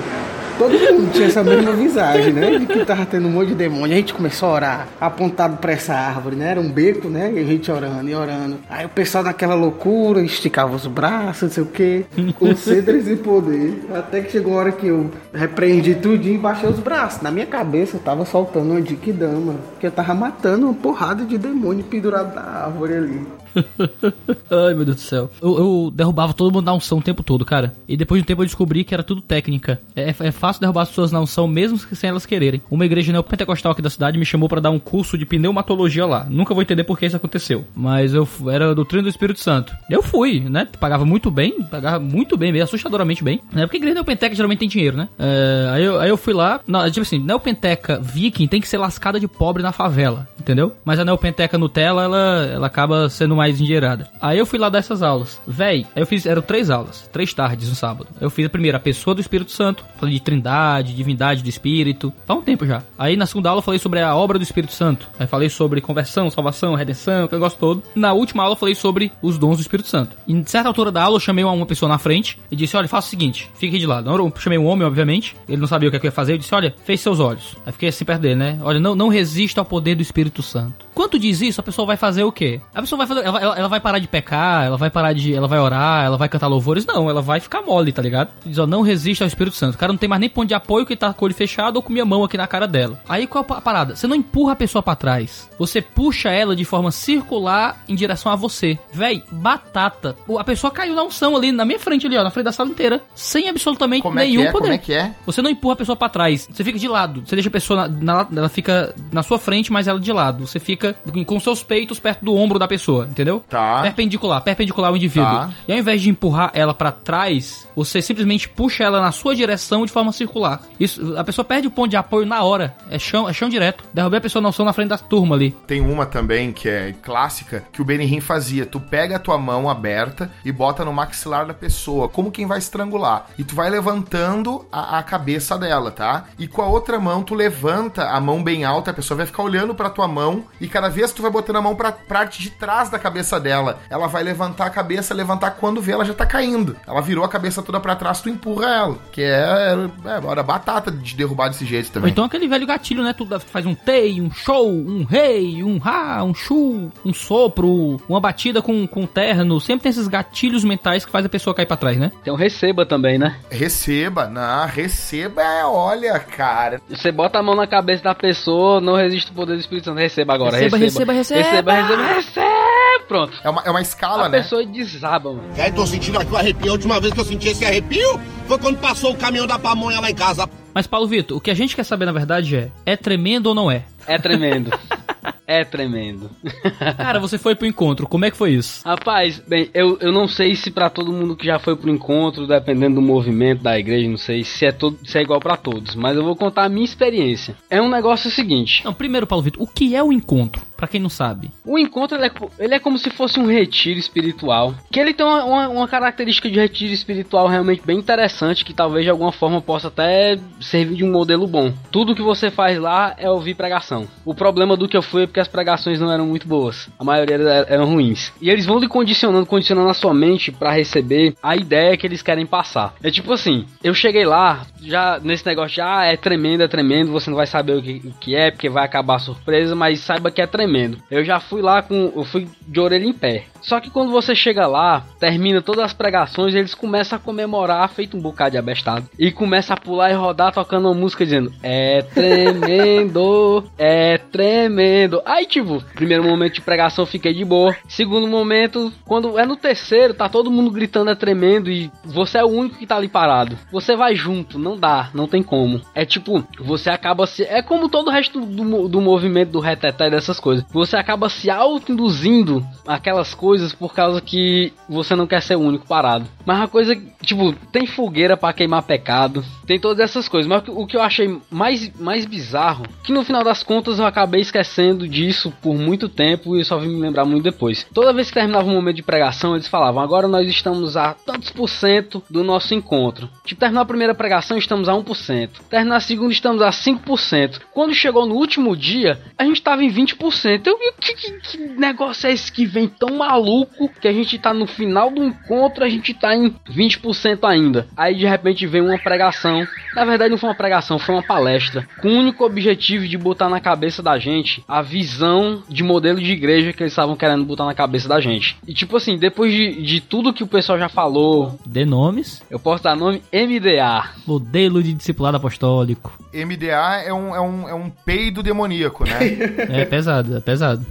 Todo mundo tinha essa mesma visagem, né? De que tava tendo um monte de demônio. A gente começou a orar, apontado pra essa árvore, né? Era um beco, né? E a gente orando e orando. Aí o pessoal naquela loucura, esticava os braços, não sei o quê, com cedras e poder. Até que chegou uma hora que eu repreendi tudinho e baixei os braços. Na minha cabeça eu tava soltando uma dama, que eu tava matando uma porrada de demônio pendurado da árvore ali. Ai, meu Deus do céu. Eu, eu derrubava todo mundo na unção o tempo todo, cara. E depois de um tempo eu descobri que era tudo técnica. É, é fácil derrubar as pessoas na unção, mesmo sem elas quererem. Uma igreja neopentecostal aqui da cidade me chamou pra dar um curso de pneumatologia lá. Nunca vou entender por que isso aconteceu. Mas eu era doutrina do Espírito Santo. Eu fui, né? Pagava muito bem, pagava muito bem, meio assustadoramente bem. Né? Porque igreja neopenteca geralmente tem dinheiro, né? É, aí, eu, aí eu fui lá. Não, tipo assim, neopenteca viking tem que ser lascada de pobre na favela, entendeu? Mas a neopenteca Nutella, ela, ela acaba sendo mais endinheirada. Aí eu fui lá dar essas aulas. Véi, aí eu fiz, eram três aulas, três tardes no sábado. Eu fiz a primeira, a pessoa do Espírito Santo, falei de trindade, divindade do Espírito, faz um tempo já. Aí na segunda aula eu falei sobre a obra do Espírito Santo. Aí falei sobre conversão, salvação, redenção, aquele negócio todo. Na última aula eu falei sobre os dons do Espírito Santo. Em certa altura da aula eu chamei uma, pessoa na frente e disse, olha, faça o seguinte, fique de lado. Eu chamei um homem, obviamente, ele não sabia o que, é que eu ia fazer, eu disse, olha, feche seus olhos. Aí fiquei assim perto dele, né? Olha, não, não resista ao poder do Espírito Santo. Quando diz isso, a pessoa vai fazer o quê? A pessoa vai fazer. Ela, ela- ela vai parar de pecar, ela vai parar de. Ela vai orar, ela vai cantar louvores. Não, ela vai ficar mole, tá ligado? Diz, ó, não resista ao Espírito Santo. O cara não tem mais nem ponto de apoio que tá com o olho fechado ou com minha mão aqui na cara dela. Aí qual a parada? Você não empurra a pessoa pra trás. Você puxa ela de forma circular em direção a você. Véi, batata. A pessoa caiu na unção ali, na minha frente ali, ó, na frente da sala inteira. Sem absolutamente Como é nenhum que é? poder. Como é que é? Você não empurra a pessoa pra trás. Você fica de lado. Você deixa a pessoa na, na- ela fica na sua frente, mas ela de lado. Você fica com seus peitos perto do ombro da pessoa, entendeu? Tá. Perpendicular, perpendicular ao indivíduo. Tá. E ao invés de empurrar ela pra trás, você simplesmente puxa ela na sua direção de forma circular. Isso, a pessoa perde o ponto de apoio na hora. É chão, é chão direto. Derrubei a pessoa na na frente da turma ali. Tem uma também que é clássica que o Benihim fazia. Tu pega a tua mão aberta e bota no maxilar da pessoa, como quem vai estrangular. E tu vai levantando a, a cabeça dela, tá? E com a outra mão tu levanta a mão bem alta, a pessoa vai ficar olhando pra tua mão e cada vez tu vai botando a mão pra parte de trás da cabeça dela. Ela vai levantar a cabeça, levantar quando vê ela já tá caindo. Ela virou a cabeça toda pra trás, tu empurra ela. Que é, é, era batata de derrubar desse jeito Ou também. então aquele velho gatilho, né? Tu faz um tei, um show, um rei, um ra, um chu, um sopro, uma batida com, com terno. Sempre tem esses gatilhos mentais que faz a pessoa cair pra trás, né? Tem o receba também, né? Receba, não, receba é, olha, cara. Você bota a mão na cabeça da pessoa, não resiste o poder do Espírito Santo. Receba agora, Receba, receba. receba, Receba, receba. receba, receba. Pronto. É uma, é uma escala, A né? pessoa desaba, mano. Aí, tô sentindo aqui o arrepio. A última vez que eu senti esse arrepio foi quando passou o caminhão da pamonha lá em casa. Mas, Paulo Vitor, o que a gente quer saber, na verdade, é: é tremendo ou não é? É tremendo. É tremendo. Cara, você foi pro encontro, como é que foi isso? Rapaz, bem, eu, eu não sei se para todo mundo que já foi pro encontro, dependendo do movimento da igreja, não sei se é, todo, se é igual para todos, mas eu vou contar a minha experiência. É um negócio seguinte. Não, primeiro, Paulo Vitor, o que é o encontro? Para quem não sabe. O encontro ele é, ele é como se fosse um retiro espiritual. Que ele tem uma, uma, uma, característica de retiro espiritual realmente bem interessante, que talvez de alguma forma possa até servir de um modelo bom. Tudo que você faz lá é ouvir pregação. O problema do que eu fui é porque as pregações não eram muito boas. A maioria eram ruins. E eles vão lhe condicionando, condicionando a sua mente para receber a ideia que eles querem passar. É tipo assim, eu cheguei lá, já nesse negócio já ah, é tremendo, é tremendo, você não vai saber o que, o que é, porque vai acabar a surpresa, mas saiba que é tremendo. Eu já fui lá com. Eu fui de orelha em pé. Só que quando você chega lá, termina todas as pregações, eles começam a comemorar, feito um bocado de abestado. E começa a pular e rodar tocando uma música dizendo: É tremendo, é tremendo. Aí, tipo, primeiro momento de pregação fiquei de boa. Segundo momento, quando é no terceiro, tá todo mundo gritando é tremendo e você é o único que tá ali parado. Você vai junto, não dá, não tem como. É tipo, você acaba se. É como todo o resto do, do movimento do reteté dessas coisas. Você acaba se auto-induzindo aquelas coisas por causa que você não quer ser o único parado. Mas a coisa, tipo, tem fogueira para queimar pecado, tem todas essas coisas. Mas o que eu achei mais, mais bizarro, que no final das contas eu acabei esquecendo disso por muito tempo e só vim me lembrar muito depois. Toda vez que terminava um momento de pregação, eles falavam: agora nós estamos a tantos por cento do nosso encontro. Tipo, terminar a primeira pregação, estamos a 1%. Terminar a segunda, estamos a 5%. Quando chegou no último dia, a gente tava em 20%. Eu que, que, que negócio é esse que vem tão maluco que a gente tá no final do encontro, a gente tá em 20% ainda. Aí de repente vem uma pregação. Na verdade, não foi uma pregação, foi uma palestra. Com o único objetivo de botar na cabeça da gente a visão de modelo de igreja que eles estavam querendo botar na cabeça da gente. E tipo assim, depois de, de tudo que o pessoal já falou. De nomes? Eu posso dar nome MDA. Modelo de discipulado apostólico. MDA é um, é um, é um peido demoníaco, né? é pesado, é pesado.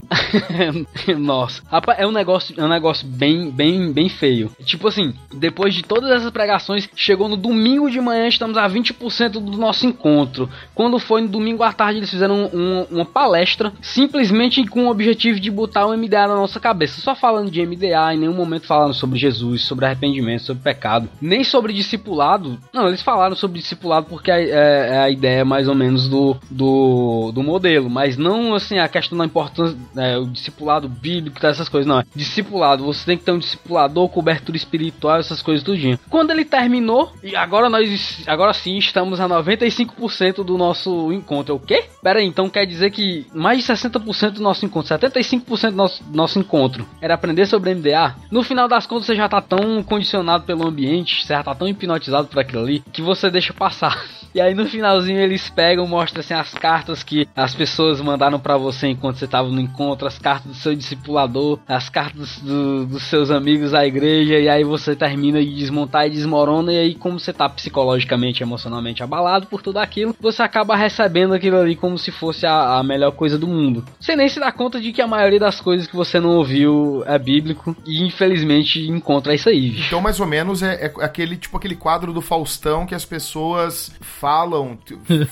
Nossa. É um negócio, é um negócio bem, bem, bem feio. Tipo assim, depois de todas essas pregações, chegou no domingo de manhã, estamos a 20% do nosso encontro. Quando foi no domingo à tarde, eles fizeram um, um, uma palestra, simplesmente com o objetivo de botar o MDA na nossa cabeça. Só falando de MDA, em nenhum momento falando sobre Jesus, sobre arrependimento, sobre pecado, nem sobre discipulado. Não, eles falaram sobre discipulado porque é, é, é a ideia mais ou menos do, do, do modelo, mas não assim a questão da importância, é, o discipulado bíblico, essas coisas, não. Discipulado, você tem que ter um discipulador, cobertura espiritual, essas coisas tudinho. Quando ele terminou, e agora nós, agora sim, estamos a 95% do nosso encontro. O quê? Pera aí, então quer dizer que mais de 60% do nosso encontro, 75% do nosso, nosso encontro era aprender sobre MDA? No final das contas, você já tá tão condicionado pelo ambiente, você já tá tão hipnotizado por aquilo ali, que você deixa passar. E aí no finalzinho eles pegam, mostram assim as cartas que as pessoas mandaram para você enquanto você tava no encontro, as cartas do seu discipulador, as cartas do, dos seus amigos da igreja, e aí você termina de desmontar e desmorona, e aí como você tá psicologicamente, emocionalmente abalado por tudo aquilo, você acaba recebendo aquilo ali como se fosse a, a melhor coisa do mundo. Você nem se dá conta de que a maioria das coisas que você não ouviu é bíblico, e infelizmente encontra isso aí. Então mais ou menos é, é aquele tipo aquele quadro do Faustão que as pessoas falam,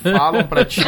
falam para ti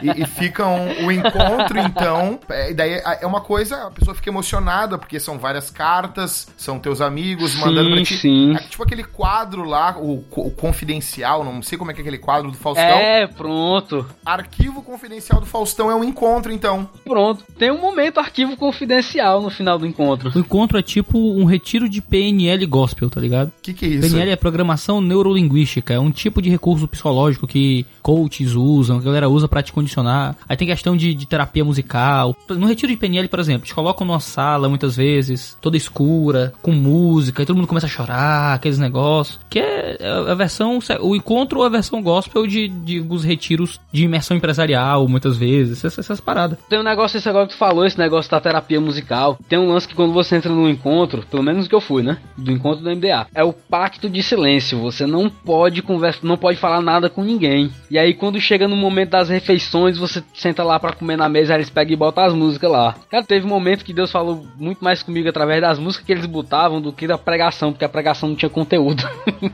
e, e, ficam o encontro, então. É, daí é, é uma coisa, a pessoa fica emocionada, porque são várias cartas, são teus amigos sim, mandando pra ti. Sim. É, tipo aquele quadro lá, o, o, confidencial, não sei como é que é aquele quadro do Faustão. É, pronto. Arquivo confidencial do Faustão é um encontro, então. Pronto. Tem um momento arquivo confidencial no final do encontro. O encontro é tipo um retiro de PNL gospel, tá ligado? O que, que é isso? PNL é programação neurolinguística, é um tipo de recurso psicológico psicológico que coaches usam, que a galera usa para te condicionar. Aí tem questão de, de, terapia musical. No retiro de PNL, por exemplo, te colocam numa sala muitas vezes, toda escura, com música, e todo mundo começa a chorar, aqueles negócios. Que é a versão, o encontro ou a versão gospel de, de os retiros de imersão empresarial, muitas vezes, essas, essas paradas. Tem um negócio, esse agora que tu falou, esse negócio da terapia musical. Tem um lance que quando você entra num encontro, pelo menos que eu fui, né? Do encontro do MDA, é o pacto de silêncio. Você não pode conversar, não pode falar nada com com ninguém. E aí quando chega no momento das refeições, você senta lá para comer na mesa, eles pegam e botam as músicas lá. Cara, teve um momento que Deus falou muito mais comigo através das músicas que eles botavam do que da pregação, porque a pregação não tinha conteúdo.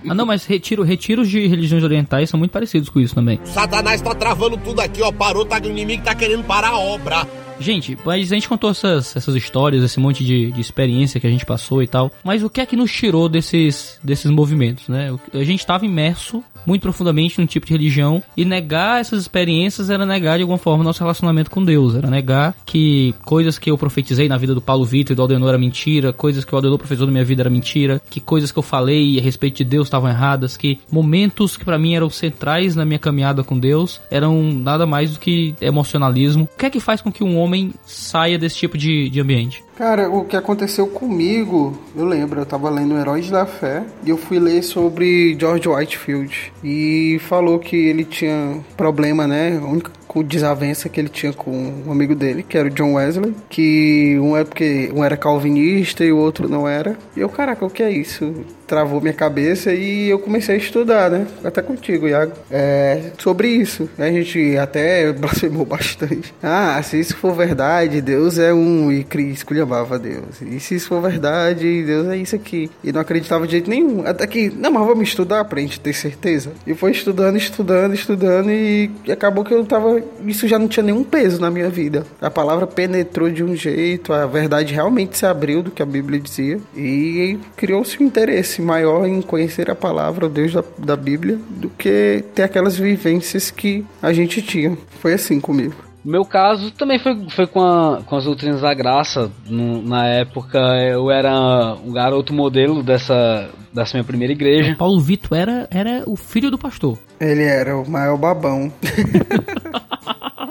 ah, não, mas retiro, retiros de religiões orientais são muito parecidos com isso também. Satanás tá travando tudo aqui, ó. Parou, tá, o inimigo tá querendo parar a obra. Gente, mas a gente contou essas, essas histórias, esse monte de, de experiência que a gente passou e tal. Mas o que é que nos tirou desses, desses movimentos, né? A gente estava imerso muito profundamente num tipo de religião e negar essas experiências era negar de alguma forma nosso relacionamento com Deus, era negar que coisas que eu profetizei na vida do Paulo Vitor e do Aldenor era mentira, coisas que o Aldenor profetizou na minha vida era mentira, que coisas que eu falei a respeito de Deus estavam erradas, que momentos que para mim eram centrais na minha caminhada com Deus eram nada mais do que emocionalismo. O que é que faz com que um homem saia desse tipo de, de ambiente? Cara, o que aconteceu comigo, eu lembro, eu tava lendo Heróis da Fé e eu fui ler sobre George Whitefield e falou que ele tinha problema, né? A única desavença que ele tinha com um amigo dele, que era o John Wesley, que um é porque um era calvinista e o outro não era. E eu, caraca, o que é isso? Travou minha cabeça e eu comecei a estudar, né? Até contigo, Iago. É, sobre isso. A gente até blasfemou bastante. Ah, se isso for verdade, Deus é um e esculhambava Deus. E se isso for verdade, Deus é isso aqui. E não acreditava de jeito nenhum. Até que, não, mas vamos estudar pra gente ter certeza. E foi estudando, estudando, estudando e acabou que eu tava isso já não tinha nenhum peso na minha vida. A palavra penetrou de um jeito, a verdade realmente se abriu do que a Bíblia dizia e criou-se um interesse maior em conhecer a palavra, o Deus da, da Bíblia, do que ter aquelas vivências que a gente tinha. Foi assim comigo. Meu caso também foi, foi com, a, com as doutrinas da graça. No, na época eu era um garoto modelo dessa, dessa minha primeira igreja. O Paulo Vitor era, era o filho do pastor. Ele era o maior babão.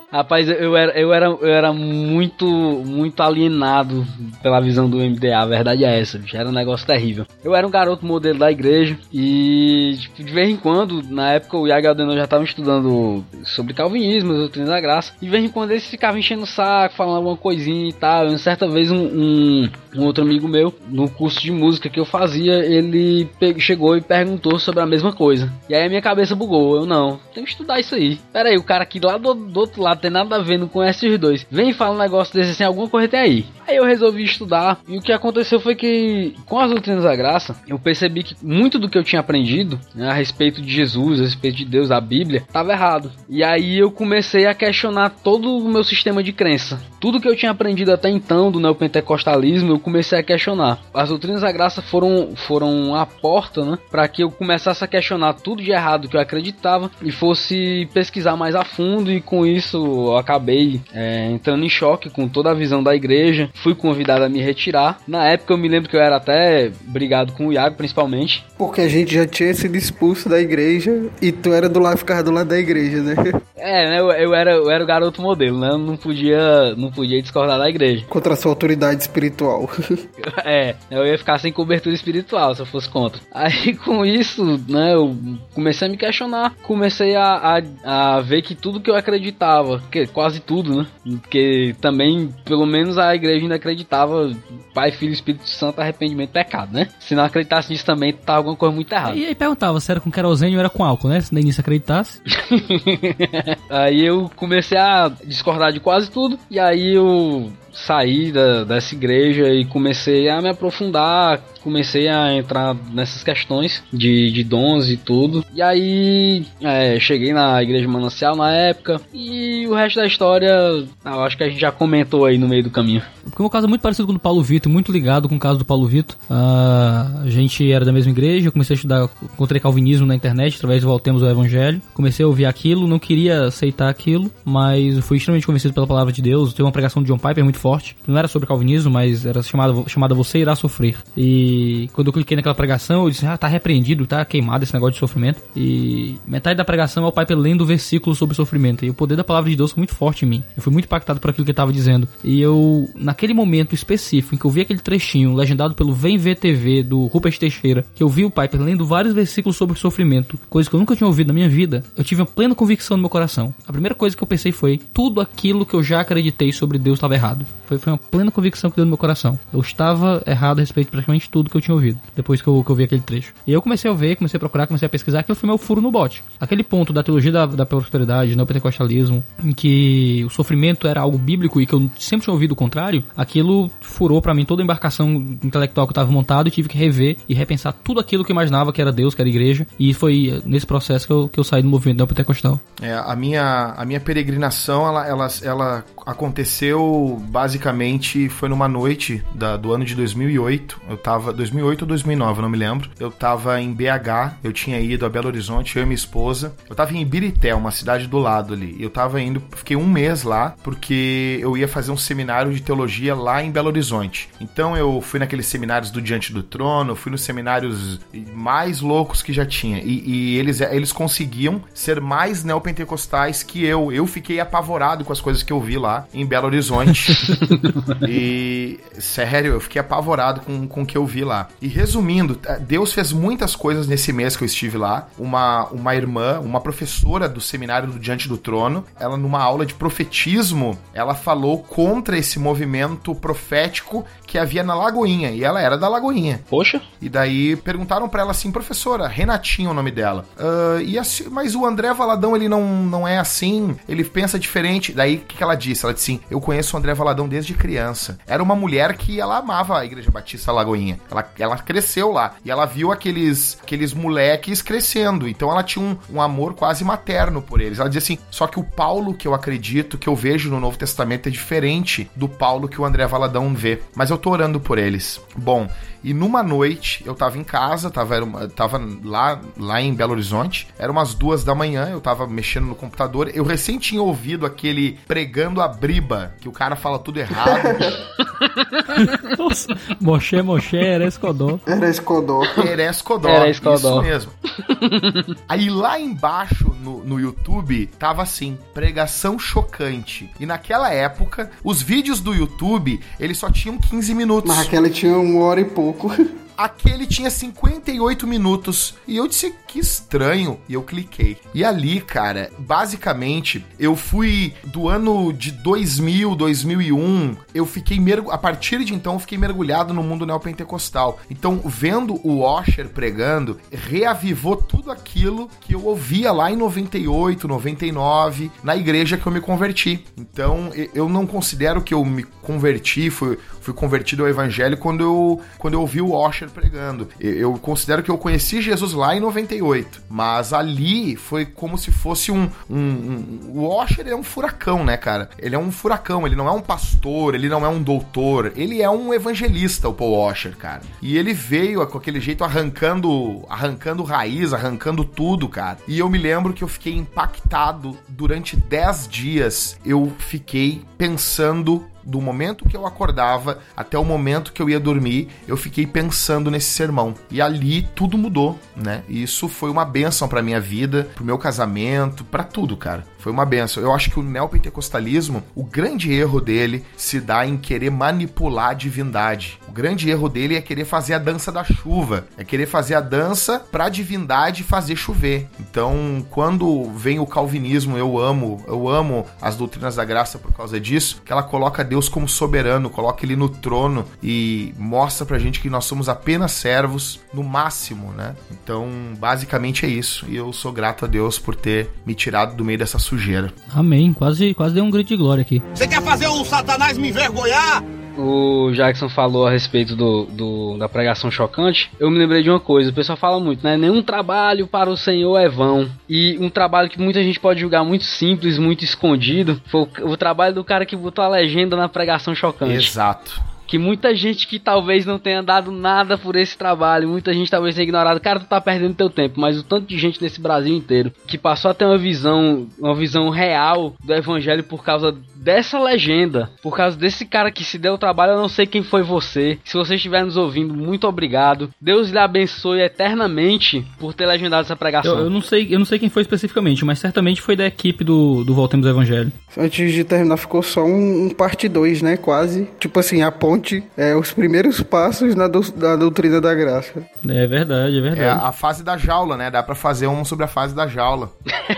Rapaz, eu era, eu, era, eu era muito, muito alienado pela visão do MDA, a verdade é essa, bicho, era um negócio terrível. Eu era um garoto modelo da igreja e, tipo, de vez em quando, na época o Iago Aldenor já estavam estudando sobre calvinismo, os doutrinas da graça, e de vez em quando eles ficavam enchendo o saco, falando alguma coisinha e tal. E certa vez um, um, um, outro amigo meu, no curso de música que eu fazia, ele chegou e perguntou sobre a mesma coisa. E aí a minha cabeça bugou, eu não, tenho que estudar isso aí. Pera aí, o cara aqui lá do, do outro lado tem nada a ver com esses dois. Vem e fala um negócio desse assim, alguma coisa tem aí. Aí eu resolvi estudar e o que aconteceu foi que com as doutrinas da graça, eu percebi que muito do que eu tinha aprendido né, a respeito de Jesus, a respeito de Deus, da Bíblia, estava errado. E aí eu comecei a questionar todo o meu sistema de crença. Tudo que eu tinha aprendido até então do neopentecostalismo, eu comecei a questionar. As doutrinas da graça foram, foram a porta, né, para que eu começasse a questionar tudo de errado que eu acreditava e fosse pesquisar mais a fundo e com isso eu acabei é, entrando em choque com toda a visão da igreja. Fui convidado a me retirar. Na época eu me lembro que eu era até brigado com o Iago, principalmente. Porque a gente já tinha sido expulso da igreja e tu era do lado, ficava do lado da igreja, né? É, né? Eu, eu, era, eu era o garoto modelo, né? Eu não podia, não podia discordar da igreja. Contra a sua autoridade espiritual. é, eu ia ficar sem cobertura espiritual se eu fosse contra. Aí com isso, né? Eu comecei a me questionar. Comecei a, a, a ver que tudo que eu acreditava que quase tudo, né? Porque também, pelo menos a igreja ainda acreditava Pai, Filho e Espírito Santo, arrependimento pecado, né? Se não acreditasse nisso também, tá alguma coisa muito errada. E aí perguntava se era com querosene ou era com álcool, né? Se nem nisso acreditasse. aí eu comecei a discordar de quase tudo, e aí eu saí da, dessa igreja e comecei a me aprofundar, comecei a entrar nessas questões de, de dons e tudo. E aí é, cheguei na igreja manancial na época e o resto da história eu acho que a gente já comentou aí no meio do caminho. Porque o meu caso é muito parecido com o do Paulo Vitor, muito ligado com o caso do Paulo Vitor. Uh, a gente era da mesma igreja, eu comecei a estudar, encontrei calvinismo na internet através do Voltemos ao Evangelho. Comecei a ouvir aquilo, não queria aceitar aquilo, mas fui extremamente convencido pela palavra de Deus. Teve uma pregação de John Piper muito forte, que não era sobre calvinismo, mas era chamada, chamada Você Irá Sofrer. E quando eu cliquei naquela pregação, eu disse, ah, tá repreendido, tá queimado esse negócio de sofrimento. E metade da pregação é o Piper lendo o versículo sobre sofrimento. E o poder da palavra de Deus foi muito forte em mim. Eu fui muito impactado por aquilo que ele estava dizendo. E eu, na, aquele momento específico em que eu vi aquele trechinho legendado pelo Vem Ver TV do Rupert Teixeira, que eu vi o Piper lendo vários versículos sobre sofrimento, coisa que eu nunca tinha ouvido na minha vida, eu tive uma plena convicção no meu coração. A primeira coisa que eu pensei foi: tudo aquilo que eu já acreditei sobre Deus estava errado. Foi, foi uma plena convicção que deu no meu coração. Eu estava errado a respeito de praticamente tudo que eu tinha ouvido, depois que eu, que eu vi aquele trecho. E eu comecei a ver, comecei a procurar, comecei a pesquisar, aquilo foi meu furo no bote. Aquele ponto da teologia da, da prosperidade, no pentecostalismo, em que o sofrimento era algo bíblico e que eu sempre tinha ouvido o contrário, aquilo furou para mim toda a embarcação intelectual que eu tava montado e tive que rever e repensar tudo aquilo que eu imaginava que era Deus, que era igreja. E foi nesse processo que eu, que eu saí do movimento neopentecostal. É, a minha, a minha peregrinação, ela, ela, ela aconteceu basicamente, foi numa noite da, do ano de 2008. Eu tava, 2008 ou 2009, eu não me lembro. Eu tava em BH, eu tinha ido a Belo Horizonte, eu e minha esposa. Eu tava em Ibirité, uma cidade do lado ali. Eu tava indo, fiquei um mês lá, porque eu ia fazer um seminário de teologia lá em Belo Horizonte. Então eu fui naqueles seminários do Diante do Trono, fui nos seminários mais loucos que já tinha. E, e eles, eles conseguiam ser mais neopentecostais que eu. Eu fiquei apavorado com as coisas que eu vi lá em Belo Horizonte. e, sério, eu fiquei apavorado com, com o que eu vi lá. E resumindo, Deus fez muitas coisas nesse mês que eu estive lá. Uma, uma irmã, uma professora do seminário do Diante do Trono, ela numa aula de profetismo, ela falou contra esse movimento profético que havia na Lagoinha. E ela era da Lagoinha. Poxa. E daí perguntaram para ela assim, professora, Renatinha é o nome dela. Uh, e assim, mas o André Valadão, ele não, não é assim, ele pensa diferente. Daí o que, que ela disse? Ela disse assim: Eu conheço o André Valadão desde criança. Era uma mulher que ela amava a Igreja Batista Lagoinha. Ela, ela cresceu lá. E ela viu aqueles, aqueles moleques crescendo. Então ela tinha um, um amor quase materno por eles. Ela dizia assim: Só que o Paulo que eu acredito, que eu vejo no Novo Testamento, é diferente do Paulo que o André Valadão vê. Mas eu tô orando por eles. Bom, e numa noite, eu tava em casa, tava, era uma, tava lá, lá em Belo Horizonte, era umas duas da manhã, eu tava mexendo no computador, eu recém tinha ouvido aquele pregando a briba, que o cara fala tudo errado. Nossa. Era escodó. Era escodó, Era escodó. isso mesmo. Aí lá embaixo no, no YouTube tava assim, pregação chocante. E naquela época, os vídeos do YouTube, eles só tinham 15 minutos. Mas aquela tinha uma hora e pouco. 过。Aquele tinha 58 minutos. E eu disse, que estranho. E eu cliquei. E ali, cara, basicamente, eu fui do ano de 2000, 2001. Eu fiquei mergulhado. A partir de então, eu fiquei mergulhado no mundo neopentecostal. Então, vendo o Washer pregando, reavivou tudo aquilo que eu ouvia lá em 98, 99, na igreja que eu me converti. Então, eu não considero que eu me converti, fui, fui convertido ao evangelho quando eu, quando eu ouvi o Washer pregando. Eu, considero que eu conheci Jesus lá em 98, mas ali foi como se fosse um. um, um o Washer é um furacão, né, cara? Ele é um furacão, ele não é um pastor, ele não é um doutor, ele é um evangelista, o Paul Washer, cara. E ele veio com aquele jeito arrancando, arrancando raiz, arrancando tudo, cara. E eu me lembro que eu fiquei impactado durante 10 dias. Eu fiquei pensando do momento que eu acordava até o momento que eu ia dormir, eu fiquei pensando nesse sermão. E ali tudo mudou, né? E isso foi uma benção pra minha vida, pro meu casamento, pra tudo, cara. Foi uma benção. Eu acho que o neopentecostalismo, o grande erro dele se dá em querer manipular a divindade. O grande erro dele é querer fazer a dança da chuva, é querer fazer a dança pra divindade fazer chover. Então, quando vem o calvinismo, eu amo, eu amo as doutrinas da graça por causa disso, que ela coloca Deus como soberano, coloca ele no trono e mostra pra gente que nós somos apenas servos no máximo, né? Então, basicamente é isso. E eu sou grato a Deus por ter me tirado do meio dessa sujeira. Amém. Quase, quase deu um grito de glória aqui. Você quer fazer o Satanás me envergonhar? O Jackson falou a respeito do, do- da pregação chocante. Eu me lembrei de uma coisa: o pessoal fala muito, né? Nenhum trabalho para o Senhor é vão. E um trabalho que muita gente pode julgar muito simples, muito escondido, foi o, o trabalho do cara que botou a legenda na pregação chocante. Exato. Que muita gente que talvez não tenha dado nada por esse trabalho, muita gente talvez tenha ignorado, cara, tu tá perdendo teu tempo, mas o tanto de gente nesse Brasil inteiro que passou a ter uma visão, uma visão real do evangelho por causa dessa legenda, por causa desse cara que se deu o trabalho, eu não sei quem foi você. Se você estiver nos ouvindo, muito obrigado. Deus lhe abençoe eternamente por ter legendado essa pregação. Eu, eu não sei, eu não sei quem foi especificamente, mas certamente foi da equipe do, do Voltemos ao Evangelho. Antes de terminar, ficou só um, um parte 2, né? Quase. Tipo assim, a ponte, é, os primeiros passos na, do, da doutrina da graça. É verdade, é verdade. É a fase da jaula, né? Dá pra fazer um sobre a fase da jaula.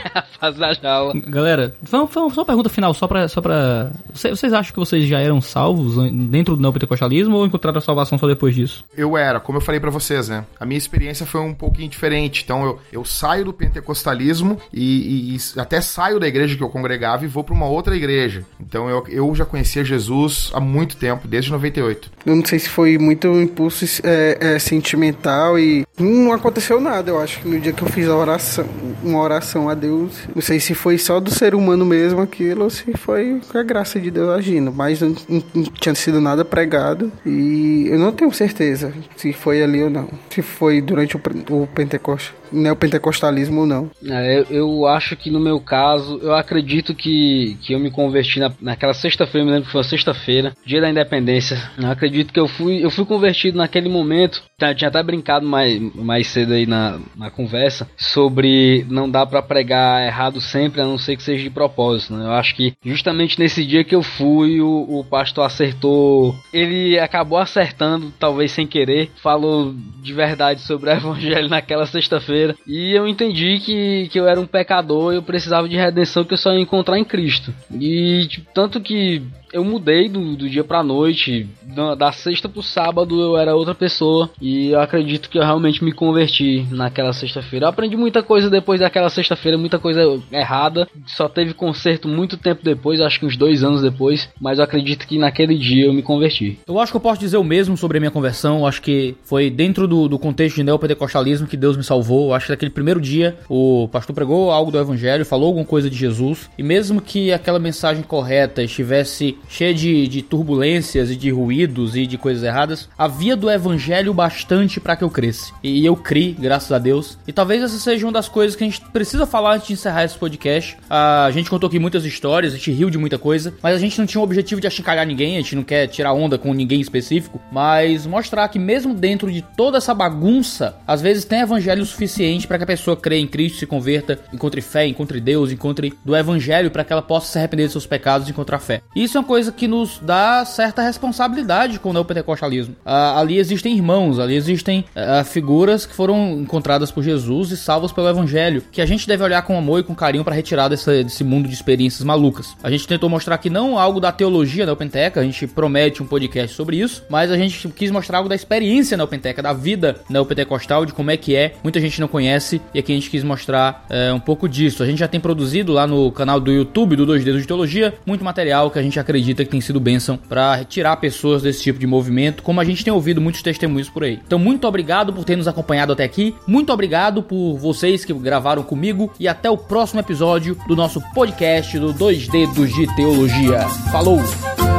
a fase da jaula. Galera, vamos, vamos, só uma pergunta final, só pra. Só pra... Vocês, vocês acham que vocês já eram salvos dentro do neopentecostalismo ou encontraram a salvação só depois disso? Eu era, como eu falei pra vocês, né? A minha experiência foi um pouquinho diferente. Então eu, eu saio do pentecostalismo e, e, e até saio da igreja que eu congregava e vou pra uma outra igreja. Então eu, eu já conhecia Jesus há muito tempo, desde 98. Eu não sei se foi muito impulso é, é, sentimental e não aconteceu nada. Eu acho que no dia que eu fiz a oração, uma oração a Deus, não sei se foi só do ser humano mesmo aquilo ou se foi com a graça de Deus agindo, mas não, não, tinha sido nada pregado e eu não tenho certeza se foi ali ou não. Se foi durante o, o Pentecoste neopentecostalismo não. É, eu, eu, acho que no meu caso, eu acredito que, que eu me converti na, naquela sexta-feira, me lembro que foi sexta-feira, dia da independência. Eu acredito que eu fui, eu fui convertido naquele momento. Eu tinha até brincado mais, mais cedo aí na, na conversa sobre não dá para pregar errado sempre, a não ser que seja de propósito. Né? Eu acho que justamente nesse dia que eu fui, o, o pastor acertou. Ele acabou acertando, talvez sem querer, falou de verdade sobre o evangelho naquela sexta-feira e eu entendi que, que eu era um pecador e eu precisava de redenção que eu só ia encontrar em Cristo. E tipo, tanto que eu mudei do, do dia pra noite. Da, da, sexta pro sábado eu era outra pessoa. E eu acredito que eu realmente me converti naquela sexta-feira. Eu aprendi muita coisa depois daquela sexta-feira, muita coisa errada. Só teve conserto muito tempo depois, acho que uns dois anos depois. Mas eu acredito que naquele dia eu me converti. Eu acho que eu posso dizer o mesmo sobre a minha conversão. Eu acho que foi dentro do, do contexto de neopentecostalismo que Deus me salvou. Eu acho que naquele primeiro dia o pastor pregou algo do evangelho, falou alguma coisa de Jesus. E mesmo que aquela mensagem correta estivesse cheia de, de turbulências e de ruídos e de coisas erradas, havia do evangelho bastante para que eu cresça. E eu criei, graças a Deus. E talvez essa seja uma das coisas que a gente precisa falar antes de encerrar esse podcast. A gente contou aqui muitas histórias, a gente riu de muita coisa, mas a gente não tinha o objetivo de achincalhar ninguém, a gente não quer tirar onda com ninguém específico, mas mostrar que mesmo dentro de toda essa bagunça, às vezes tem evangelho suficiente para que a pessoa creia em Cristo, se converta, encontre fé, encontre Deus, encontre do evangelho para que ela possa se arrepender de seus pecados e encontrar fé. Isso é uma coisa que nos dá certa responsabilidade com o neopentecostalismo. Ah, ali existem irmãos, ali existem ah, figuras que foram encontradas por Jesus e salvas pelo evangelho, que a gente deve olhar com amor e com carinho para retirar desse, desse mundo de experiências malucas. A gente tentou mostrar que não algo da teologia neopenteca, a gente promete um podcast sobre isso, mas a gente quis mostrar algo da experiência neopenteca, da vida neopentecostal, de como é que é. Muita gente não conhece e aqui a gente quis mostrar é, um pouco disso. A gente já tem produzido lá no canal do YouTube do Dois Dedos de Teologia muito material que a gente acredita que tem sido bênção para tirar pessoas desse tipo de movimento, como a gente tem ouvido muitos testemunhos por aí. Então, muito obrigado por ter nos acompanhado até aqui, muito obrigado por vocês que gravaram comigo e até o próximo episódio do nosso podcast do Dois Dedos de Teologia. Falou!